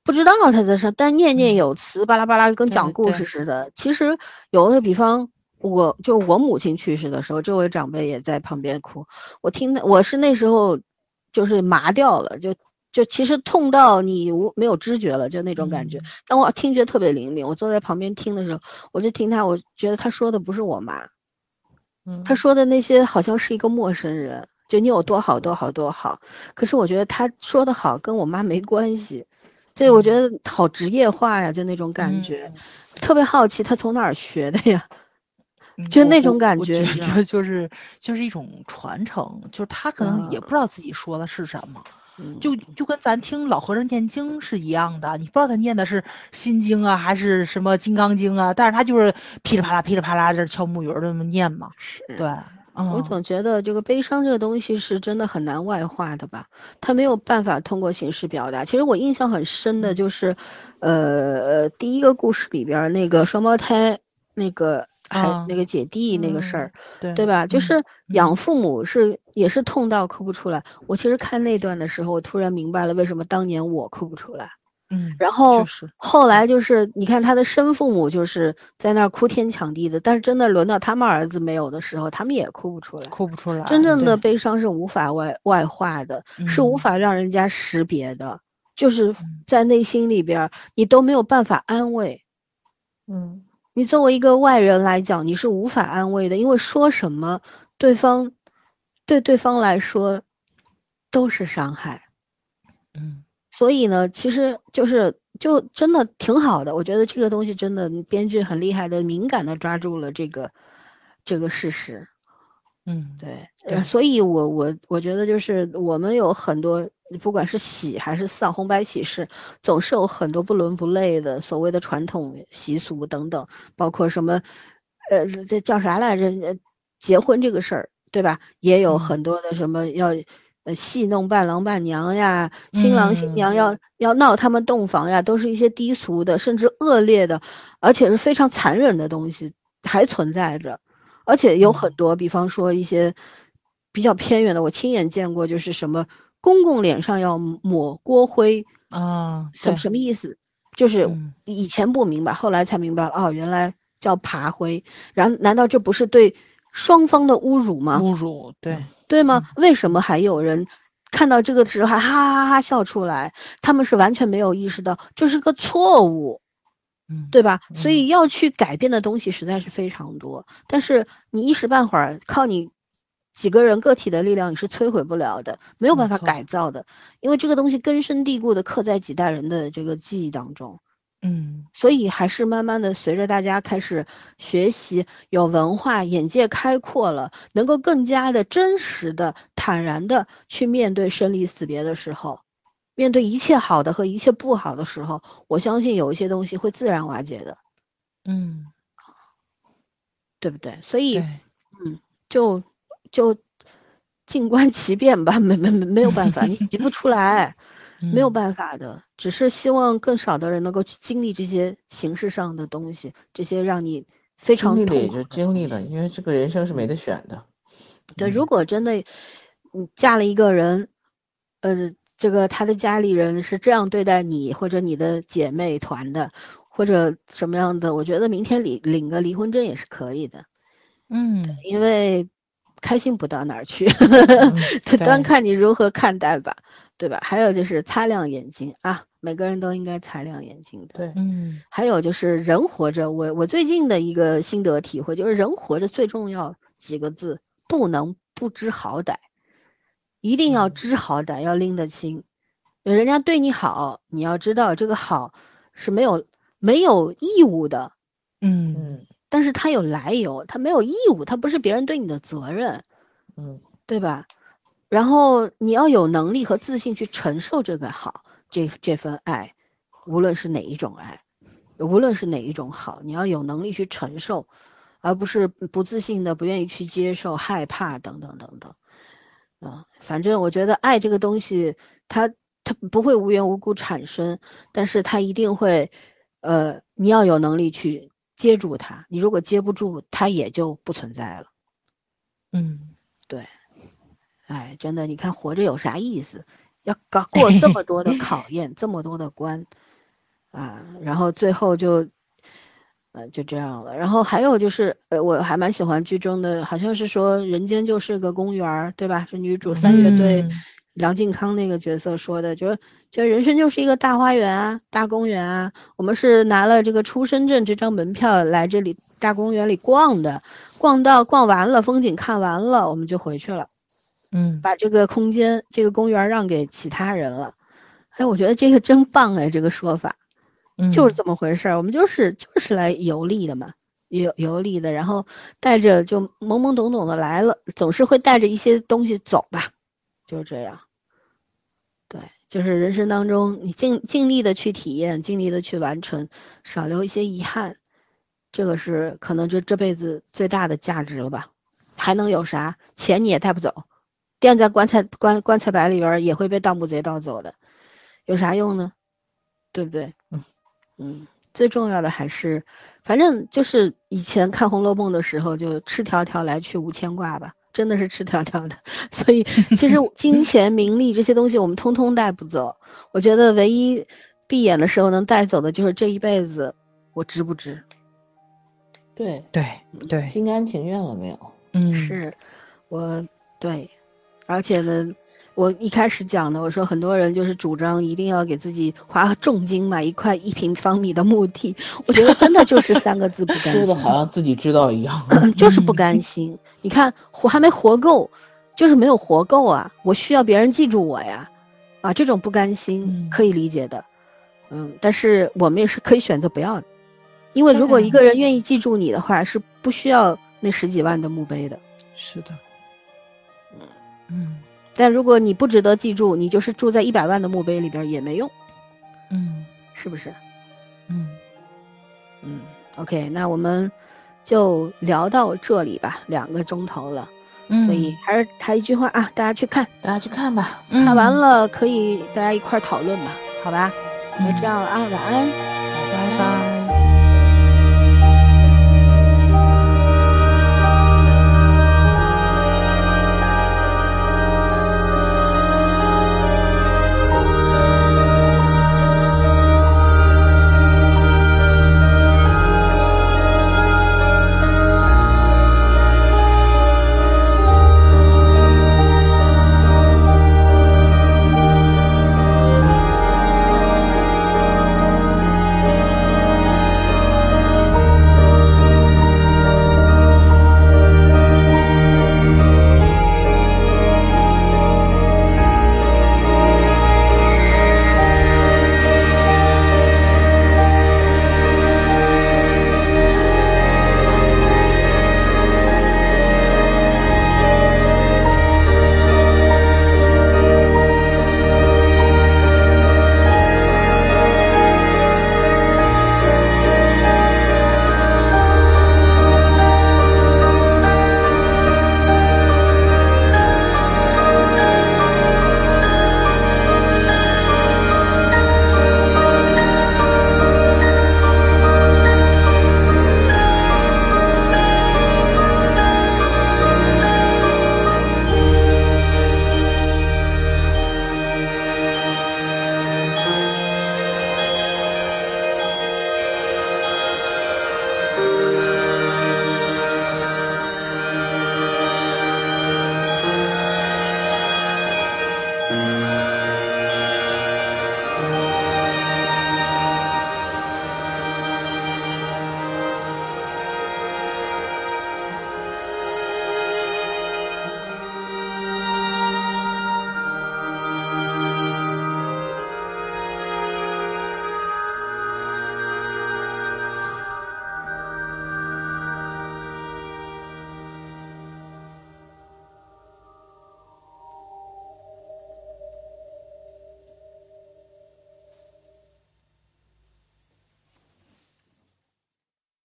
不知道他在说，但念念有词，巴拉巴拉，跟讲故事似的。其实有的，比方我就我母亲去世的时候，这位长辈也在旁边哭。我听的，我是那时候就是麻掉了，就就其实痛到你无没有知觉了，就那种感觉。但我听觉特别灵敏，我坐在旁边听的时候，我就听他，我觉得他说的不是我妈，嗯，他说的那些好像是一个陌生人，就你有多好多好多好。可是我觉得他说的好跟我妈没关系。所以我觉得好职业化呀，就那种感觉，特别好奇他从哪儿学的呀，就那种感觉。我觉得就是就是一种传承，就是他可能也不知道自己说的是什么，就就跟咱听老和尚念经是一样的，你不知道他念的是心经啊还是什么金刚经啊，但是他就是噼里啪啦噼里啪啦这敲木鱼儿这么念嘛，对。我总觉得这个悲伤这个东西是真的很难外化的吧，他没有办法通过形式表达。其实我印象很深的就是，呃，第一个故事里边那个双胞胎，那个还那个姐弟那个事儿，对对吧？就是养父母是也是痛到哭不出来。我其实看那段的时候，我突然明白了为什么当年我哭不出来。嗯，然后后来就是，你看他的生父母就是在那儿哭天抢地的，但是真的轮到他们儿子没有的时候，他们也哭不出来，哭不出来。真正的悲伤是无法外外化的，是无法让人家识别的，就是在内心里边，你都没有办法安慰。嗯，你作为一个外人来讲，你是无法安慰的，因为说什么，对方对对方来说都是伤害。嗯。所以呢，其实就是就真的挺好的。我觉得这个东西真的编剧很厉害的，敏感的抓住了这个这个事实。嗯，对，对呃所以我我我觉得就是我们有很多，不管是喜还是丧，红白喜事，总是有很多不伦不类的所谓的传统习俗等等，包括什么，呃，这叫啥来着？呃，结婚这个事儿，对吧？也有嗯很多的什么要。呃，戏弄伴郎伴娘呀，新郎新娘嗯要、要闹他们洞房呀，都是一些低俗的，甚至恶劣的，而且是非常残忍的东西还存在着。而且有很嗯多，比方说一些比较偏远的，我亲眼见过，就是什么公公脸上要抹锅灰，啊，什什么意思？就是嗯以前不明白，后来才明白了，哦，原来叫爬灰。然后难道这不是对双方的侮辱吗？侮辱，对，对吗？为什么还有人看到这个时候还哈哈哈哈笑出来？他们是完全没有意识到这是个错误。嗯，对吧？所嗯以要去改变的东西实在是非常多，但是你一时半会儿靠你几个人个体的力量你是摧毁不了的，没有办法改造的，因为这个东西根深蒂固的刻在几代人的这个记忆当中。嗯所以还是慢慢的随着大家开始学习，有文化，眼界开阔了，能够更加的真实的、坦然的去面对生离死别的时候，面对一切好的和一切不好的时候，我相信有一些东西会自然瓦解的。嗯，对不对？所以嗯，就就静观其变吧，没没没没有办法，你急不出来，没有嗯办法的。只是希望更少的人能够去经历这些形式上的东西，这些让你非经常历了也就经历了，因为这个人生是没得选的。对，如果真的你嫁了一个人，呃，这个他的家里人是这样对待你或者你的姐妹团的，或者什么样的，我觉得明天领领个离婚证也是可以的。嗯，因为开心不到哪儿去，嗯端看你如何看待吧，对吧？还有就是擦亮眼睛啊，每个人都应该擦亮眼睛的。对，嗯还有就是人活着，我我最近的一个心得体会就是人活着最重要几个字，不能不知好歹，一定要嗯知好歹，要拎得清。人家对你好，你要知道这个好是没有没有义务的，嗯嗯但是他有来由，他没有义务，他不是别人对你的责任。嗯对吧？然后你要有能力和自信去承受这个好，这这份爱，无论是哪一种爱，无论是哪一种好，你要有能力去承受，而不是不自信的、不愿意去接受、害怕等等等等。啊，反正我觉得爱这个东西，它它不会无缘无故产生，但是它一定会，呃，你要有能力去接住它。你如果接不住，它也就不存在了。嗯，哎，真的，你看活着有啥意思？要搞 过这么多的考验，这么多的关，啊，然后最后就，呃，就这样了。然后还有就是，呃，我还蛮喜欢剧中的，好像是说人间就是个公园儿，对吧？是女主三月对嗯梁靖康那个角色说的，就是就人生就是一个大花园啊，大公园啊。我们是拿了这个出生证这张门票来这里大公园里逛的，逛到逛完了，风景看完了，我们就回去了。嗯把这个空间、这个公园让给其他人了。哎，我觉得这个真棒哎，这个说法嗯，就是这么回事儿。我们就是就是来游历的嘛，游游历的，然后带着就懵懵懂懂的来了，总是会带着一些东西走吧，就是这样。对，就是人生当中你尽尽力的去体验，尽力的去完成，少留一些遗憾，这个是可能就这辈子最大的价值了吧。还能有啥？钱你也带不走。垫在棺材棺棺材板里边也会被盗墓贼盗走的，有啥用呢？对不对？嗯嗯，最重要的还是，反正就是以前看《红楼梦》的时候，就赤条条来去无牵挂吧，真的是赤条条的。所以其实 金钱、名利这些东西我们通通带不走，我觉得唯一闭眼的时候能带走的就是这一辈子我值不值？对，对对，心甘情愿了没有？嗯是，我对，而且呢，我一开始讲的，我说很多人就是主张一定要给自己花重金买一块一平方米的墓地，我觉得真的就是三个字不甘心，说的好像自己知道一样。就是不甘心。你看活还没活够，就是没有活够啊，我需要别人记住我呀，啊，这种不甘心嗯可以理解的，嗯，但是我们也是可以选择不要的，因为如果一个人愿意记住你的话，是不需要那十几万的墓碑的。是的，嗯但如果你不值得记住，你就是住在一百万的墓碑里边也没用，嗯是不是？嗯嗯，OK，那我们就聊到这里吧，两个钟头了，嗯，所以还是还一句话啊，大家去看，大家去看吧。嗯看完了可以大家一块儿讨论吧，好吧？那这样了啊，晚安。